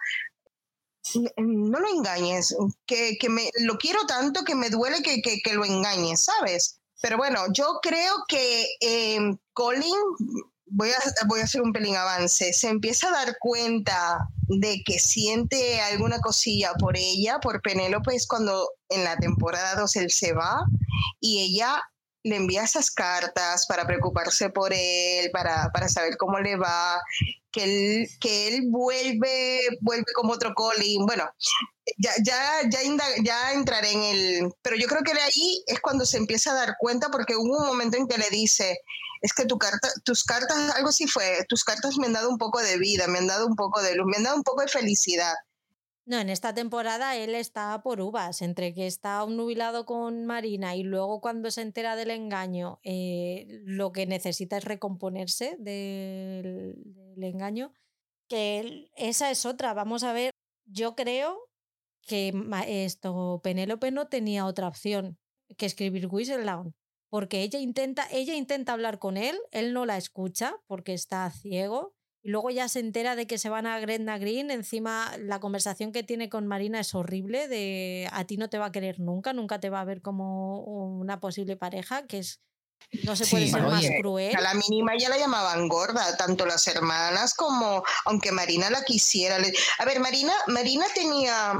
No lo engañes, que, que me, lo quiero tanto que me duele que, que, que lo engañes, ¿sabes? Pero bueno, yo creo que eh, Colin voy a, voy a hacer un pelín avance, se empieza a dar cuenta de que siente alguna cosilla por ella, por Penélope, es cuando en la temporada 2 él se va y ella le envía esas cartas para preocuparse por él, para, para saber cómo le va, que él, que él vuelve, vuelve como otro Colin. Bueno, ya, ya, ya, ya entraré en el... Pero yo creo que de ahí es cuando se empieza a dar cuenta porque hubo un momento en que le dice, es que tu carta, tus cartas, algo así fue, tus cartas me han dado un poco de vida, me han dado un poco de luz, me han dado un poco de felicidad. No, en esta temporada él está por uvas, entre que está nubilado con Marina y luego cuando se entera del engaño, eh, lo que necesita es recomponerse del, engaño, que esa es otra. Vamos a ver, yo creo que esto Penélope no tenía otra opción que escribir Whistledown porque ella intenta, ella intenta hablar con él, él no la escucha porque está ciego. Y luego ya se entera de que se van a Gretna Green. Encima, la conversación que tiene con Marina es horrible: de a ti no te va a querer nunca, nunca te va a ver como una posible pareja, que es. No se puede ser más cruel. A la mínima ya la llamaban gorda, tanto las hermanas como, aunque Marina la quisiera. A ver, Marina, Marina tenía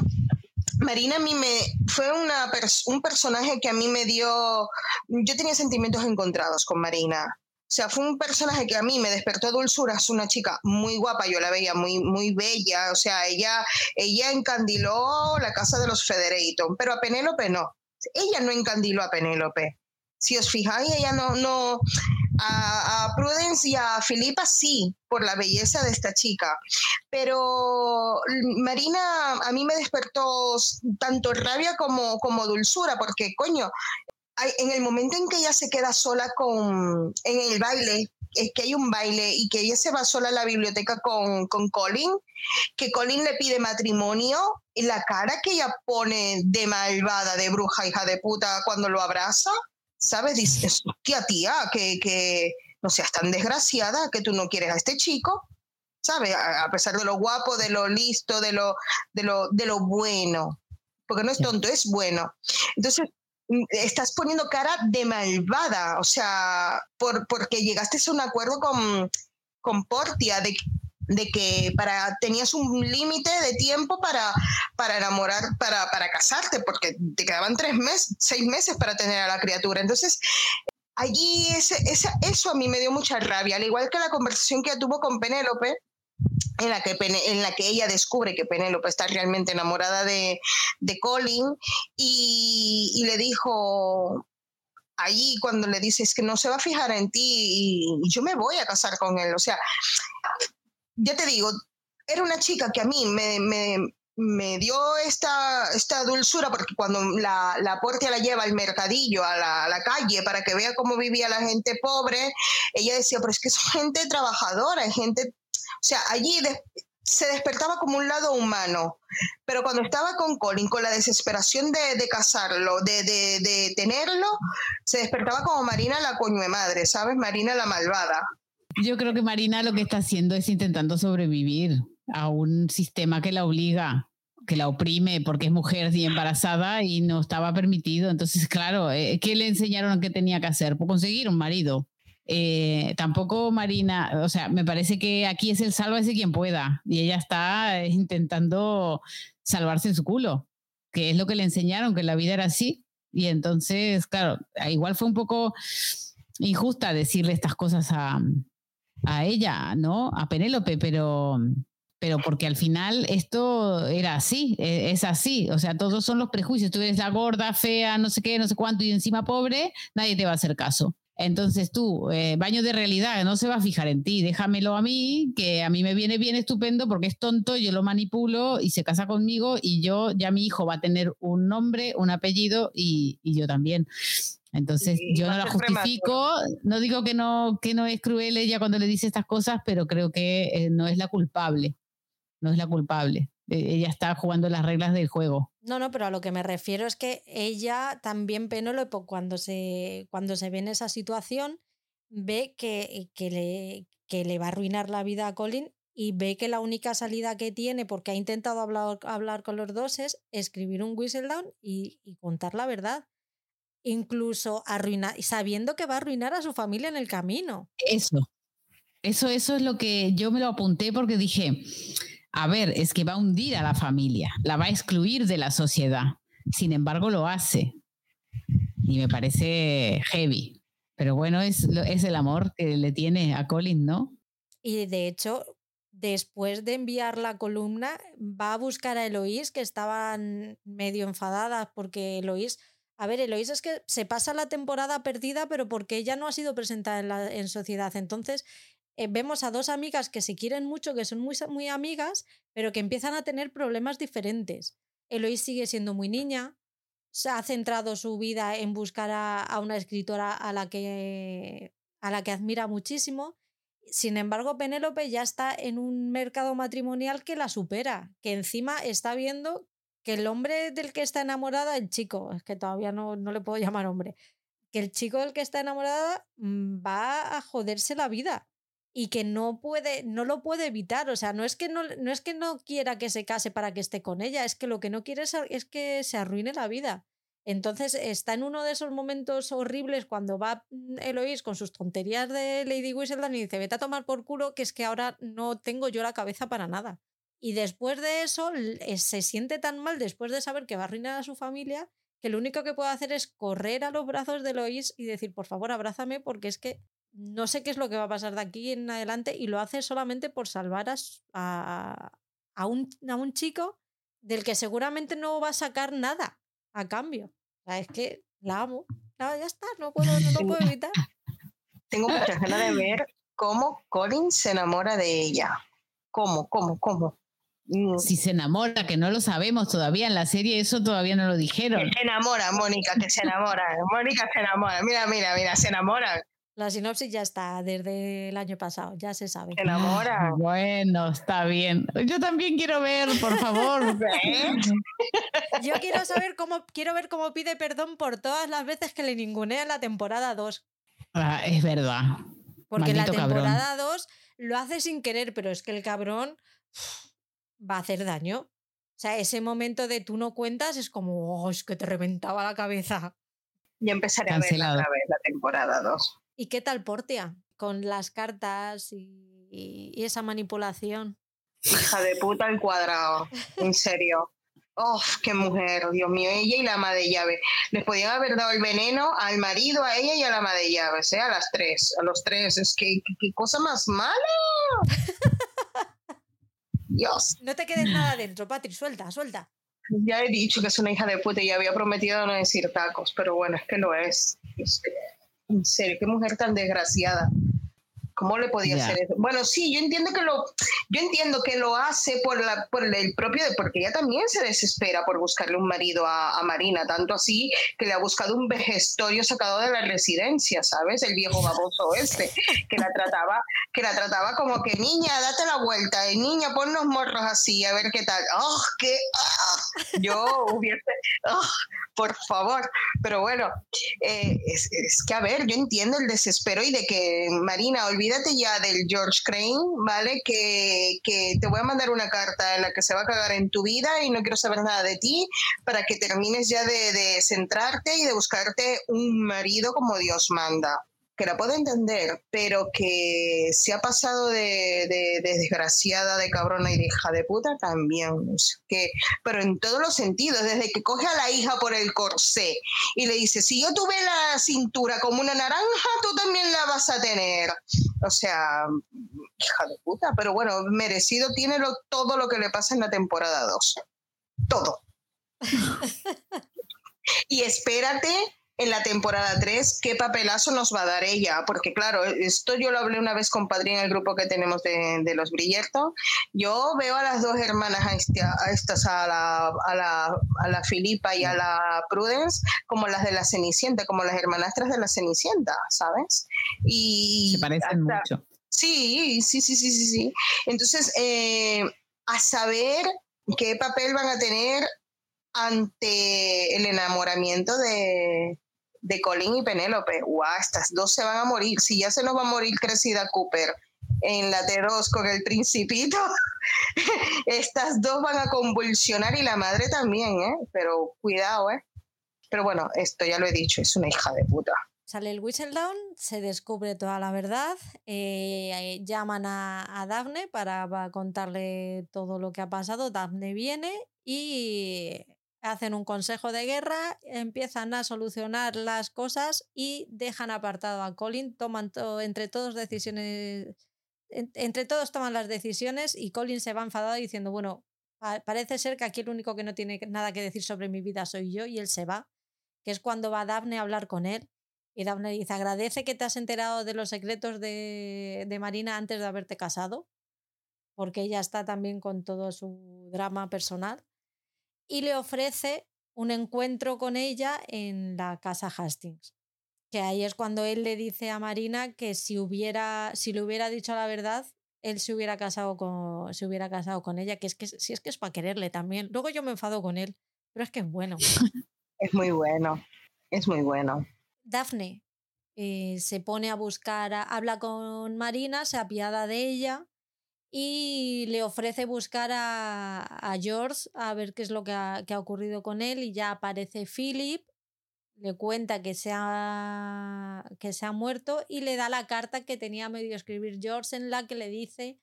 Marina a mí me fue una un personaje que a mí me dio, yo tenía sentimientos encontrados con Marina. O sea, fue un personaje que a mí me despertó dulzura, es una chica muy guapa, yo la veía muy, muy bella, o sea, ella, ella encandiló la casa de los Federaton, pero a Penélope no. Ella no encandiló a Penélope. Si os fijáis, ella no, no, a, Prudence y a Filipa sí, por la belleza de esta chica. Pero Marina a mí me despertó tanto rabia como, como dulzura, porque coño, en el momento en que ella se queda sola con, en el baile, es que hay un baile y que ella se va sola a la biblioteca con, con Colin, que Colin le pide matrimonio y la cara que ella pone de malvada, de bruja, hija de puta, cuando lo abraza, ¿sabes? Dices, hostia, tía, que, que no seas tan desgraciada que tú no quieres a este chico, ¿sabes? A, pesar de lo guapo, de lo listo, de lo, de lo, de lo bueno, porque no es tonto, es bueno. Entonces, mm, estás poniendo cara de malvada, o sea, por, porque llegaste a un acuerdo con, con Portia de de que para, tenías un límite de tiempo para, para enamorar, para, para casarte, porque te quedaban tres meses, seis meses para tener a la criatura. Entonces, allí ese, eso a mí me dio mucha rabia, al igual que la conversación que tuvo con Penélope, en la, que, en la que ella descubre que Penélope está realmente enamorada de, de Colin y, y, le dijo allí cuando le dices que no se va a fijar en ti y yo me voy a casar con él. O sea, ya te digo, era una chica que a mí me, me, dio esta, esta dulzura porque cuando la, la puerta la lleva al mercadillo, a la, calle, para que vea cómo vivía la gente pobre, ella decía, pero es que son gente trabajadora, gente, o sea, allí se despertaba como un lado humano, pero cuando estaba con Colin, con la desesperación de, de casarlo, de, de, de, tenerlo, se despertaba como Marina la coño de madre, ¿sabes? Marina la malvada. Yo creo que Marina lo que está haciendo es intentando sobrevivir a un sistema que la obliga. que la oprime porque es mujer y embarazada y no estaba permitido. Entonces, claro, eh, ¿qué le enseñaron que tenía que hacer? Pues conseguir un marido. Eh, tampoco Marina, o sea, me parece que aquí es el sálvese quien pueda y ella está intentando salvarse en su culo, que es lo que le enseñaron, que la vida era así. Y entonces, claro, igual fue un poco injusta decirle estas cosas a, a ella, ¿no? A Penélope, pero, pero porque al final esto era así, e, es así, o sea, todos son los prejuicios, tú eres la gorda, fea, no sé qué, no sé cuánto y encima pobre, nadie te va a hacer caso. Entonces tú, eh, baño de realidad, no se va a fijar en ti, déjamelo a mí, que a mí me viene bien estupendo porque es tonto, yo lo manipulo y se casa conmigo y yo, ya mi hijo va a tener un nombre, un apellido y, y yo también. Entonces, yo no la justifico, no digo que no, que no es cruel ella cuando le dice estas cosas, pero creo que eh, no es la culpable, no es la culpable. E, ella está jugando las reglas del juego. No, no, pero a lo que me refiero es que ella también, Penélope, cuando se, cuando se ve en esa situación, ve que, que, le, que le va a arruinar la vida a Colin y ve que la única salida que tiene, porque ha intentado hablar, hablar con los dos, es escribir un whistle down y, y contar la verdad incluso arruinar, sabiendo que va a arruinar a su familia en el camino. Eso, eso, eso es lo que yo me lo apunté porque dije, a ver, es que va a hundir a la familia, la va a excluir de la sociedad. Sin embargo, lo hace. Y me parece heavy. Pero bueno, es, es el amor que le tiene a Colin, ¿no? Y de hecho, después de enviar la columna, va a buscar a Eloís, que estaban medio enfadadas porque Eloís a ver, Eloísa es que se pasa la temporada perdida, pero porque ella no ha sido presentada en, la, sociedad. Entonces, eh, vemos a dos amigas que se quieren mucho, que son muy, muy amigas, pero que empiezan a tener problemas diferentes. Eloís sigue siendo muy niña, se ha centrado su vida en buscar a, a una escritora a la, que, a la que admira muchísimo. Sin embargo, Penélope ya está en un mercado matrimonial que la supera, que encima está viendo que el hombre del que está enamorada, el chico, es que todavía no, no le puedo llamar hombre, que el chico del que está enamorada mm, va a joderse la vida y que no puede, no lo puede evitar. O sea, no es que no, no, es que no quiera que se case para que esté con ella, es que lo que no quiere es, que se arruine la vida. Entonces está en uno de esos momentos horribles cuando va mm, Eloís con sus tonterías de Lady Whistledown y dice, vete a tomar por culo, que es que ahora no tengo yo la cabeza para nada. Y después de eso eh, se siente tan mal después de saber que va a arruinar a su familia que lo único que puede hacer es correr a los brazos de Lois y decir, por favor, abrázame porque es que no sé qué es lo que va a pasar de aquí en adelante y lo hace solamente por salvar a, a, un, a un chico del que seguramente no va a sacar nada a cambio. O sea, es que la amo. ya está, no puedo, no lo puedo evitar. Tengo muchas ganas de ver cómo Colin se enamora de ella. ¿Cómo, cómo, cómo? Mm. Si se enamora, que no lo sabemos todavía en la serie, eso todavía no lo dijeron. se enamora, Mónica, que se enamora. Mónica se enamora. Mira, mira, mira, se enamora. La sinopsis ya está desde el año pasado, ya se sabe. Se enamora. Bueno, está bien. Yo también quiero ver, por favor. Yo quiero saber cómo, quiero ver cómo pide perdón por todas las veces que le ningunea en la temporada 2. Ah, es verdad. Porque la temporada 2 lo hace sin querer, pero es que el cabrón va a hacer daño. O sea, ese momento de tú no cuentas es como, oh, es que te reventaba la cabeza. Ya empezaré a ver otra vez la temporada 2. ¿Y qué tal Portia? Con las cartas y, y, esa manipulación. Hija de puta el cuadrado, en serio. ¡Oh, qué mujer! Dios mío, ella y la ama de llave. Les podían haber dado el veneno al marido, a ella y a la ama de llaves, ¿eh? A las tres, a los tres. Es que, qué cosa más mala. Dios. No te quedes nada dentro, Patri, suelta, suelta. Ya he dicho que es una hija de puta y había prometido no decir tacos, pero bueno, es que lo es. es que, en serio, qué mujer tan desgraciada. ¿Cómo le podía hacer eso? Bueno, sí, yo entiendo que lo, yo entiendo que lo hace por, la, por el propio, porque ella también se desespera por buscarle un marido a, Marina, tanto así que le ha buscado un vejestorio sacado de la residencia, ¿sabes? El viejo baboso este, que la trataba, que la trataba como que niña, date la vuelta, y niña, pon los morros así, a ver qué tal. ¡Oh, qué! ¡Ah! Yo hubiese, ¡oh, por favor. Pero bueno, eh, es, es, que a ver, yo entiendo el desespero y de que Marina olvídate ya del George Crane, ¿vale? Que, que, te voy a mandar una carta en la que se va a cagar en tu vida y no quiero saber nada de ti para que termines ya de, de centrarte y de buscarte un marido como Dios manda que la puedo entender, pero que se ha pasado de, desgraciada, de cabrona y de hija de puta también. Que, pero en todos los sentidos, desde que coge a la hija por el corsé y le dice, si yo tuve la cintura como una naranja, tú también la vas a tener. O sea, hija de puta, pero bueno, merecido tiene todo lo que le pasa en la temporada 2. Todo. y espérate en la temporada 3 qué papelazo nos va a dar ella, porque claro, esto yo lo hablé una vez con Padrín en el grupo que tenemos de, los Brillerto, yo veo a las dos hermanas, a, estas, a la, a, la, a la Filipa y a la Prudence, como las de la Cenicienta, como las hermanastras de la Cenicienta, ¿sabes? Y Se parecen mucho. Sí, sí, sí, sí, sí, sí. Entonces, eh, a saber qué papel van a tener ante el enamoramiento de, de Colin y Penélope. ¡Guau! Estas dos se van a morir. Si ya se nos va a morir Crecida Cooper en la T2 con el Principito, estas dos van a convulsionar y la madre también, ¿eh? Pero cuidado, ¿eh? Pero bueno, esto ya lo he dicho, es una hija de puta. Sale el Whistledown, se descubre toda la verdad, eh, llaman a, a Daphne para, para, contarle todo lo que ha pasado, Daphne viene y hacen un consejo de guerra, empiezan a solucionar las cosas y dejan apartado a Colin, toman entre todos decisiones, entre todos toman las decisiones y Colin se va enfadado diciendo, bueno, parece ser que aquí el único que no tiene nada que decir sobre mi vida soy yo y él se va, que es cuando va Daphne a hablar con él. Y Daphne dice, agradece que te has enterado de los secretos de, de Marina antes de haberte casado, porque ella está también con todo su drama personal y le ofrece un encuentro con ella en la casa Hastings. Que ahí es cuando él le dice a Marina que si hubiera, si le hubiera dicho la verdad, él se hubiera casado con, se hubiera casado con ella, que es que si es que es para quererle también. Luego yo me enfado con él, pero es que es bueno. Es muy bueno, es muy bueno. Daphne eh, se pone a buscar, habla con Marina, se apiada de ella y le ofrece buscar a, George a ver qué es lo que ha, ocurrido con él y ya aparece Philip, le cuenta que se, ha, que se ha muerto y le da la carta que tenía medio escribir George en la que le dice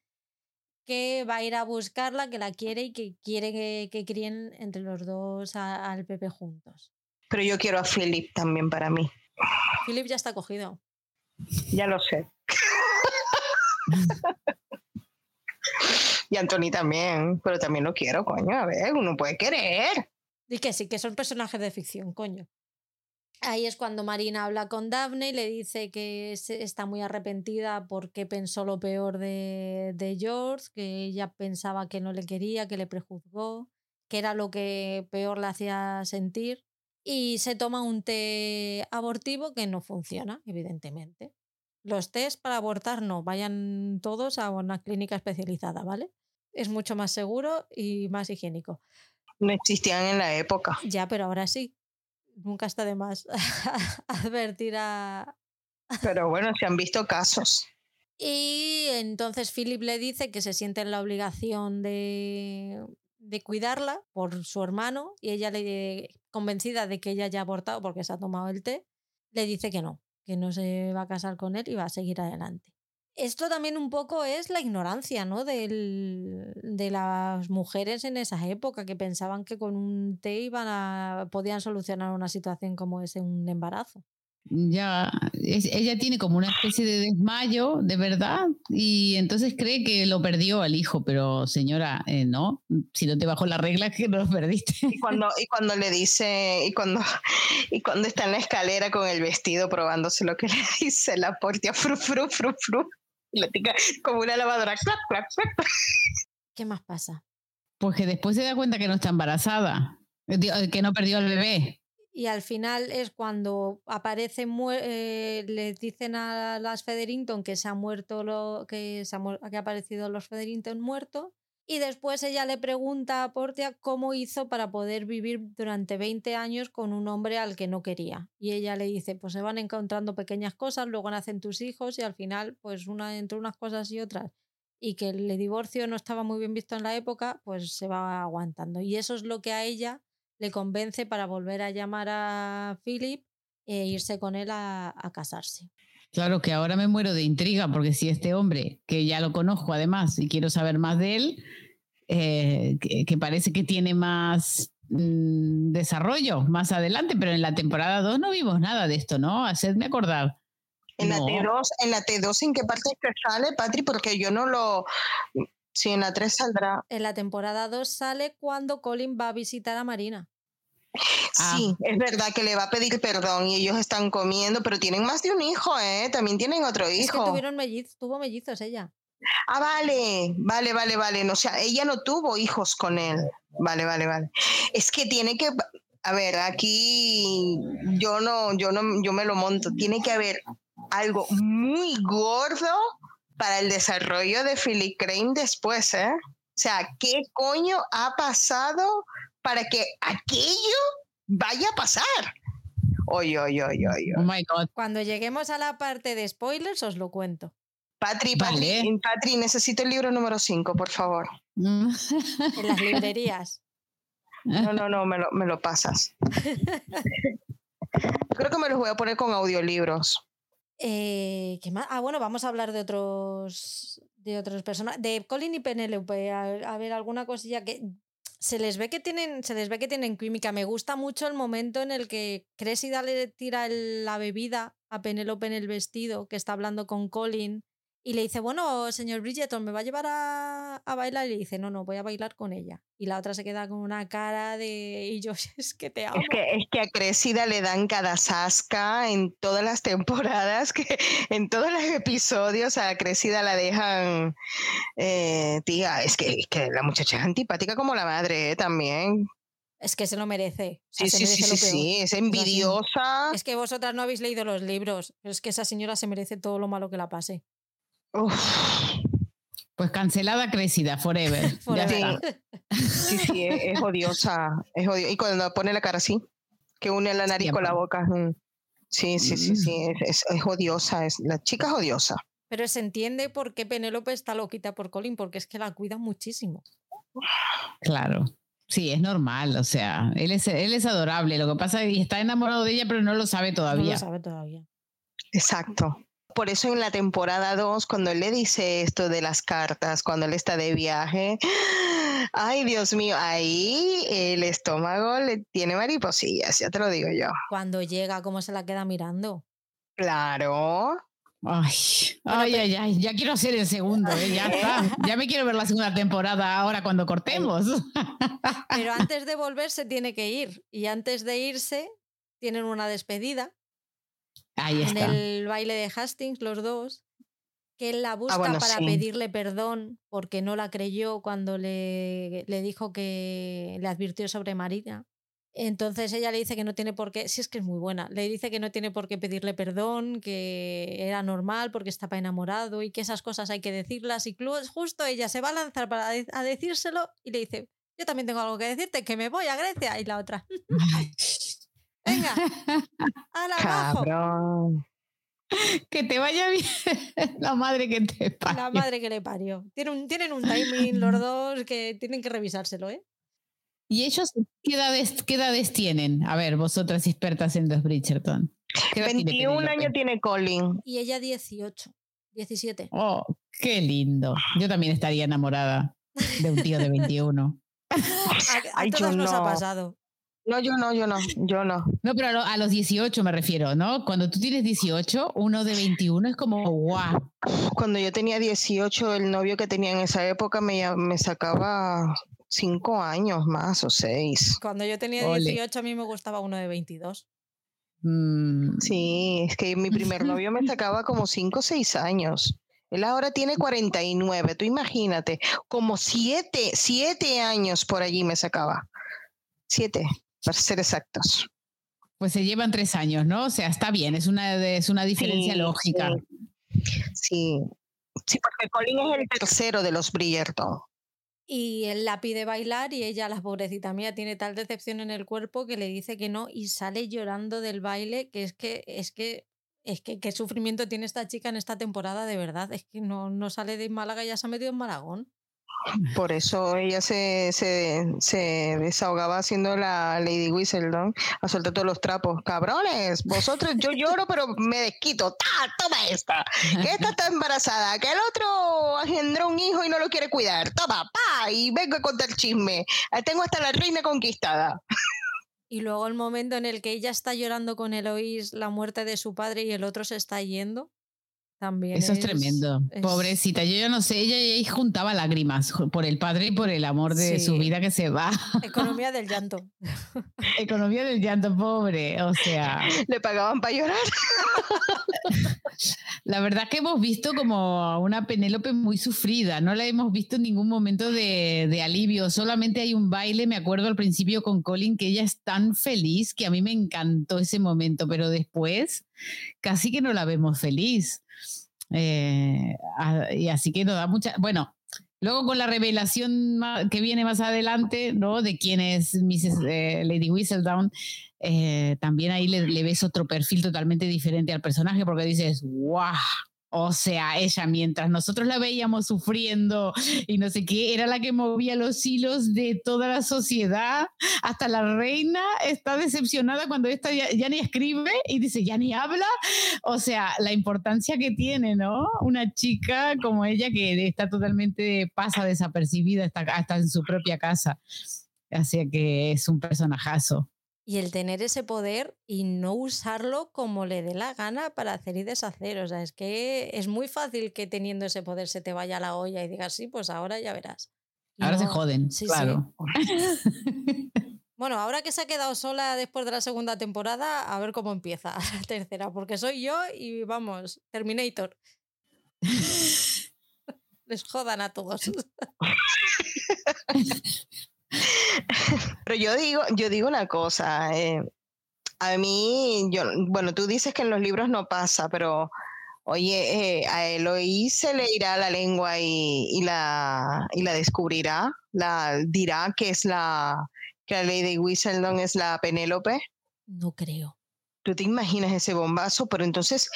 que va a ir a buscarla, que la quiere y que quiere que, críen entre los dos al Pepe juntos. Pero yo quiero a Philip también para mí. Philip ya está cogido. Ya lo sé. Y Anthony también, pero también lo quiero, coño. A ver, uno puede querer. Y que sí, que son personajes de ficción, coño. Ahí es cuando Marina habla con Daphne y le dice que está muy arrepentida porque pensó lo peor de, de George, que ella pensaba que no le quería, que le prejuzgó, que era lo que peor le hacía sentir. Y se toma un té abortivo que no funciona, evidentemente. Los test para abortar no, vayan todos a una clínica especializada, ¿vale? Es mucho más seguro y más higiénico. No existían en la época. Ya, pero ahora sí. Nunca está de más advertir a... Pero bueno, se han visto casos. Y entonces Philip le dice que se siente en la obligación de, de cuidarla por su hermano y ella le convencida de que ella ya ha abortado porque se ha tomado el té, le dice que no, que no se va a casar con él y va a seguir adelante. Esto también un poco es la ignorancia ¿no? De las mujeres en esa época que pensaban que con un té iban a, podían solucionar una situación como ese, un embarazo ya ella tiene como una especie de desmayo, de verdad, y entonces cree que lo perdió al hijo, pero señora, eh, no, si no te bajó la regla que no lo perdiste. Y cuando, y cuando le dice, y cuando, y cuando está en la escalera con el vestido probándose lo que le dice la portia, fru, fru, fru, fru, y le tica como una lavadora, ¿Qué más pasa? Pues que después se da cuenta que no está embarazada, que no perdió al bebé y al final es cuando aparece, eh, les dicen a las Federington que se ha muerto lo, que, se ha, que ha aparecido los Federington muertos Y después ella le pregunta a Portia cómo hizo para poder vivir durante 20 años con un hombre al que no quería. Y ella le dice, pues se van encontrando pequeñas cosas, luego nacen tus hijos y al final, pues una, entre unas cosas y otras, y que el divorcio no estaba muy bien visto en la época, pues se va aguantando. Y eso es lo que a ella le convence para volver a llamar a Philip e irse con él a, a casarse. Claro que ahora me muero de intriga, porque si este hombre, que ya lo conozco además y quiero saber más de él, eh, que, parece que tiene más mm, desarrollo más adelante, pero en la temporada 2 no vimos nada de esto, ¿no? Hacedme acordar. En la T2, en la T2, ¿en qué parte sale, Patri? Porque yo no lo. Sí, en la 3 saldrá. En la temporada 2 sale cuando Colin va a visitar a Marina. Ah. Sí, es verdad que le va a pedir perdón y ellos están comiendo, pero tienen más de un hijo, ¿eh? También tienen otro hijo. Es que tuvieron mellizos, tuvo mellizos ella. Ah, vale, vale, vale, vale. No, o sea, ella no tuvo hijos con él. Vale, vale, vale. Es que tiene que, a ver, aquí yo no, yo no, yo me lo monto. Tiene que haber algo muy gordo para el desarrollo de Philip Crane después, ¿eh? O sea, ¿qué coño ha pasado para que aquello vaya a pasar. Oye, oye, oye, oye. Oh my God. Cuando lleguemos a la parte de spoilers, os lo cuento. Patri, Patri, Patri necesito el libro número 5, por favor. en las librerías. No, no, no, me lo, me lo pasas. Creo que me los voy a poner con audiolibros. Eh, ¿qué más? Ah, bueno, vamos a hablar de otros de otros personajes. De Colin y Penelope. a ver, alguna cosilla que se les ve que tienen, se les ve que tienen química. Me gusta mucho el momento en el que Cressida le tira la bebida a Penélope en el vestido, que está hablando con Colin y le dice, bueno, señor Bridgeton, ¿me va a llevar a, bailar? Y le dice, no, no, voy a bailar con ella. Y la otra se queda con una cara de, y yo, es que te amo. Es que, es que a Cressida le dan cada sasca en todas las temporadas, que en todos los episodios a Cressida la dejan, eh, tía, es que, que, la muchacha es antipática como la madre ¿eh? también. Es que se lo merece. sí, sí, sí, sí, es envidiosa. Es que vosotras no habéis leído los libros, pero es que esa señora se merece todo lo malo que la pase. Pues cancelada crecida, forever. Sí. sí, es, odiosa, es Y cuando pone la cara así, que une la nariz con la boca. Mm. Sí, sí, sí, sí, mm. es, odiosa, es, la chica es odiosa. Pero se entiende por qué Penélope está loquita por Colin, porque es que la cuida muchísimo. Claro. Sí, es normal, o sea, él es, él es adorable. Lo que pasa es que está enamorado de ella, pero no lo sabe todavía. No lo sabe todavía. Exacto por eso en la temporada 2, cuando él le dice esto de las cartas, cuando él está de viaje, ay Dios mío, ahí el estómago le tiene mariposillas, ya te lo digo yo. Cuando llega, ¿cómo se la queda mirando? Claro. Ay, ay, ay, ay, ya quiero hacer el segundo, ¿eh? ya está. Ya me quiero ver la segunda temporada ahora cuando cortemos. Pero antes de volver se tiene que ir. Y antes de irse, tienen una despedida en el baile de Hastings, los dos, que él la ah, busca para pedirle perdón porque no la creyó cuando le, le dijo que le advirtió sobre Marina. Entonces ella le dice que no tiene por qué, si es que es muy buena, le dice que no tiene por qué pedirle perdón, que era normal porque estaba enamorado y que esas cosas hay que decirlas. Y justo ella se va a lanzar para a decírselo y le dice, yo también tengo algo que decirte, que me voy a Grecia. Y la otra, Venga, a la Cabrón. Que te vaya bien. La madre que te parió. La madre que le parió. Tienen un, tienen un timing los dos que tienen que revisárselo, ¿eh? ¿Y ellos qué edades, tienen? A ver, vosotras expertas en los Bridgerton. 21 años tiene Colin. Y ella 18, 17. Oh, qué lindo. Yo también estaría enamorada de un tío de 21. a, todos nos ha pasado. No, yo no, yo no, yo no. No, pero a, los 18 me refiero, ¿no? Cuando tú tienes 18, uno de 21 es como guau. Cuando yo tenía 18, el novio que tenía en esa época me, me sacaba cinco años más o seis. Cuando yo tenía 18, a mí me gustaba uno de 22. Mm. Sí, es que mi primer novio me sacaba como cinco o seis años. Él ahora tiene 49, tú imagínate, como siete, siete años por allí me sacaba. Siete para ser exactos. Pues se llevan tres años, ¿no? O sea, está bien, es una, es una diferencia lógica. Sí. sí. porque Colin es el tercero de los Bridgerton. Y él la pide bailar y ella, la pobrecita mía, tiene tal decepción en el cuerpo que le dice que no y sale llorando del baile, que es que, es que, es que qué sufrimiento tiene esta chica en esta temporada, de verdad. Es que no, no sale de Málaga, ya se ha metido en Malagón. Por eso ella se, se, desahogaba haciendo la Lady Whistledown a soltar todos los trapos. Cabrones, vosotros, yo lloro, pero me desquito. ¡Ta! Toma esta. Que esta está embarazada. Que el otro engendró un hijo y no lo quiere cuidar. Toma, pa. Y vengo a contar chisme. Tengo hasta la reina conquistada. Y luego el momento en el que ella está llorando con Eloís la muerte de su padre y el otro se está yendo. Eso es, tremendo. Pobrecita, yo ya no sé, ella, ella, juntaba lágrimas por el padre y por el amor de su vida que se va. Economía del llanto. Economía del llanto, pobre. O sea. Le pagaban para llorar. La verdad que hemos visto como una Penélope muy sufrida, no la hemos visto en ningún momento de, de alivio, solamente hay un baile, me acuerdo al principio con Colin, que ella es tan feliz que a mí me encantó ese momento, pero después casi que no la vemos feliz. Eh, y así que nos da mucha, bueno, luego con la revelación que viene más adelante, ¿no? De quién es Mrs. Eh, Lady Whistledown, eh, también ahí le, le, ves otro perfil totalmente diferente al personaje porque dices, wow, o sea, ella mientras nosotros la veíamos sufriendo y no sé qué, era la que movía los hilos de toda la sociedad. Hasta la reina está decepcionada cuando esta ya, ni escribe y dice, ya ni habla. O sea, la importancia que tiene, ¿no? Una chica como ella que está totalmente pasa desapercibida hasta, hasta en su propia casa. Así que es un personajazo y el tener ese poder y no usarlo como le dé la gana para hacer y deshacer. O sea, es que es muy fácil que teniendo ese poder se te vaya a la olla y digas, sí, pues ahora ya verás. ahora se joden, claro. bueno, ahora que se ha quedado sola después de la segunda temporada, a ver cómo empieza la tercera, porque soy yo y vamos, Terminator. Les jodan a todos. Pero yo digo, yo digo una cosa. Eh, a mí, yo, bueno, tú dices que en los libros no pasa, pero oye, eh, a Eloí se le irá la lengua y, la, y la descubrirá, la dirá que es la que la Lady Whistledown es la Penélope. No creo. Tú te imaginas ese bombazo, pero entonces,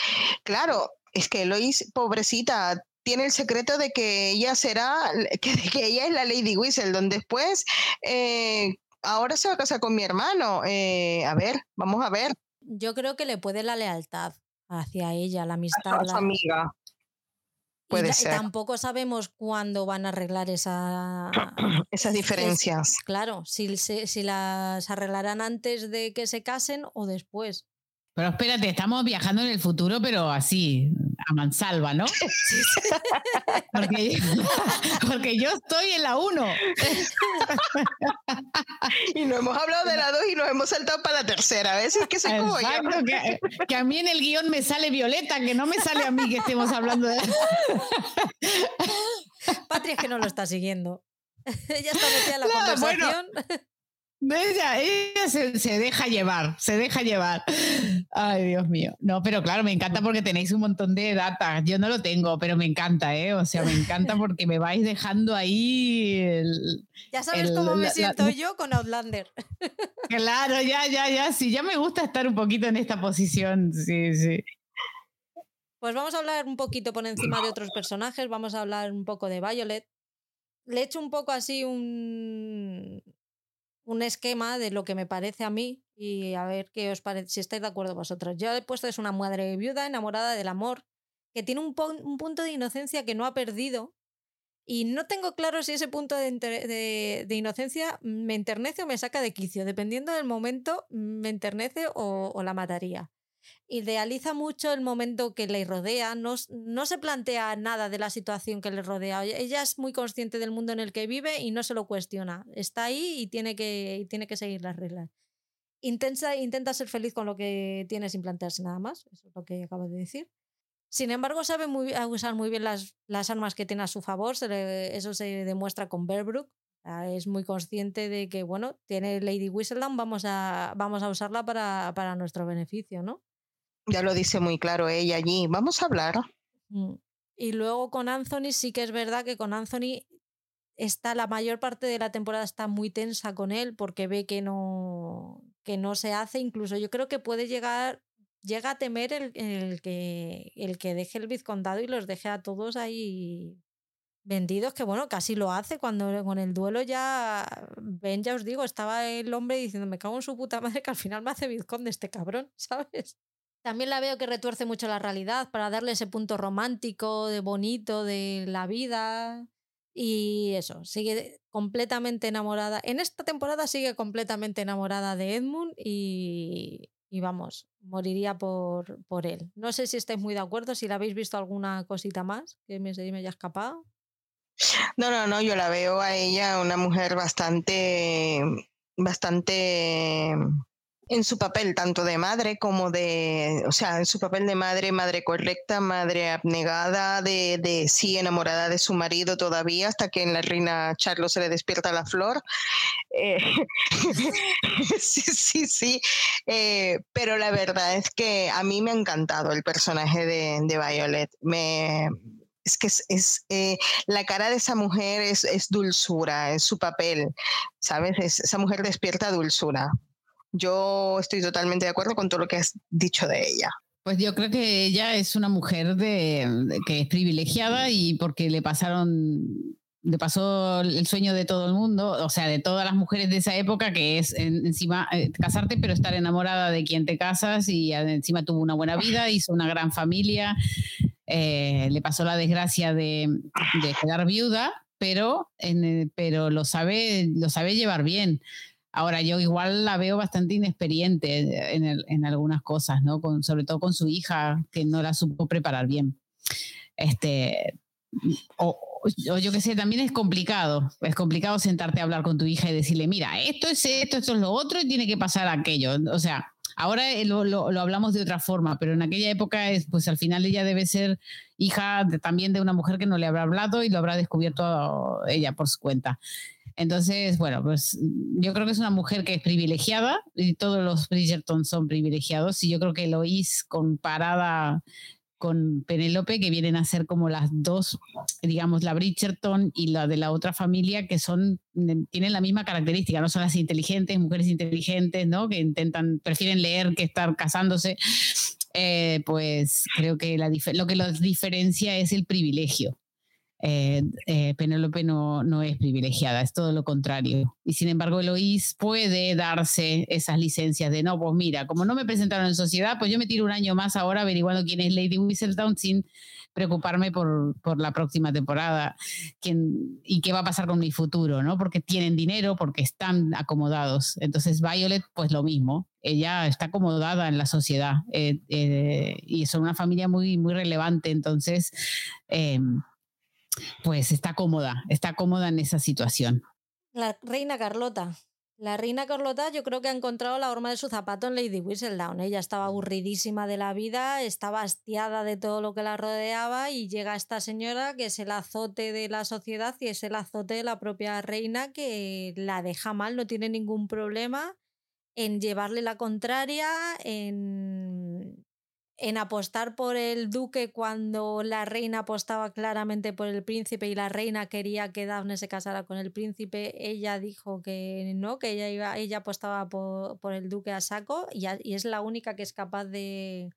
claro, es que Eloís, pobrecita, tiene el secreto de que ella será, que, que ella es la Lady donde Después, eh, ahora se va a casar con mi hermano. Eh, a ver, vamos a ver. Yo creo que le puede la lealtad hacia ella, la amistad. A su amiga. Puede y, ser. tampoco sabemos cuándo van a arreglar esa, esas diferencias. claro, si, si las arreglarán antes de que se casen o después. Pero espérate, estamos viajando en el futuro, pero así, a mansalva, ¿no? Porque, porque, yo estoy en la 1. Y no hemos hablado de la 2 y nos hemos saltado para la tercera. A veces que soy como yo. Que, que, a mí en el guion me sale Violeta, que no me sale a mí que estemos hablando de... Patria es que no lo está siguiendo. Ella está metida en la conversación. Ella, ella se, deja llevar, se deja llevar. Ay, Dios mío. No, pero claro, me encanta porque tenéis un montón de data. Yo no lo tengo, pero me encanta, ¿eh? O sea, me encanta porque me vais dejando ahí. ya sabes cómo me siento yo con Outlander. Claro, ya, ya, ya. Sí, ya me gusta estar un poquito en esta posición. Sí, sí. Pues vamos a hablar un poquito por encima de otros personajes. Vamos a hablar un poco de Violet. Le he hecho un poco así un, un esquema de lo que me parece a mí y a ver qué os parece, si estáis de acuerdo vosotros. Yo he puesto es una madre viuda enamorada del amor, que tiene un, un punto de inocencia que no ha perdido y no tengo claro si ese punto de, de, inocencia me enternece o me saca de quicio. Dependiendo del momento, me enternece o, o la mataría idealiza mucho el momento que le rodea, no, no, se plantea nada de la situación que le rodea. Ella es muy consciente del mundo en el que vive y no se lo cuestiona. Está ahí y tiene que, tiene que seguir las reglas. Intenta, intenta ser feliz con lo que tiene sin plantearse nada más, eso es lo que acabo de decir. Sin embargo, sabe muy, usar muy bien las, las armas que tiene a su favor, eso se demuestra con Bearbrook. Es muy consciente de que, bueno, tiene Lady Whistledown, vamos a, vamos a usarla para, para nuestro beneficio, ¿no? Ya lo dice muy claro ella allí. Vamos a hablar. Mm. Y luego con Anthony sí que es verdad que con Anthony está la mayor parte de la temporada está muy tensa con él porque ve que no, que no se hace. Incluso yo creo que puede llegar, llega a temer el, el que, el que deje el vizcondado y los deje a todos ahí vendidos, que bueno, casi lo hace cuando con el duelo ya, ven, ya os digo, estaba el hombre diciendo, me cago en su puta madre que al final me hace vizconde este cabrón, ¿sabes? También la veo que retuerce mucho la realidad para darle ese punto romántico, de bonito de la vida. Y eso, sigue completamente enamorada. En esta temporada sigue completamente enamorada de Edmund y, vamos, moriría por, por él. No sé si estáis muy de acuerdo, si la habéis visto alguna cosita más que me, me haya escapado. No, no, no, yo la veo a ella una mujer bastante, bastante en su papel tanto de madre como de, o sea, en su papel de madre, madre correcta, madre abnegada, de, de sí enamorada de su marido todavía, hasta que en la reina Charlos se le despierta la flor. Eh, sí, sí, sí. Eh, pero la verdad es que a mí me ha encantado el personaje de, de Violet. Me, es que es, eh, la cara de esa mujer es, es, dulzura, es su papel, ¿sabes? esa mujer despierta dulzura. Yo estoy totalmente de acuerdo con todo lo que has dicho de ella. Pues yo creo que ella es una mujer de, que es privilegiada y porque le pasaron, le pasó el sueño de todo el mundo, o sea, de todas las mujeres de esa época, que es encima eh, casarte, pero estar enamorada de quien te casas y encima tuvo una buena vida, hizo una gran familia, eh, le pasó la desgracia de, de quedar viuda, pero, en, pero lo, sabe, lo sabe llevar bien. Ahora yo igual la veo bastante inexperiente en, en algunas cosas, ¿no? Sobre todo con su hija, que no la supo preparar bien. Este, o, o yo qué sé, también es complicado. Es complicado sentarte a hablar con tu hija y decirle, mira, esto es esto, esto es lo otro y tiene que pasar aquello. O sea, ahora lo, lo, lo hablamos de otra forma, pero en aquella época, es, pues al final ella debe ser hija de, también de una mujer que no le habrá hablado y lo habrá descubierto ella por su cuenta. Entonces, bueno, pues yo creo que es una mujer que es privilegiada y todos los Bridgerton son privilegiados y yo creo que Lois comparada con Penélope, que vienen a ser como las dos, digamos, la Bridgerton y la de la otra familia, que son, tienen la misma característica, no son las inteligentes, mujeres inteligentes, ¿no? Que intentan, prefieren leer que estar casándose. Eh, pues creo que la, lo que los diferencia es el privilegio eh, eh, Penélope no, no es privilegiada, es todo lo contrario. Y sin embargo, Eloís puede darse esas licencias de, no, pues mira, como no me presentaron en sociedad, pues yo me tiro un año más ahora averiguando quién es Lady Whistledown sin preocuparme por, por la próxima temporada quién, y qué va a pasar con mi futuro, ¿no? Porque tienen dinero, porque están acomodados. Entonces, Violet, pues lo mismo. Ella está acomodada en la sociedad eh, eh, y son una familia muy, muy relevante. Entonces, eh, pues está cómoda, está cómoda en esa situación. La reina Carlota. La reina Carlota yo creo que ha encontrado la horma de su zapato en Lady Whistledown. Ella estaba aburridísima de la vida, estaba hastiada de todo lo que la rodeaba y llega esta señora que es el azote de la sociedad y es el azote de la propia reina que la deja mal, no tiene ningún problema en llevarle la contraria, en en apostar por el duque cuando la reina apostaba claramente por el príncipe y la reina quería que Daphne se casara con el príncipe, ella dijo que no, que ella, iba, ella apostaba por, por el duque a saco y, y, es la única que es capaz de,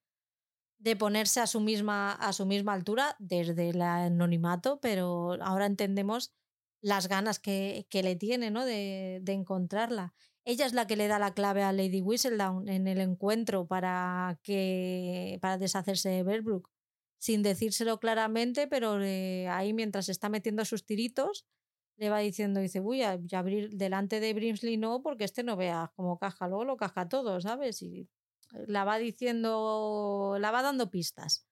de ponerse a su, misma, a su misma altura desde el anonimato, pero ahora entendemos las ganas que, que le tiene ¿no? de, de encontrarla. Ella es la que le da la clave a Lady Whistledown en el encuentro para, que, para deshacerse de Berbrook, sin decírselo claramente, pero eh, ahí mientras está metiendo sus tiritos, le va diciendo, dice, uy, a, abrir delante de Brimsley no, porque este no vea como caja, luego lo caja todo, ¿sabes? Y la va diciendo, la va dando pistas.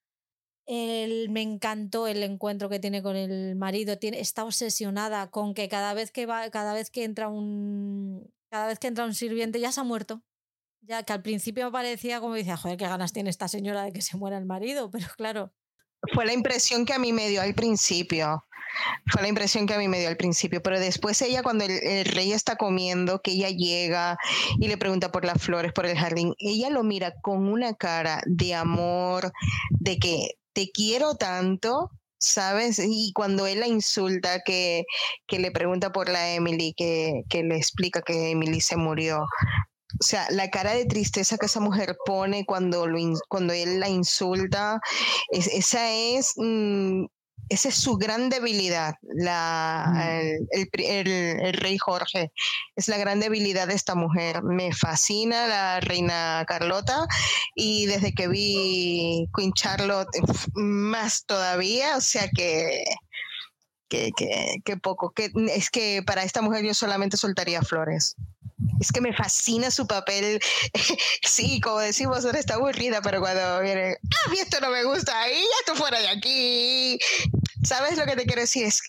El, me encantó el encuentro que tiene con el marido. Tiene, está obsesionada con que cada vez que va, cada vez que entra un, cada vez que entra un sirviente ya se ha muerto. Ya que al principio parecía como decía, joder, qué ganas tiene esta señora de que se muera el marido, pero claro. Fue la impresión que a mí me dio al principio. Fue la impresión que a mí me dio al principio, pero después ella cuando el, rey está comiendo, que ella llega y le pregunta por las flores, por el jardín, ella lo mira con una cara de amor, de que te quiero tanto, ¿sabes? Y cuando él la insulta, que, que le pregunta por la Emily, que, que le explica que Emily se murió, o sea, la cara de tristeza que esa mujer pone cuando, lo cuando él la insulta, esa es... Mm, esa es su gran debilidad, la, el, rey Jorge. Es la gran debilidad de esta mujer. Me fascina la reina Carlota y desde que vi Queen Charlotte, más todavía, o sea que, que poco. Que, es que para esta mujer yo solamente soltaría flores es que me fascina su papel. sí, como decimos, ahora está aburrida, pero cuando viene, ah, esto no me gusta, y ya tú fuera de aquí. ¿Sabes lo que te quiero decir? Es,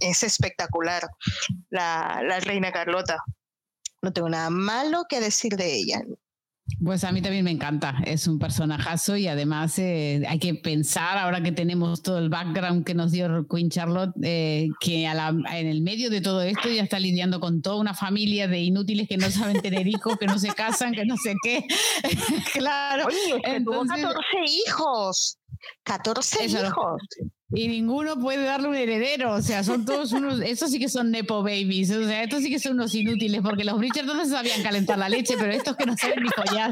es, espectacular la, la reina Carlota. No tengo nada malo que decir de ella. Pues a mí también me encanta, es un personajazo y además eh, hay que pensar, ahora que tenemos todo el background que nos dio Queen Charlotte, eh, que en el medio de todo esto ya está lidiando con toda una familia de inútiles que no saben tener hijos, que no se casan, que no sé qué. claro. Oye, Entonces, 14 hijos. 14 hijos y ninguno puede darle un heredero. O sea, son todos unos. Estos sí que son Nepo babies. O sea, estos sí que son unos inútiles, porque los Bridgerton no sabían calentar la leche, pero estos que no saben ni follar.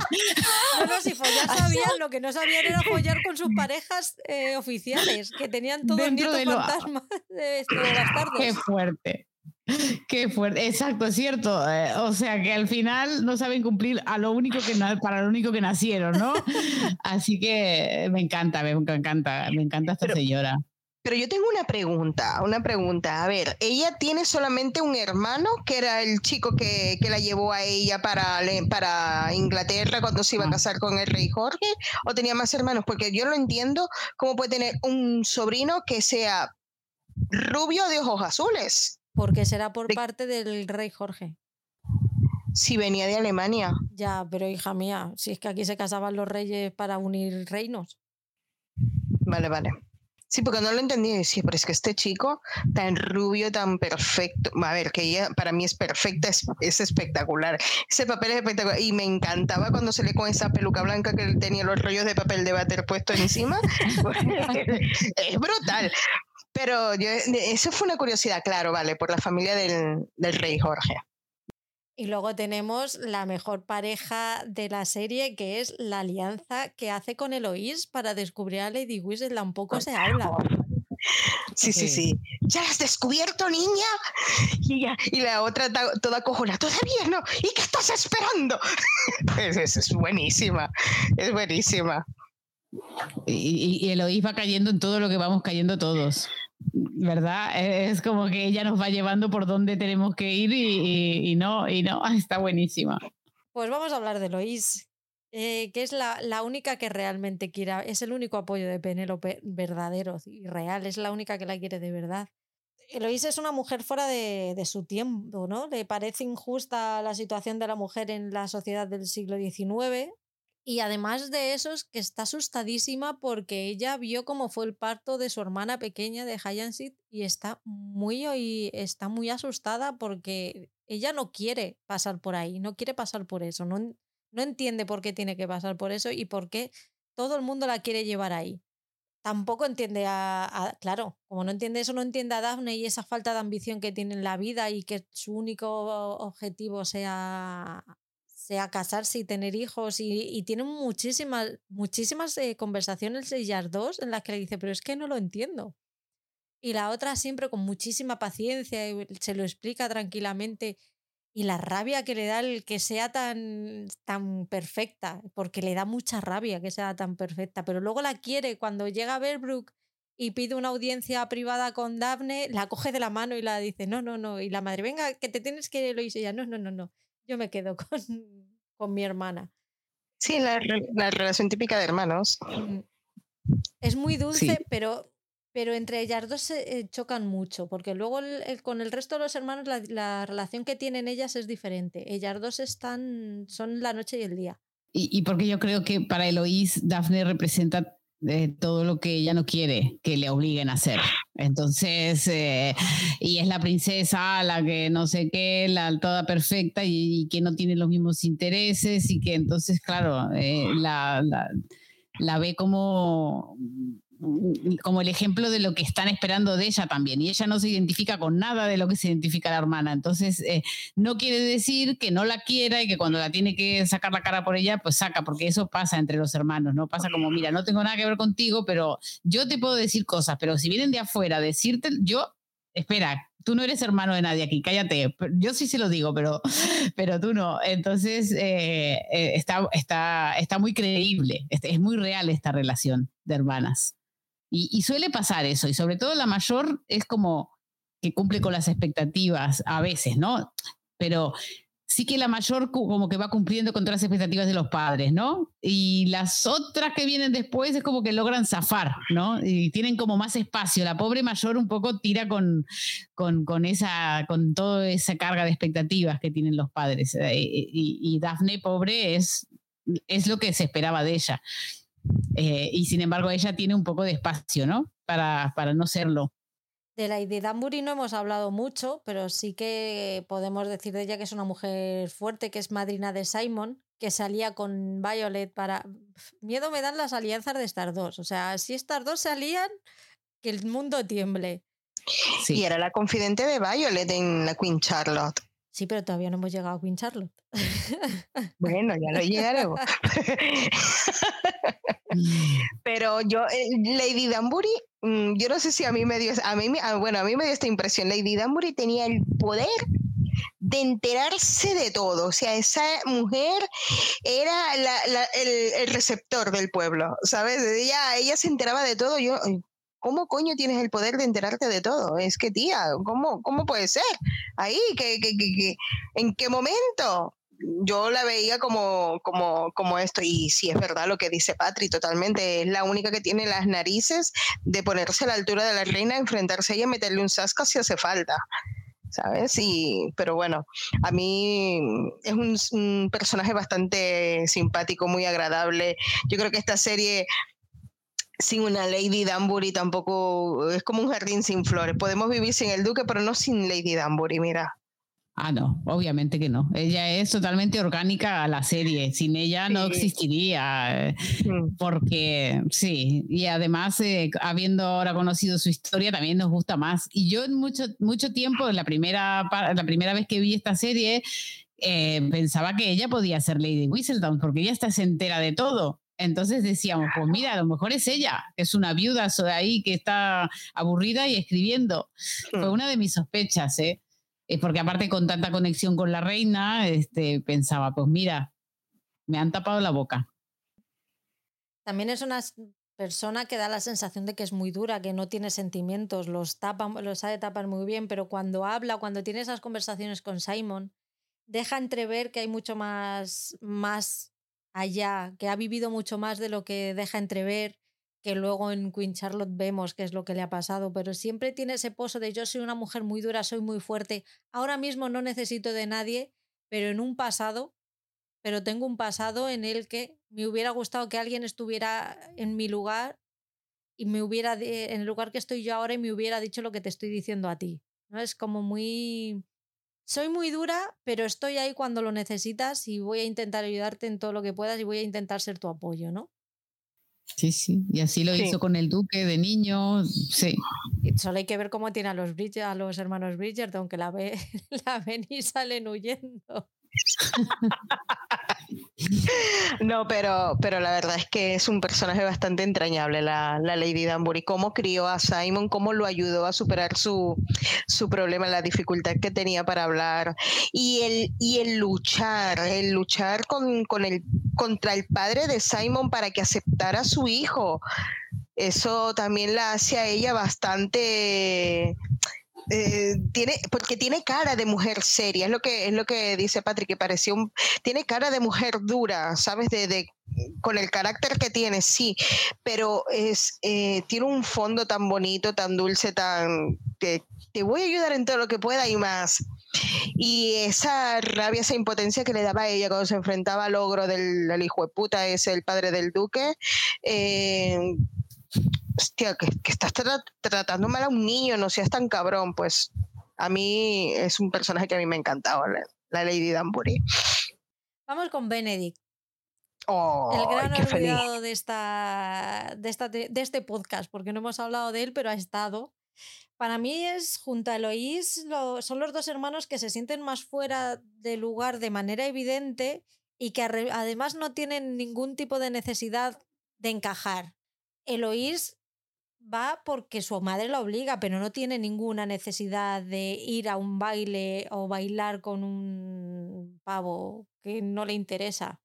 No, no, si follar sabían, lo que no sabían era follar con sus parejas eh, oficiales, que tenían todos Dentro de fantasmas de, de bastardos. Qué fuerte. Qué fuerte, exacto, es cierto. Eh, o sea que al final no saben cumplir a lo único que para lo único que nacieron, ¿no? Así que me encanta, me encanta, me encanta esta señora. Pero yo tengo una pregunta, una pregunta. A ver, ¿ella tiene solamente un hermano que era el chico que, la llevó a ella para, para Inglaterra cuando se iba a ah. casar con el rey Jorge? ¿O tenía más hermanos? Porque yo no entiendo cómo puede tener un sobrino que sea rubio de ojos azules. Porque será por parte del rey Jorge. Si venía de Alemania. Ya, pero hija mía, si es que aquí se casaban los reyes para unir reinos. Vale, vale. Sí, porque no lo entendí. Sí, pero es que este chico tan rubio, tan perfecto. A ver, que ella para mí es perfecta, es, espectacular. Ese papel es espectacular. Y me encantaba cuando se le con esa peluca blanca que él tenía los rollos de papel de váter puesto encima. es brutal. Pero yo, eso fue una curiosidad, claro, vale, por la familia del, del rey Jorge. Y luego tenemos la mejor pareja de la serie, que es la alianza que hace con Eloís para descubrir a Lady Weasley. Un poco se habla. Sí, sí, sí. ¿Ya has descubierto, niña? Y, y la otra toda cojona. Todavía no. ¿Y qué estás esperando? Pues es, es buenísima. Es buenísima. Y, y Eloís va cayendo en todo lo que vamos cayendo todos. ¿Verdad? Es como que ella nos va llevando por donde tenemos que ir y, no, y no, está buenísima. Pues vamos a hablar de Lois, eh, que es la, la, única que realmente quiera, es el único apoyo de Penélope verdadero y real, es la única que la quiere de verdad. Eloís es una mujer fuera de, de, su tiempo, ¿no? Le parece injusta la situación de la mujer en la sociedad del siglo XIX, y además de eso es que está asustadísima porque ella vio cómo fue el parto de su hermana pequeña de Hyacinth y está muy, está muy asustada porque ella no quiere pasar por ahí, no quiere pasar por eso, no, no entiende por qué tiene que pasar por eso y por qué todo el mundo la quiere llevar ahí. Tampoco entiende a, a, claro, como no entiende eso, no entiende a Daphne y esa falta de ambición que tiene en la vida y que su único objetivo sea sea casarse y tener hijos y, y tienen muchísimas, muchísimas eh, conversaciones ellas dos en las que le dice, pero es que no lo entiendo. Y la otra siempre con muchísima paciencia y se lo explica tranquilamente y la rabia que le da el que sea tan, tan perfecta, porque le da mucha rabia que sea tan perfecta, pero luego la quiere cuando llega a Berbrook y pide una audiencia privada con Daphne, la coge de la mano y la dice, no, no, no, y la madre, venga, que te tienes que ir, dice ella, no, no, no, no, yo me quedo con, con mi hermana. Sí, la, la, relación típica de hermanos. Es muy dulce, pero, pero entre ellas dos se eh, chocan mucho, porque luego con el resto de los hermanos la, la, relación que tienen ellas es diferente. Ellas dos están, son la noche y el día. Y, y porque yo creo que para Eloís, Daphne representa todo lo que ella no quiere que le obliguen a hacer. Entonces, eh, y es la princesa, la que no sé qué, la toda perfecta y, que no tiene los mismos intereses y que entonces, claro, eh, la, la, ve como como el ejemplo de lo que están esperando de ella también. Y ella no se identifica con nada de lo que se identifica la hermana. Entonces, eh, no quiere decir que no la quiera y que cuando la tiene que sacar la cara por ella, pues saca, porque eso pasa entre los hermanos, ¿no? Pasa como, mira, no tengo nada que ver contigo, pero yo te puedo decir cosas, pero si vienen de afuera a decirte, yo, espera, tú no eres hermano de nadie aquí, cállate. Yo sí se lo digo, pero, pero tú no. Entonces, eh, eh, está, está, está muy creíble, es muy real esta relación de hermanas. Y, suele pasar eso, y sobre todo la mayor es como que cumple con las expectativas a veces, ¿no? Pero sí que la mayor como que va cumpliendo con todas las expectativas de los padres, ¿no? Y las otras que vienen después es como que logran zafar, ¿no? Y tienen como más espacio. La pobre mayor un poco tira con, con, esa, con toda esa carga de expectativas que tienen los padres. Eh, y, y Dafne, pobre, es, es lo que se esperaba de ella. Eh, y sin embargo, ella tiene un poco de espacio, ¿no? Para, para no serlo. De Lady Danbury no hemos hablado mucho, pero sí que podemos decir de ella que es una mujer fuerte, que es madrina de Simon, que salía con Violet para... Miedo me dan las alianzas de estas dos. O sea, si estas dos salían, que el mundo tiemble. Sí. Y era la confidente de Violet en la Queen Charlotte. Sí, pero todavía no hemos llegado a Queen Charlotte. Bueno, ya lo llegaremos. pero yo, eh, Lady Danbury, mm, yo no sé si a mí me dio, a mí, ah, bueno, a mí me dio esta impresión. Lady Danbury tenía el poder de enterarse de todo. O sea, esa mujer era el, receptor del pueblo, ¿sabes? Ella, ella se enteraba de todo. Yo, ¿cómo coño tienes el poder de enterarte de todo? Es que, tía, ¿cómo, cómo puede ser? Ahí, ¿qué, en qué momento? Yo la veía como, como, como esto, y si es verdad lo que dice Patri, totalmente, es la única que tiene las narices de ponerse a la altura de la reina, enfrentarse a ella y meterle un sasco si hace falta. ¿sabes? Y, pero bueno, a mí es un, un, personaje bastante simpático, muy agradable. Yo creo que esta serie sin una Lady Danbury tampoco es como un jardín sin flores. Podemos vivir sin el Duque, pero no sin Lady Danbury, mira. Ah, no, obviamente que no. Ella es totalmente orgánica a la serie. Sin ella no existiría. Porque sí, y además, eh, habiendo ahora conocido su historia, también nos gusta más. Y yo en mucho, mucho tiempo, la primera, la primera vez que vi esta serie, eh, pensaba que ella podía ser Lady Whistledown, porque ella está se entera de todo. Entonces decíamos, pues mira, a lo mejor es ella, que es una viuda ahí que está aburrida y escribiendo. Fue hmm. una de mis sospechas, ¿eh? Es porque aparte con tanta conexión con la reina, este, pensaba, pues mira, me han tapado la boca. También es una persona que da la sensación de que es muy dura, que no tiene sentimientos, los, tapa, los sabe tapar muy bien, pero cuando habla, cuando tiene esas conversaciones con Simon, deja entrever que hay mucho más, más allá, que ha vivido mucho más de lo que deja entrever, que luego en Queen Charlotte vemos qué es lo que le ha pasado, pero siempre tiene ese pozo de yo soy una mujer muy dura, soy muy fuerte, ahora mismo no necesito de nadie, pero en un pasado, pero tengo un pasado en el que me hubiera gustado que alguien estuviera en mi lugar y me hubiera, en el lugar que estoy yo ahora y me hubiera dicho lo que te estoy diciendo a ti. ¿no? Es como muy soy muy dura, pero estoy ahí cuando lo necesitas y voy a intentar ayudarte en todo lo que puedas y voy a intentar ser tu apoyo, ¿no? Sí, sí, y así lo hizo con el duque de niño, sí. solo hay que ver cómo tiene a los, a los hermanos Bridgerton, que la, ve, la ven y salen huyendo. No, pero, pero la verdad es que es un personaje bastante entrañable, la, Lady Danbury. Cómo crió a Simon, cómo lo ayudó a superar su, su problema, la dificultad que tenía para hablar. Y el, y el luchar, el luchar con, con el, contra el padre de Simon para que aceptara a su hijo. Eso también la hace a ella bastante eh, tiene, porque tiene cara de mujer seria, es lo que, es lo que dice Patrick, que pareció un, tiene cara de mujer dura, ¿sabes? De, con el carácter que tiene, sí, pero es, eh, tiene un fondo tan bonito, tan dulce, tan, que te voy a ayudar en todo lo que pueda y más. Y esa rabia, esa impotencia que le daba a ella cuando se enfrentaba al ogro del, hijo de puta, es el padre del duque, eh, hostia, que, estás tratando mal a un niño, no seas tan cabrón, pues a mí es un personaje que a mí me ha encantado, la, Lady Danbury. Vamos con Benedict. el gran olvidado de, esta, de, esta, de este podcast, porque no hemos hablado de él, pero ha estado. Para mí es, junto a Eloís, son los dos hermanos que se sienten más fuera de lugar de manera evidente y que además no tienen ningún tipo de necesidad de encajar. Eloís va porque su madre la obliga, pero no tiene ninguna necesidad de ir a un baile o bailar con un pavo que no le interesa.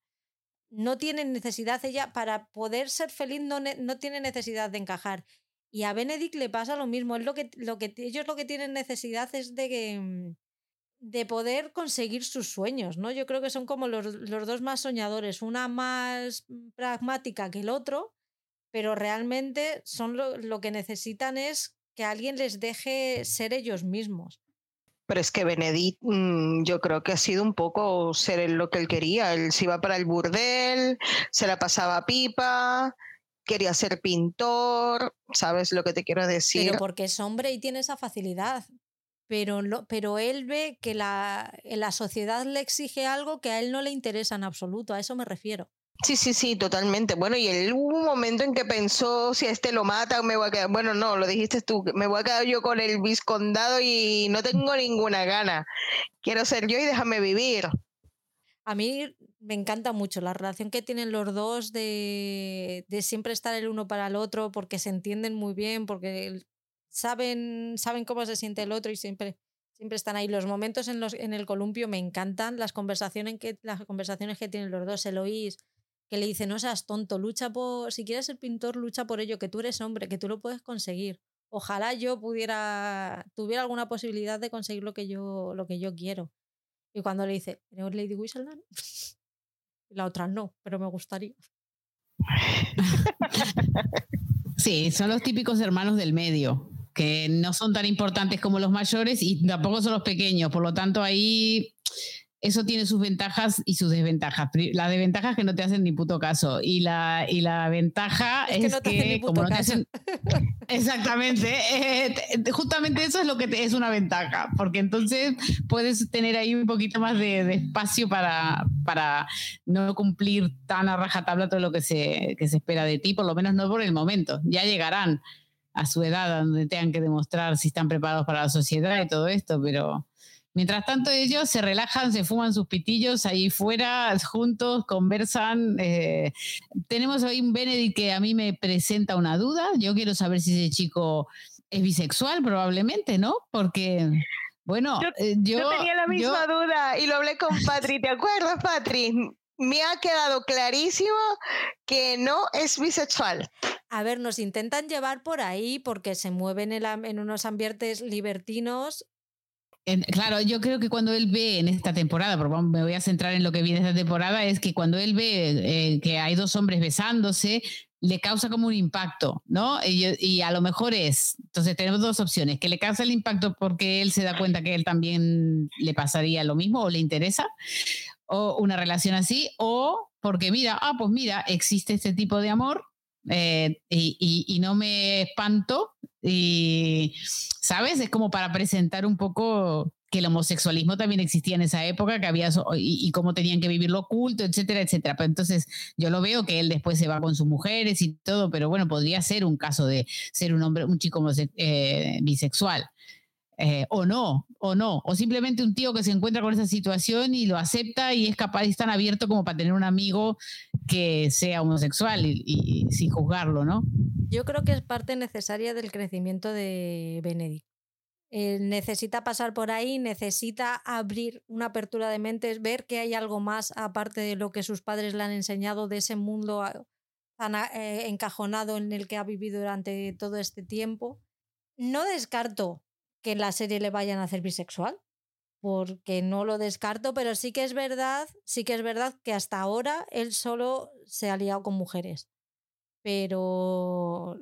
No tiene necesidad ella, para poder ser feliz, no, no tiene necesidad de encajar. Y a Benedict le pasa lo mismo. Es lo que, lo que, ellos lo que tienen necesidad es de, mm, de poder conseguir sus sueños, ¿no? Yo creo que son como los, los dos más soñadores, una más pragmática que el otro, pero realmente son lo, que necesitan es que alguien les deje ser ellos mismos. Pero es que Benedict, mm, yo creo que ha sido un poco ser lo que él quería. Él se iba para el burdel, se la pasaba pipa, quería ser pintor, ¿sabes lo que te quiero decir? Pero porque es hombre y tiene esa facilidad. Pero, pero él ve que la, la sociedad le exige algo que a él no le interesa en absoluto, a eso me refiero. Sí, sí, sí, totalmente. Bueno, y él hubo un momento en que pensó si a este lo mata me voy a quedar. Bueno, no, lo dijiste tú, me voy a quedar yo con el viscondado y no tengo ninguna gana. Quiero ser yo y déjame vivir. A mí me encanta mucho la relación que tienen los dos de, de siempre estar el uno para el otro, porque se entienden muy bien, porque saben, saben cómo se siente el otro y siempre, siempre están ahí. Los momentos en, los, en el columpio me encantan, las conversaciones que, las conversaciones que tienen los dos, Eloís que le dice, no seas tonto, lucha por, si quieres ser pintor, lucha por ello, que tú eres hombre, que tú lo puedes conseguir. Ojalá yo pudiera, tuviera alguna posibilidad de conseguir lo que yo, lo que yo quiero. Y cuando le dice, ¿eres Lady Whistledown? la otra no, pero me gustaría. Sí, son los típicos hermanos del medio, que no son tan importantes como los mayores y tampoco son los pequeños. Por lo tanto, ahí eso tiene sus ventajas y sus desventajas. La desventaja es que no te hacen ni puto caso. Y la, y la ventaja es, que, no te hacen ni puto caso. Exactamente. Eh, justamente eso es lo que es una ventaja. Porque entonces puedes tener ahí un poquito más de, espacio para, para no cumplir tan a rajatabla todo lo que se, que se espera de ti, por lo menos no por el momento. Ya llegarán a su edad donde tengan que demostrar si están preparados para la sociedad y todo esto, pero Mientras tanto ellos se relajan, se fuman sus pitillos ahí fuera, juntos, conversan. Eh, tenemos hoy un Benedict que a mí me presenta una duda. Yo quiero saber si ese chico es bisexual, probablemente, ¿no? Porque... Bueno, yo, eh, tenía la misma duda y lo hablé con Patri. ¿Te acuerdas, Patri? Me ha quedado clarísimo que no es bisexual. A ver, nos intentan llevar por ahí porque se mueven en unos ambientes libertinos claro, yo creo que cuando él ve en esta temporada, porque me voy a centrar en lo que viene esta temporada, es que cuando él ve eh, que hay dos hombres besándose, le causa como un impacto, ¿no? Y, a lo mejor es, entonces tenemos dos opciones, que le causa el impacto porque él se da cuenta que él también le pasaría lo mismo o le interesa, o una relación así, o porque mira, ah, pues mira, existe este tipo de amor, eh, y, no me espanto. Y, ¿sabes? Es como para presentar un poco que el homosexualismo también existía en esa época, que había y, cómo tenían que vivir lo oculto, etcétera, etcétera. Pero entonces yo lo veo que él después se va con sus mujeres y todo, pero bueno, podría ser un caso de ser un hombre, un chico eh, bisexual. Eh, o no, o no, o simplemente un tío que se encuentra con esa situación y lo acepta y es capaz y es tan abierto como para tener un amigo que sea homosexual y, sin juzgarlo, ¿no? Yo creo que es parte necesaria del crecimiento de Benedict. necesita pasar por ahí, necesita abrir una apertura de mentes, ver que hay algo más aparte de lo que sus padres le han enseñado de ese mundo tan eh, encajonado en el que ha vivido durante todo este tiempo. No descarto que en la serie le vayan a hacer bisexual, porque no lo descarto, pero sí que es verdad, sí que es verdad que hasta ahora él solo se ha liado con mujeres. Pero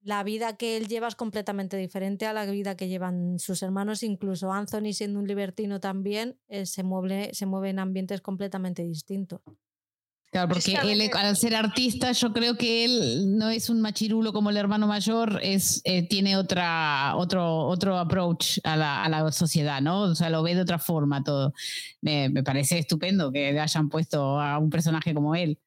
la vida que él lleva es completamente diferente a la vida que llevan sus hermanos, incluso Anthony siendo un libertino también, eh, se, mueve, se mueve en ambientes completamente distintos. Claro, porque él, al ser artista, yo creo que él no es un machirulo como el hermano mayor, es, eh, tiene otra, otro, otro approach a la, a la, sociedad, ¿no? O sea, lo ve de otra forma todo. Me, me parece estupendo que hayan puesto a un personaje como él.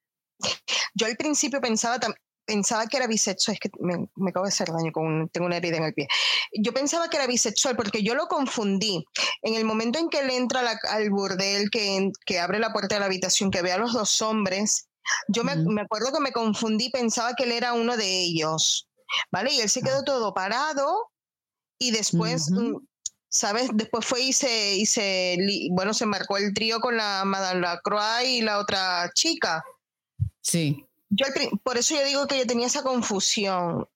Yo al principio pensaba, pensaba que era bisexual, es que me, me acabo de hacer daño, con tengo una herida en el pie. Yo pensaba que era bisexual porque yo lo confundí. En el momento en que él entra al burdel, que, que abre la puerta de la habitación, que ve a los dos hombres, yo me, me, acuerdo que me confundí, pensaba que él era uno de ellos, ¿vale? Y él se quedó todo parado y después, mm, ¿sabes? Después fue y se, y se, bueno, se marcó el trío con la Madame Lacroix y la otra chica. Sí. Yo, por eso yo digo que yo tenía esa confusión.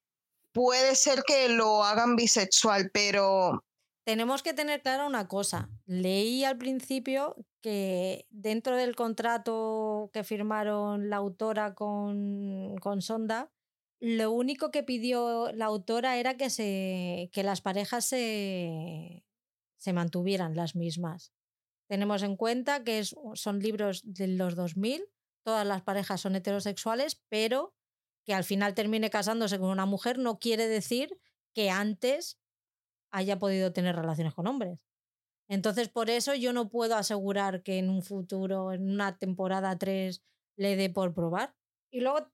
Puede ser que lo hagan bisexual, pero... Tenemos que tener clara una cosa. Leí al principio que dentro del contrato que firmaron la autora con, con Sonda, lo único que pidió la autora era que, se, que las parejas se, se mantuvieran las mismas. Tenemos en cuenta que son libros de los 2000 todas las parejas son heterosexuales, pero que al final termine casándose con una mujer no quiere decir que antes haya podido tener relaciones con hombres. Entonces, por eso yo no puedo asegurar que en un futuro, en una temporada 3, le dé por probar. Y luego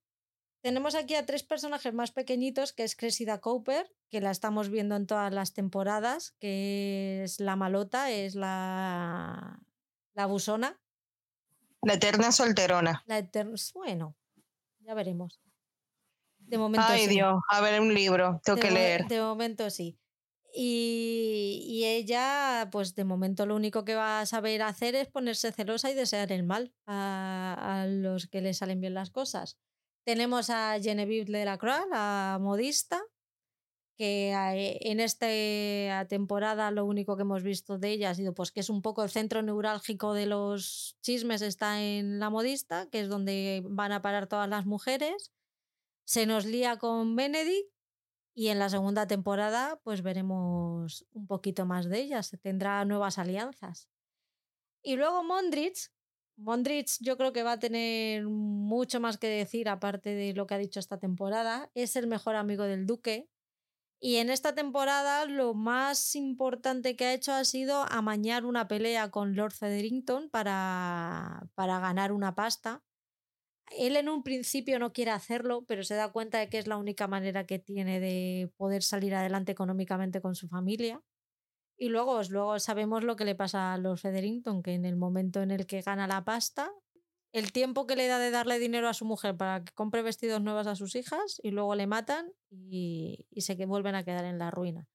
tenemos aquí a tres personajes más pequeñitos, que es Cressida Cooper, que la estamos viendo en todas las temporadas, que es la malota, es la, la busona, la eterna solterona. La eterna, bueno, ya veremos. De momento Ay, Dios, a ver un libro, tengo que leer. De momento sí. Y, y, ella, pues de momento lo único que va a saber hacer es ponerse celosa y desear el mal a, a los que le salen bien las cosas. Tenemos a Genevieve Delacroix, la modista, que eh, en esta temporada lo único que hemos visto de ella ha sido pues que es un poco el centro neurálgico de los chismes está en la modista, que es donde van a parar todas las mujeres. Se nos lía con Benedict y en la segunda temporada pues veremos un poquito más de ella, se tendrá nuevas alianzas. Y luego Mondrich, Mondrich yo creo que va a tener mucho más que decir aparte de lo que ha dicho esta temporada, es el mejor amigo del duque, y en esta temporada lo más importante que ha hecho ha sido amañar una pelea con Lord Featherington para, para ganar una pasta. Él en un principio no quiere hacerlo, pero se da cuenta de que es la única manera que tiene de poder salir adelante económicamente con su familia. Y luego, luego sabemos lo que le pasa a Lord Featherington, que en el momento en el que gana la pasta, el tiempo que le da de darle dinero a su mujer para que compre vestidos nuevos a sus hijas y luego le matan y, se vuelven a quedar en la ruina.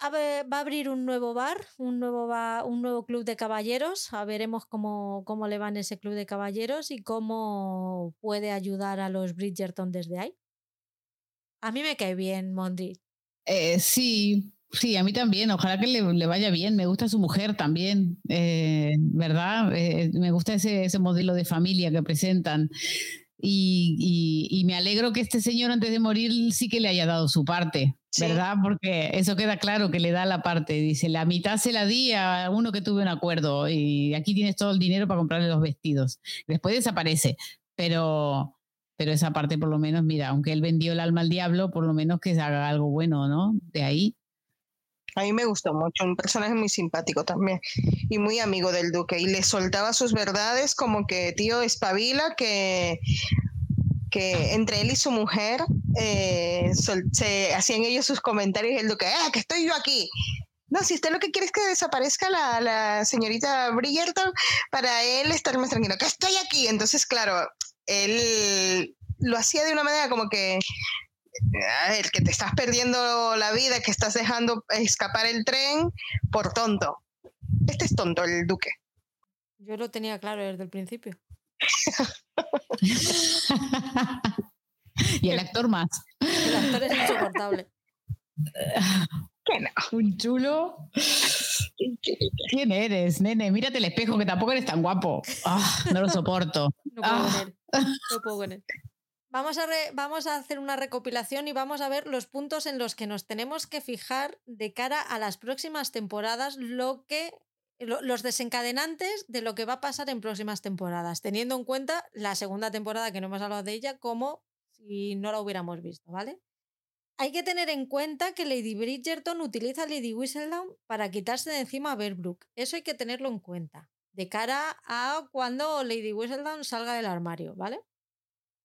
va a abrir un nuevo bar, un nuevo, club de caballeros. A veremos cómo, cómo le va en ese club de caballeros y cómo puede ayudar a los Bridgerton desde ahí. A mí me cae bien Mondrian. Eh, sí, Sí, a mí también. Ojalá que le, vaya bien. Me gusta su mujer también, eh, ¿verdad? Eh, me gusta ese, ese, modelo de familia que presentan. Y, y, me alegro que este señor antes de morir sí que le haya dado su parte, ¿verdad? Porque eso queda claro que le da la parte. Dice, la mitad se la di a uno que tuve un acuerdo y aquí tienes todo el dinero para comprarle los vestidos. Después desaparece, pero, pero esa parte por lo menos, mira, aunque él vendió el alma al diablo, por lo menos que se haga algo bueno, ¿no? De ahí. A mí me gustó mucho, un personaje muy simpático también y muy amigo del duque y le soltaba sus verdades como que tío espabila que que entre él y su mujer eh, se hacían ellos sus comentarios y el duque, ah, que estoy yo aquí. No, si usted lo que quiere es que desaparezca la, la señorita Bridgerton para él estar más tranquilo, que estoy aquí. Entonces, claro, él lo hacía de una manera como que el que te estás perdiendo la vida, que estás dejando escapar el tren por tonto. Este es tonto, el duque. Yo lo tenía claro desde el principio. y el actor más. El actor es insoportable. Un chulo. ¿Quién eres, nene? Mírate el espejo, que tampoco eres tan guapo. Ah, no lo soporto. No puedo ah. No puedo con él. Vamos a, hacer una recopilación y vamos a ver los puntos en los que nos tenemos que fijar de cara a las próximas temporadas, lo que los desencadenantes de lo que va a pasar en próximas temporadas, teniendo en cuenta la segunda temporada que no hemos hablado de ella como si no la hubiéramos visto, ¿vale? Hay que tener en cuenta que Lady Bridgerton utiliza a Lady Whistledown para quitarse de encima a Berbrook. Eso hay que tenerlo en cuenta, de cara a cuando Lady Whistledown salga del armario, ¿vale?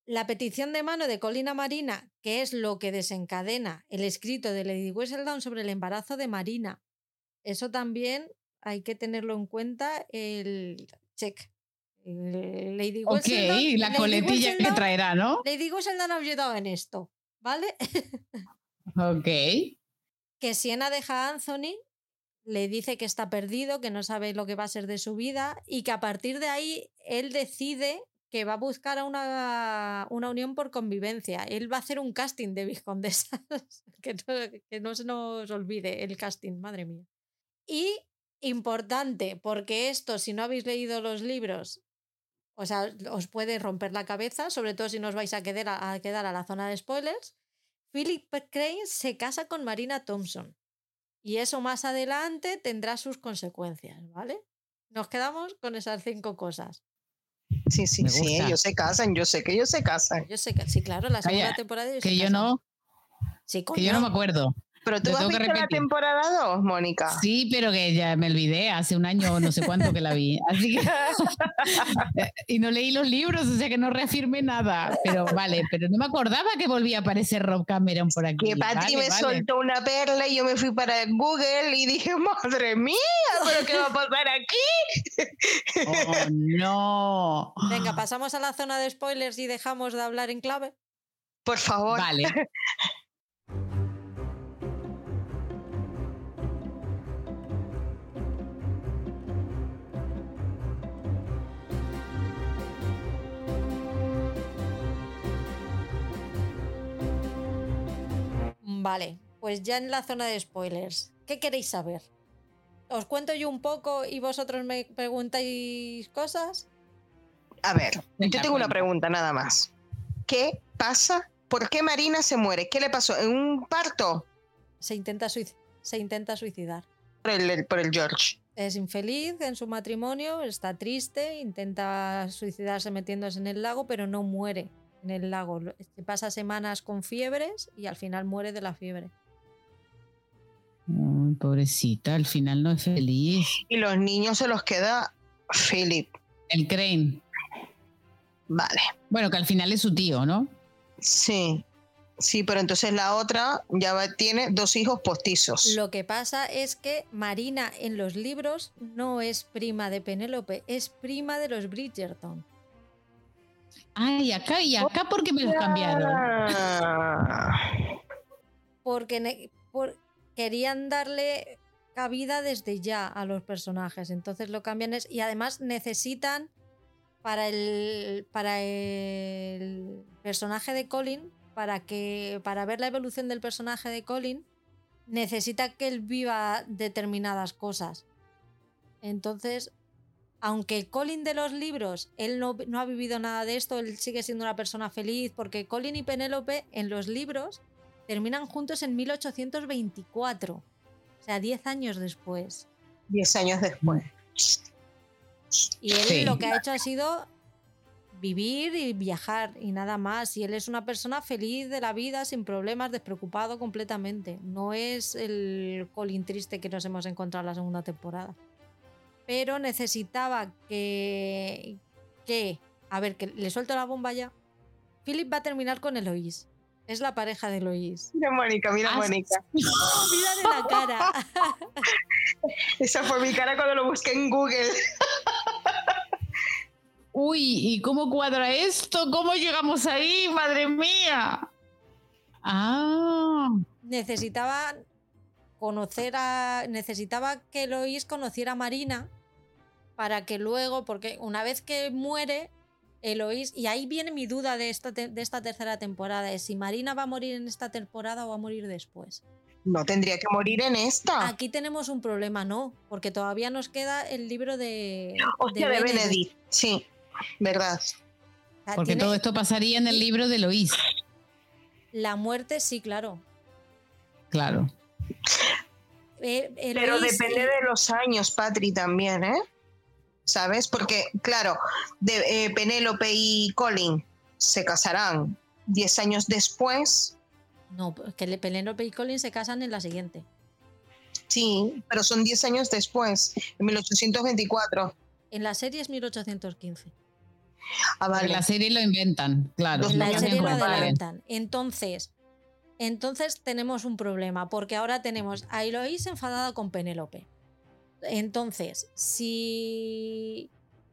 La petición de mano de Colina Marina, que es lo que desencadena el escrito de Lady Whistledown sobre el embarazo de Marina. Eso también hay que tenerlo en cuenta el check. Lady ok, la coletilla que traerá, ¿no? Lady Whistledown ha ayudado en esto, ¿vale? ok. Que Siena deja a Anthony, le dice que está perdido, que no sabe lo que va a ser de su vida y que a partir de ahí él decide que va a buscar a una, una, unión por convivencia. Él va a hacer un casting de viscondesas. que, no, se nos olvide el casting, madre mía. Y importante, porque esto, si no habéis leído los libros, o sea, os puede romper la cabeza, sobre todo si no os vais a quedar a, quedar a la zona de spoilers. Philip Crane se casa con Marina Thompson. Y eso más adelante tendrá sus consecuencias, ¿vale? Nos quedamos con esas cinco cosas. Sí, sí, sí, ellos se casan, yo sé que ellos se casan. Yo sé que sí, claro, la segunda temporada. que yo no. Sí, que yo no me acuerdo. Pero tú has visto la temporada 2, Mónica. Sí, pero que ya me olvidé, hace un año o no sé cuánto que la vi. Así que y no leí los libros, o sea que no reafirmé nada. Pero vale, pero no me acordaba que volvía a aparecer Rob Cameron por aquí. Que Patty me soltó una perla y yo me fui para Google y dije, madre mía, ¿pero qué va a pasar aquí? oh, no. Venga, pasamos a la zona de spoilers y dejamos de hablar en clave. Por favor. Vale. Vale, pues ya en la zona de spoilers, ¿qué queréis saber? ¿Os cuento yo un poco y vosotros me preguntáis cosas? A ver, yo tengo una pregunta nada más. ¿Qué pasa? ¿Por qué Marina se muere? ¿Qué le pasó? ¿En un parto? Se intenta, se intenta suicidar. Por el, por el George. Es infeliz en su matrimonio, está triste, intenta suicidarse metiéndose en el lago, pero no muere en el lago. Se pasa semanas con fiebres y al final muere de la fiebre. pobrecita, al final no es feliz. Y los niños se los queda Philip. El Crane. Vale. Bueno, que al final es su tío, ¿no? Sí. Sí, pero entonces la otra ya tiene dos hijos postizos. Lo que pasa es que Marina en los libros no es prima de Penélope, es prima de los Bridgerton. Ay, acá y acá, ¿por qué me los cambiaron? Porque querían darle cabida desde ya a los personajes, entonces lo cambian es, y además necesitan para el para el personaje de Colin, para que para ver la evolución del personaje de Colin, necesita que él viva determinadas cosas. Entonces, aunque Colin de los libros, él no, ha vivido nada de esto, él sigue siendo una persona feliz, porque Colin y Penélope en los libros terminan juntos en 1824, o sea, 10 años después. 10 años después. Y él lo que ha hecho ha sido vivir y viajar y nada más. Y él es una persona feliz de la vida, sin problemas, despreocupado completamente. No es el Colin triste que nos hemos encontrado en la segunda temporada pero necesitaba que, que, a ver, que le suelto la bomba ya. Philip va a terminar con Eloís. Es la pareja de Eloís. Mira Mónica, mira ah, Mónica. mira de la cara. Esa fue mi cara cuando lo busqué en Google. Uy, ¿y cómo cuadra esto? ¿Cómo llegamos ahí? Madre mía. Ah. Necesitaba conocer a. Necesitaba que Eloís conociera a Marina para que luego, porque una vez que muere Eloís, y ahí viene mi duda de esta, de esta tercera temporada, es si Marina va a morir en esta temporada o va a morir después. No tendría que morir en esta. Aquí tenemos un problema, no, porque todavía nos queda el libro de. Hostia, de, Benedict. Sí, verdad. porque todo esto pasaría en el libro de Eloís. La muerte, sí, claro. Claro. eh, Pero depende y- de los años, Patri, también, ¿eh? ¿Sabes? Porque, claro, de, eh, Penélope y Colin se casarán 10 años después. No, que Penélope y Colin se casan en la siguiente. Sí, pero son 10 años después, en 1824. En la serie es 1815. Ah, En vale. la serie lo inventan, claro. En la serie lo adelantan. Entonces, entonces tenemos un problema, porque ahora tenemos a Eloís enfadada con Penélope. Entonces, si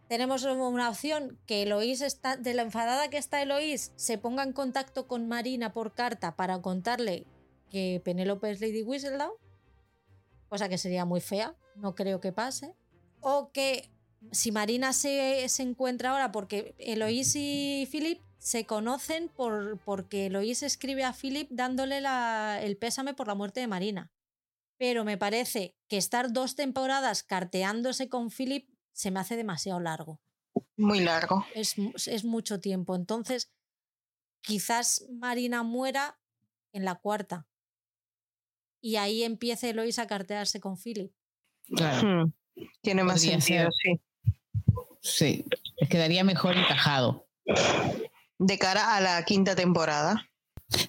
tenemos una opción que Eloís está, de la enfadada que está Eloís, se ponga en contacto con Marina por carta para contarle que Penélope es Lady Whistledown, cosa que sería muy fea, no creo que pase. O que si Marina se, se encuentra ahora, porque Eloís y Philip se conocen por, porque Eloís escribe a Philip dándole el pésame por la muerte de Marina. Pero me parece que estar dos temporadas carteándose con Philip se me hace demasiado largo. Muy largo. Es, es mucho tiempo. Entonces, quizás Marina muera en la cuarta. Y ahí empiece Eloís a cartearse con Philip. Claro, Hmm, Tiene más Podría sentido, ser. sí. sí. Quedaría mejor encajado. De cara a la quinta temporada.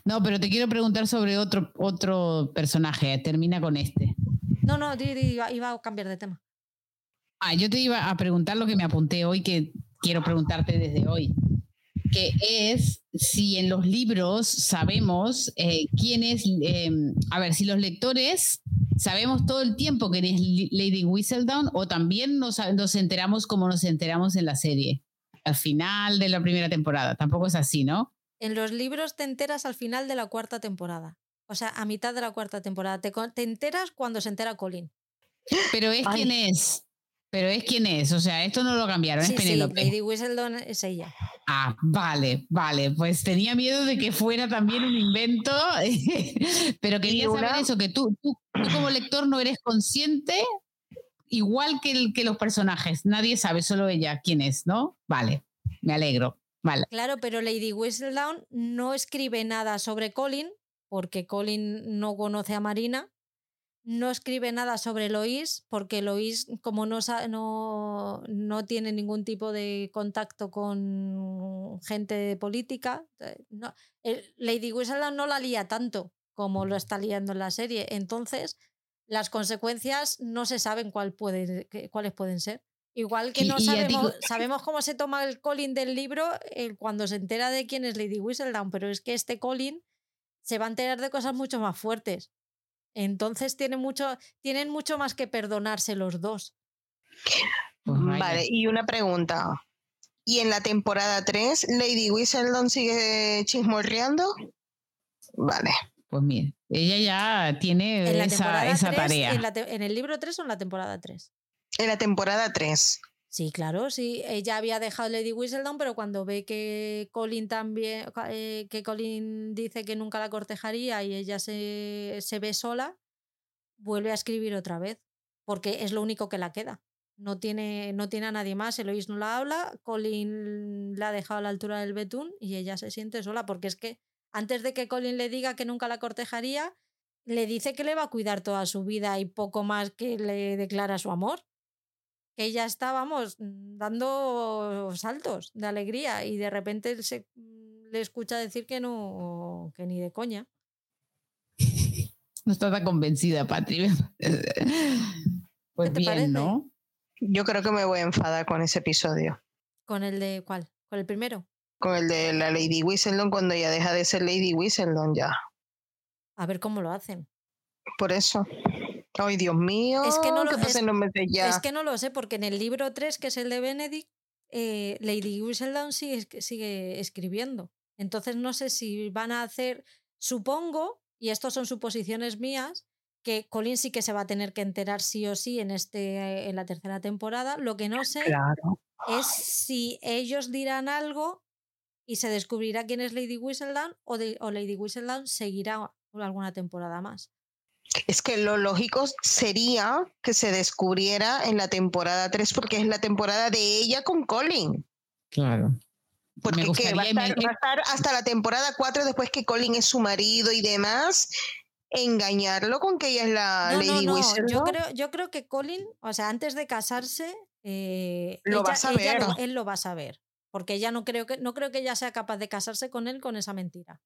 No, pero te quiero preguntar sobre otro, otro personaje. Termina con este. No, no, iba, iba a cambiar de tema. Ah, yo te iba a preguntar lo que me apunté hoy, que quiero preguntarte desde hoy, que es si en los libros sabemos eh, quién es, eh, a ver, si los lectores sabemos todo el tiempo quién es Lady Whistledown o también nos, nos enteramos como nos enteramos en la serie, al final de la primera temporada. Tampoco es así, ¿no? En los libros te enteras al final de la cuarta temporada. O sea, a mitad de la cuarta temporada. Te, enteras cuando se entera Colin. Pero es Ay. quién es. Pero es quién es, o sea, esto no lo cambiaron, Sí, es sí. Lady Whistledown es ella. Ah, vale, vale. Pues tenía miedo de que fuera también un invento, pero quería saber eso, que tú, tú, tú como lector no eres consciente, igual que, el, que los personajes. Nadie sabe, solo ella quién es, ¿no? Vale, me alegro. Claro, pero Lady Whistledown no escribe nada sobre Colin, porque Colin no conoce a Marina. No escribe nada sobre Lois, porque Lois, como no, no, no tiene ningún tipo de contacto con gente política, eh, el- Lady Whistledown no la lía tanto como lo está liando en la serie. Entonces, las consecuencias no se saben cuál puede, cuáles pueden ser. Igual que Y- no y sabemos, digo- sabemos cómo se toma el Colin del libro eh, cuando se entera de quién es Lady Whistledown, pero es que este Colin se va a enterar de cosas mucho más fuertes. Entonces tiene mucho, tienen mucho más que perdonarse los dos. Pues vaya. Vale, y una pregunta. ¿Y en la temporada 3, Lady Whistledown sigue chismorreando? Vale. Pues mire, ella ya tiene esa, esa 3, tarea. En, la en el libro 3 o en la temporada 3. En la temporada 3. Sí, claro, sí. Ella había dejado Lady Whistledown, pero cuando ve que Colin también, eh, que Colin dice que nunca la cortejaría y ella se, se ve sola, vuelve a escribir otra vez, porque es lo único que la queda. No tiene, no tiene a nadie más, Eloís no la habla, Colin la ha dejado a la altura del betún y ella se siente sola, porque es que antes de que Colin le diga que nunca la cortejaría, le dice que le va a cuidar toda su vida y poco más que le declara su amor que ella está, vamos, mm, dando saltos de alegría y de repente se mm, le escucha decir que no, que ni de coña. No está tan convencida, Patri. Pues ¿Qué te bien, parece? ¿no? Yo creo que me voy a enfadar con ese episodio. ¿Con el de cuál? ¿Con el primero? Con el de la Lady Whistledown cuando ella deja de ser Lady Whistledown ya. A ver cómo lo hacen. Por eso. Ay, Dios mío. Es que no lo- es-. Es que no lo sé, porque en el libro 3, que es el de Benedict, eh, Lady Whistledown sigue, sigue escribiendo. Entonces no sé si van a hacer, supongo, y estos son suposiciones mías, que Colin sí que se va a tener que enterar sí o sí en, este, en la tercera temporada. Lo que no sé Claro. es si ellos dirán algo y se descubrirá quién es Lady Whistledown o, de- o Lady Whistledown seguirá alguna temporada más. Es que lo lógico sería que se descubriera en la temporada 3 porque es la temporada de ella con Colin. Claro. Porque ¿qué? va, a me- estar, va a estar hasta la temporada 4 después que Colin es su marido y demás. engañarlo con que ella es la Lady no, Whistle. Yo creo, yo creo que Colin, o sea, antes de casarse, eh, Lo va a ella saber. él lo va a saber. Porque ella no creo que, no creo que ella sea capaz de casarse con él con esa mentira.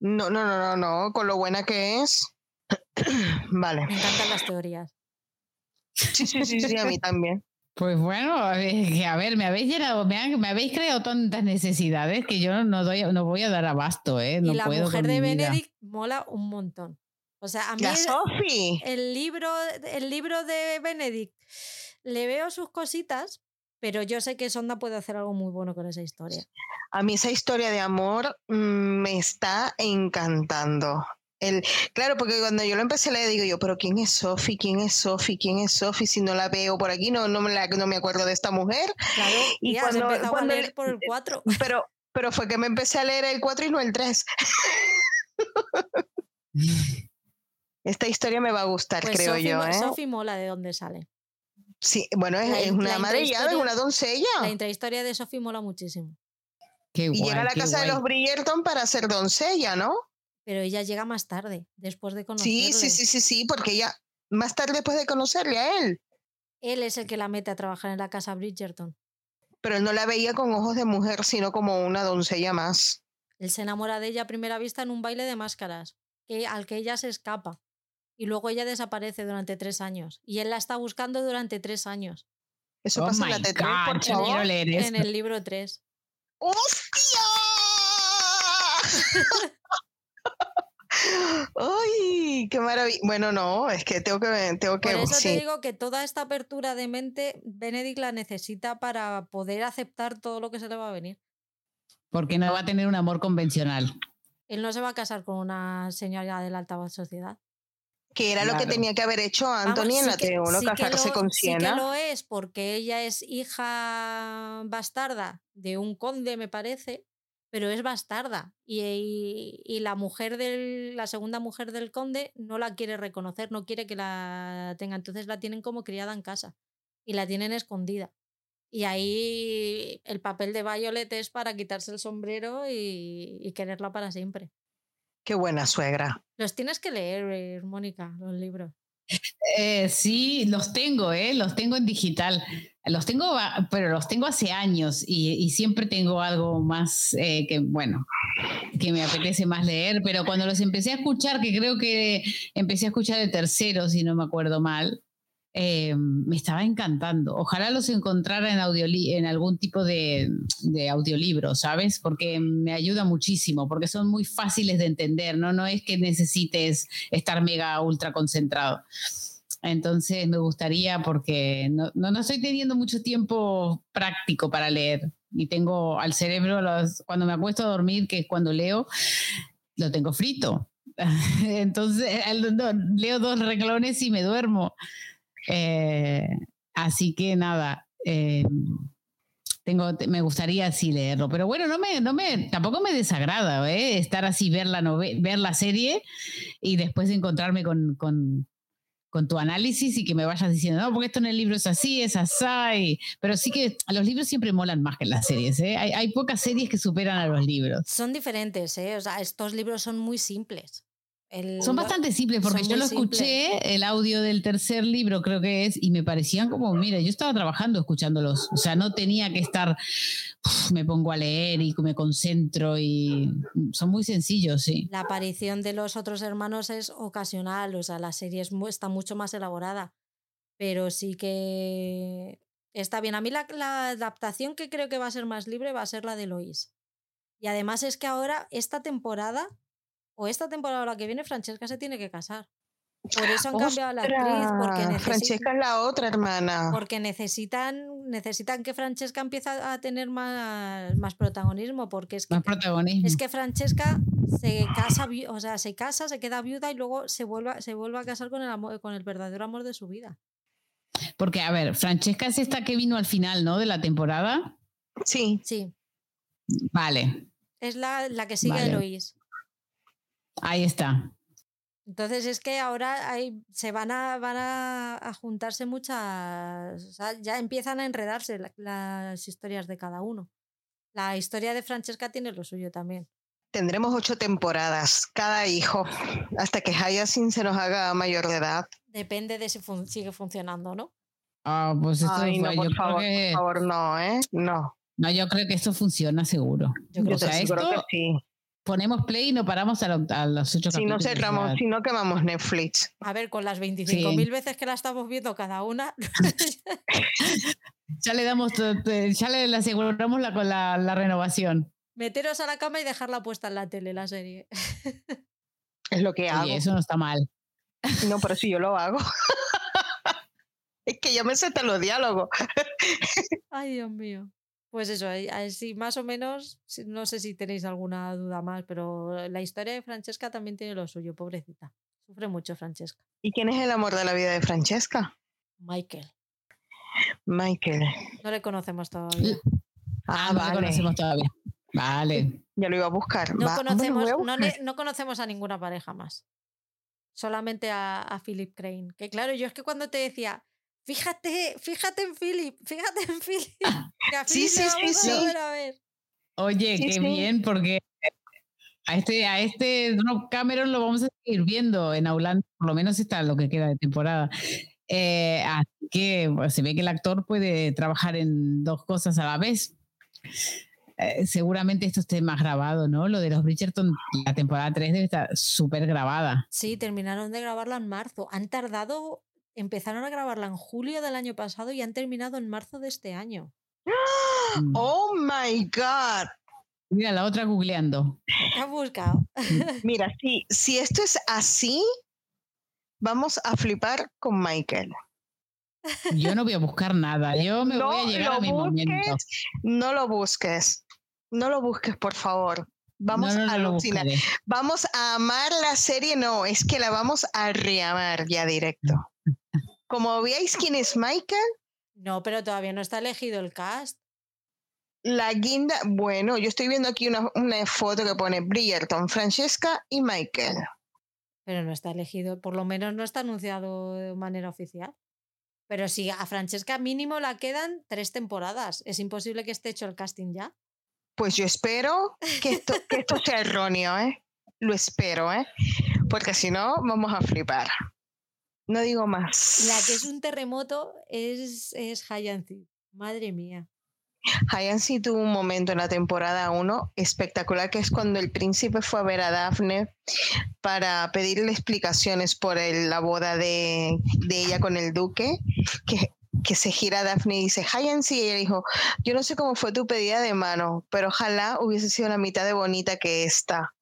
No, no, no, no, no, con lo buena que es. vale. Me encantan las teorías. Sí, sí, sí, sí, a mí también. Pues bueno, a ver, que a ver, me habéis llenado, me, han- me habéis creado tantas necesidades que yo no doy, no voy a dar abasto, ¿eh? No y la puedo mujer de. Benedict mola un montón. O sea, a mí La el- Sophie. el libro, el libro de Benedict le veo sus cositas, pero yo sé que Sonda puede hacer algo muy bueno con esa historia. A mí esa historia de amor mm, me está encantando. El, claro, porque cuando yo lo empecé a leer, digo yo, pero ¿quién es Sophie? ¿Quién es Sophie? ¿Quién es Sophie? Si no la veo por aquí, no, no, me, la- no me acuerdo de esta mujer. Claro, Y y cuando- empezado cuando a le- leer por el 4. Pero, pero fue que me empecé a leer el 4 y no el 3. Esta historia me va a gustar, Pues creo Sophie, yo. ¿eh? Sophie mola de dónde sale. Sí, bueno, es, La es in- una madre llave, es una doncella. La intrahistoria de Sophie mola muchísimo. Qué Y guay, llega a la casa de los Bridgerton para ser doncella, ¿no? Pero ella llega más tarde, después de conocerle. Sí, sí, sí, sí, sí, porque ella, más tarde después de conocerle a él, Él es el que la mete a trabajar en la casa Bridgerton. pero él no la veía con ojos de mujer, sino como una doncella más. Él se enamora de ella a primera vista en un baile de máscaras, que, al que ella se escapa. Y luego ella desaparece durante tres años. Y él la está buscando durante tres años. Eso Oh pasa en la T3, God, por favor. leer. En el libro 3. ¡Hostia! ¡Ay, qué maravilla! Bueno, no, es que tengo que, tengo que, Por eso sí. te digo que toda esta apertura de mente, Benedict la necesita para poder aceptar todo lo que se le va a venir. Porque no va a tener un amor convencional. Él no se va a casar con una señora de la alta sociedad. que era lo que tenía que haber hecho Vamos, Anthony en sí la que- T1, sí que casarse lo- con Sí que Siena. lo es porque ella es hija bastarda de un conde, me parece, pero es bastarda. Y, y- y la mujer del, la segunda mujer del conde no la quiere reconocer, no quiere que la tenga. Entonces la tienen como criada en casa y la tienen escondida. Y ahí el papel de Violet es para quitarse el sombrero y, y quererla para siempre. Qué buena suegra. Los tienes que leer, eh, Mónica, los libros. Eh, sí, los tengo, ¿eh? Los tengo en digital. Los tengo, pero los tengo hace años y, y siempre tengo algo más eh, que, bueno, que me apetece más leer, pero cuando los empecé a escuchar, que creo que empecé a escuchar el tercero, si no me acuerdo mal, eh, me estaba encantando. Ojalá los encontrara en, audioli en algún tipo de, de audiolibro, ¿sabes? Porque me ayuda muchísimo, porque son muy fáciles de entender, ¿no? No es que necesites estar mega ultra concentrado. Entonces me gustaría, porque no, no, no estoy teniendo mucho tiempo práctico para leer y tengo al cerebro, los- cuando me acuesto a dormir, que es cuando leo, lo tengo frito. Entonces no, leo dos renglones y me duermo. Eh, así que nada, eh, tengo, te- me gustaría así leerlo, pero bueno, no me, no me, tampoco me desagrada ¿eh? estar así, ver la, ver la serie y después encontrarme con, con, con tu análisis y que me vayas diciendo, no, porque esto en el libro es así, es así, pero sí que los libros siempre molan más que las series, ¿eh? hay, hay pocas series que superan a los libros. Son diferentes, ¿eh? O sea, estos libros son muy simples. El- Son bastante simples porque yo lo escuché, el audio del tercer libro creo que es, y me parecían como, mira, yo estaba trabajando escuchándolos, o sea, no tenía que estar, uf, me pongo a leer y me concentro y son muy sencillos, sí. La aparición de los otros hermanos es ocasional, o sea, la serie es está mucho más elaborada, pero sí que está bien. A mí la, la adaptación que creo que va a ser más libre va a ser la de Lois. Y además es que ahora, esta temporada, o esta temporada o la que viene, Francesca se tiene que casar. Por eso han cambiado a la actriz, porque, Francesca es la otra hermana. porque necesitan, necesitan que Francesca empiece a tener más, más protagonismo, porque es que Más protagonismo. es que Francesca se casa, o sea, se casa, se queda viuda y luego se vuelve, a- se vuelve a casar con el, amor, con el verdadero amor de su vida. Porque, a ver, Francesca es esta que vino al final, ¿no? De la temporada. Sí, Sí, Vale, es la, la que sigue a Vale. Eloís. Ahí está. Entonces es que ahora hay, se van a, van a, a juntarse muchas, o sea, ya empiezan a enredarse la- las historias de cada uno. La historia de Francesca tiene lo suyo también. Tendremos ocho temporadas, cada hijo, hasta que Hyacinth se nos haga mayor de edad. Depende de si sigue funcionando, ¿no? Ah, pues esto Ay, no, yo por favor, que- por favor, no, ¿eh? No. No, yo creo que esto funciona seguro. Yo o creo sea, aseguro esto que sí. Ponemos play y no paramos a, lo- a los ocho Si no capítulos. cerramos, si no quemamos Netflix. A ver, con las 25.000 veces que la estamos viendo cada una, ya le damos, ya le, aseguramos la, con la, la renovación. meteros a la cama y dejarla puesta en la tele, la serie. Es lo que hago. Oye, eso no está mal. No, pero si yo lo hago. es que yo me sé los diálogos. Ay, Dios mío. Pues eso, así más o menos, si- no sé si tenéis alguna duda más, pero la historia de Francesca también tiene lo suyo, pobrecita. Sufre mucho Francesca. ¿Y quién es el amor de la vida de Francesca? Michael. Michael. No le conocemos todavía. Ah, no lo vale. conocemos todavía. Vale. Ya lo iba a buscar. No Va- bueno, conocemos, voy a no, buscar. le- no conocemos a ninguna pareja más. Solamente a, a Philip Crane. Que claro, yo es que cuando te decía, fíjate, fíjate en Philip, fíjate en Philip. Sí, Philip sí, sí, sí. a ver. Oye, Sí, qué sí. bien, porque a este, a este Rob Cameron lo vamos a seguir viendo en Aulán, por lo menos está lo que queda de temporada. Eh, así que pues, se ve que el actor puede trabajar en dos cosas a la vez. Eh, seguramente esto esté más grabado, ¿no? Lo de los Bridgerton, la temporada 3 debe estar súper grabada. Sí, terminaron de grabarla en marzo. Han tardado, empezaron a grabarla en julio del año pasado y han terminado en marzo de este año. Mm. Oh my God. Mira, la otra googleando. ¿Qué has buscado? Mira, si, si esto es así, vamos a flipar con Michael. Yo no voy a buscar nada, yo me voy a llegar a mi momento. busques, No lo busques. No lo busques, por favor. Vamos no, no, a alucinar. Vamos a amar la serie, no, es que la vamos a reamar ya directo. Como veáis quién es Michael, No, pero todavía no está elegido el cast. la guinda, bueno, yo estoy viendo aquí una, una foto que pone Bridgerton, Francesca y Michael. Pero no está elegido, por lo menos no está anunciado de manera oficial. Pero sí, a Francesca mínimo la quedan tres temporadas. Es imposible que esté hecho el casting ya. Pues yo espero que esto, que esto sea erróneo, ¿eh? Lo espero, ¿eh? Porque si no, vamos a flipar. No digo más. La que es un terremoto es, es Hyacinth. Madre mía. Hyacinth tuvo un momento en la temporada 1 espectacular, que es cuando el príncipe fue a ver a Daphne para pedirle explicaciones por el- la boda de, de ella con el duque, que, que se gira a Daphne y dice, Hyacinth, y ella dijo, yo no sé cómo fue tu pedida de mano, pero ojalá hubiese sido la mitad de bonita que esta.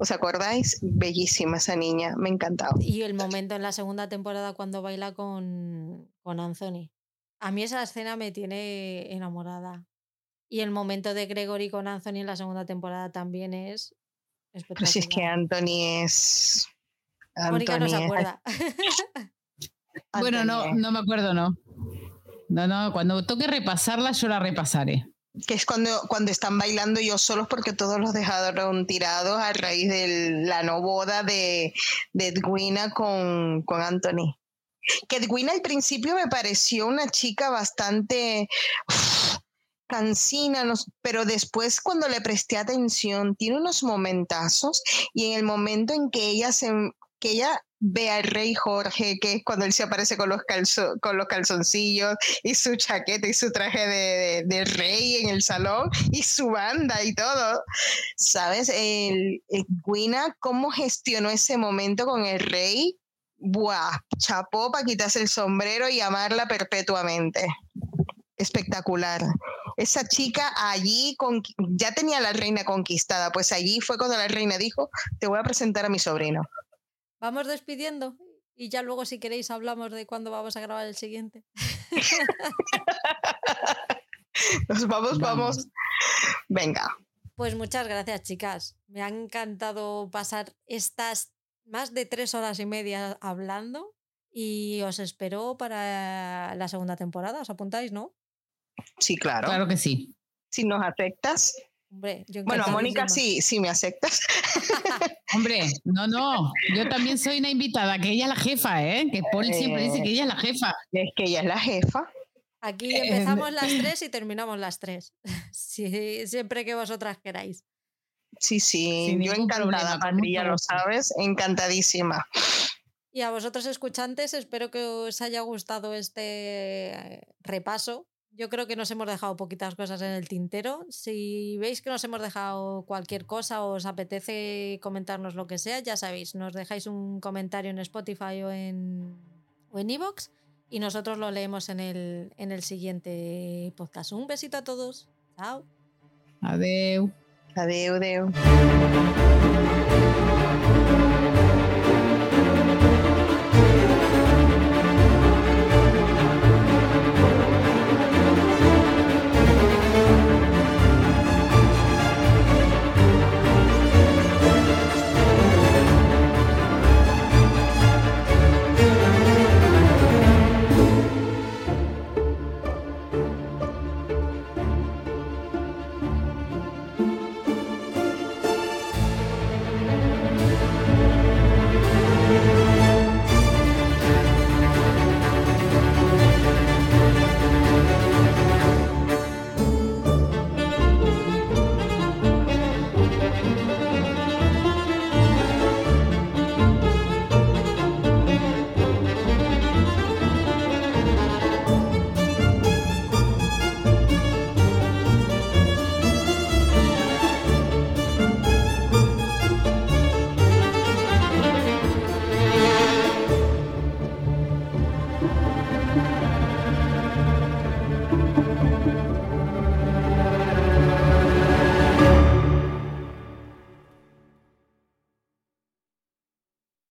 ¿Os acordáis? Bellísima esa niña, me encantaba. Y el momento en la segunda temporada cuando baila con, con Anthony. A mí esa escena me tiene enamorada. Y el momento de Gregory con Anthony en la segunda temporada también es Pero si es que espectacular. Anthony es... Mónica no se Anthony es- acuerda. Bueno, no, Anthony no me acuerdo, no. No, no, cuando toque repasarla, yo la repasaré. Que es cuando, cuando están bailando ellos solos porque todos los dejaron tirados a raíz de la no boda de, Edwina con, con Anthony. Que Edwina al principio me pareció una chica bastante cansina, pero después cuando le presté atención, tiene unos momentazos y en el momento en que ella se que ella ve al rey Jorge, que es cuando él se aparece con los, calzo- con los calzoncillos y su chaqueta y su traje de, de- rey en el salón y su banda y todo. ¿Sabes? El, el Gwina, cómo gestionó ese momento con el rey. Buah, chapó para quitarse el sombrero y amarla perpetuamente. Espectacular. Esa chica allí con, ya tenía a la reina conquistada, pues allí fue cuando la reina dijo, te voy a presentar a mi sobrino. Vamos despidiendo y ya luego si queréis hablamos de cuándo vamos a grabar el siguiente. Nos vamos, vamos. Vamos. Venga. Pues muchas gracias, chicas. Me ha encantado pasar estas más de tres horas y media hablando y os espero para la segunda temporada. ¿Os apuntáis, no? Sí, claro. Claro que sí. Si nos aceptas. Hombre, yo Bueno, a Mónica sí, sí me aceptas. Hombre, no, no. Yo también soy una invitada, que ella es la jefa, ¿eh? Que Paul siempre dice que ella es la jefa. Es que ella es la jefa. Aquí Eh, empezamos las tres y terminamos las tres. Sí, siempre que vosotras queráis. Sí, sí, yo encantada, Patri, ya lo sabes, encantadísima. Y a vosotros escuchantes, espero que os haya gustado este repaso. Yo creo que nos hemos dejado poquitas cosas en el tintero. Si veis que nos hemos dejado cualquier cosa o os apetece comentarnos lo que sea, ya sabéis, nos dejáis un comentario en Spotify o en o en iVoox y nosotros lo leemos en el, en el siguiente podcast. Un besito a todos. Chao. Adeu. Adeu, adeu.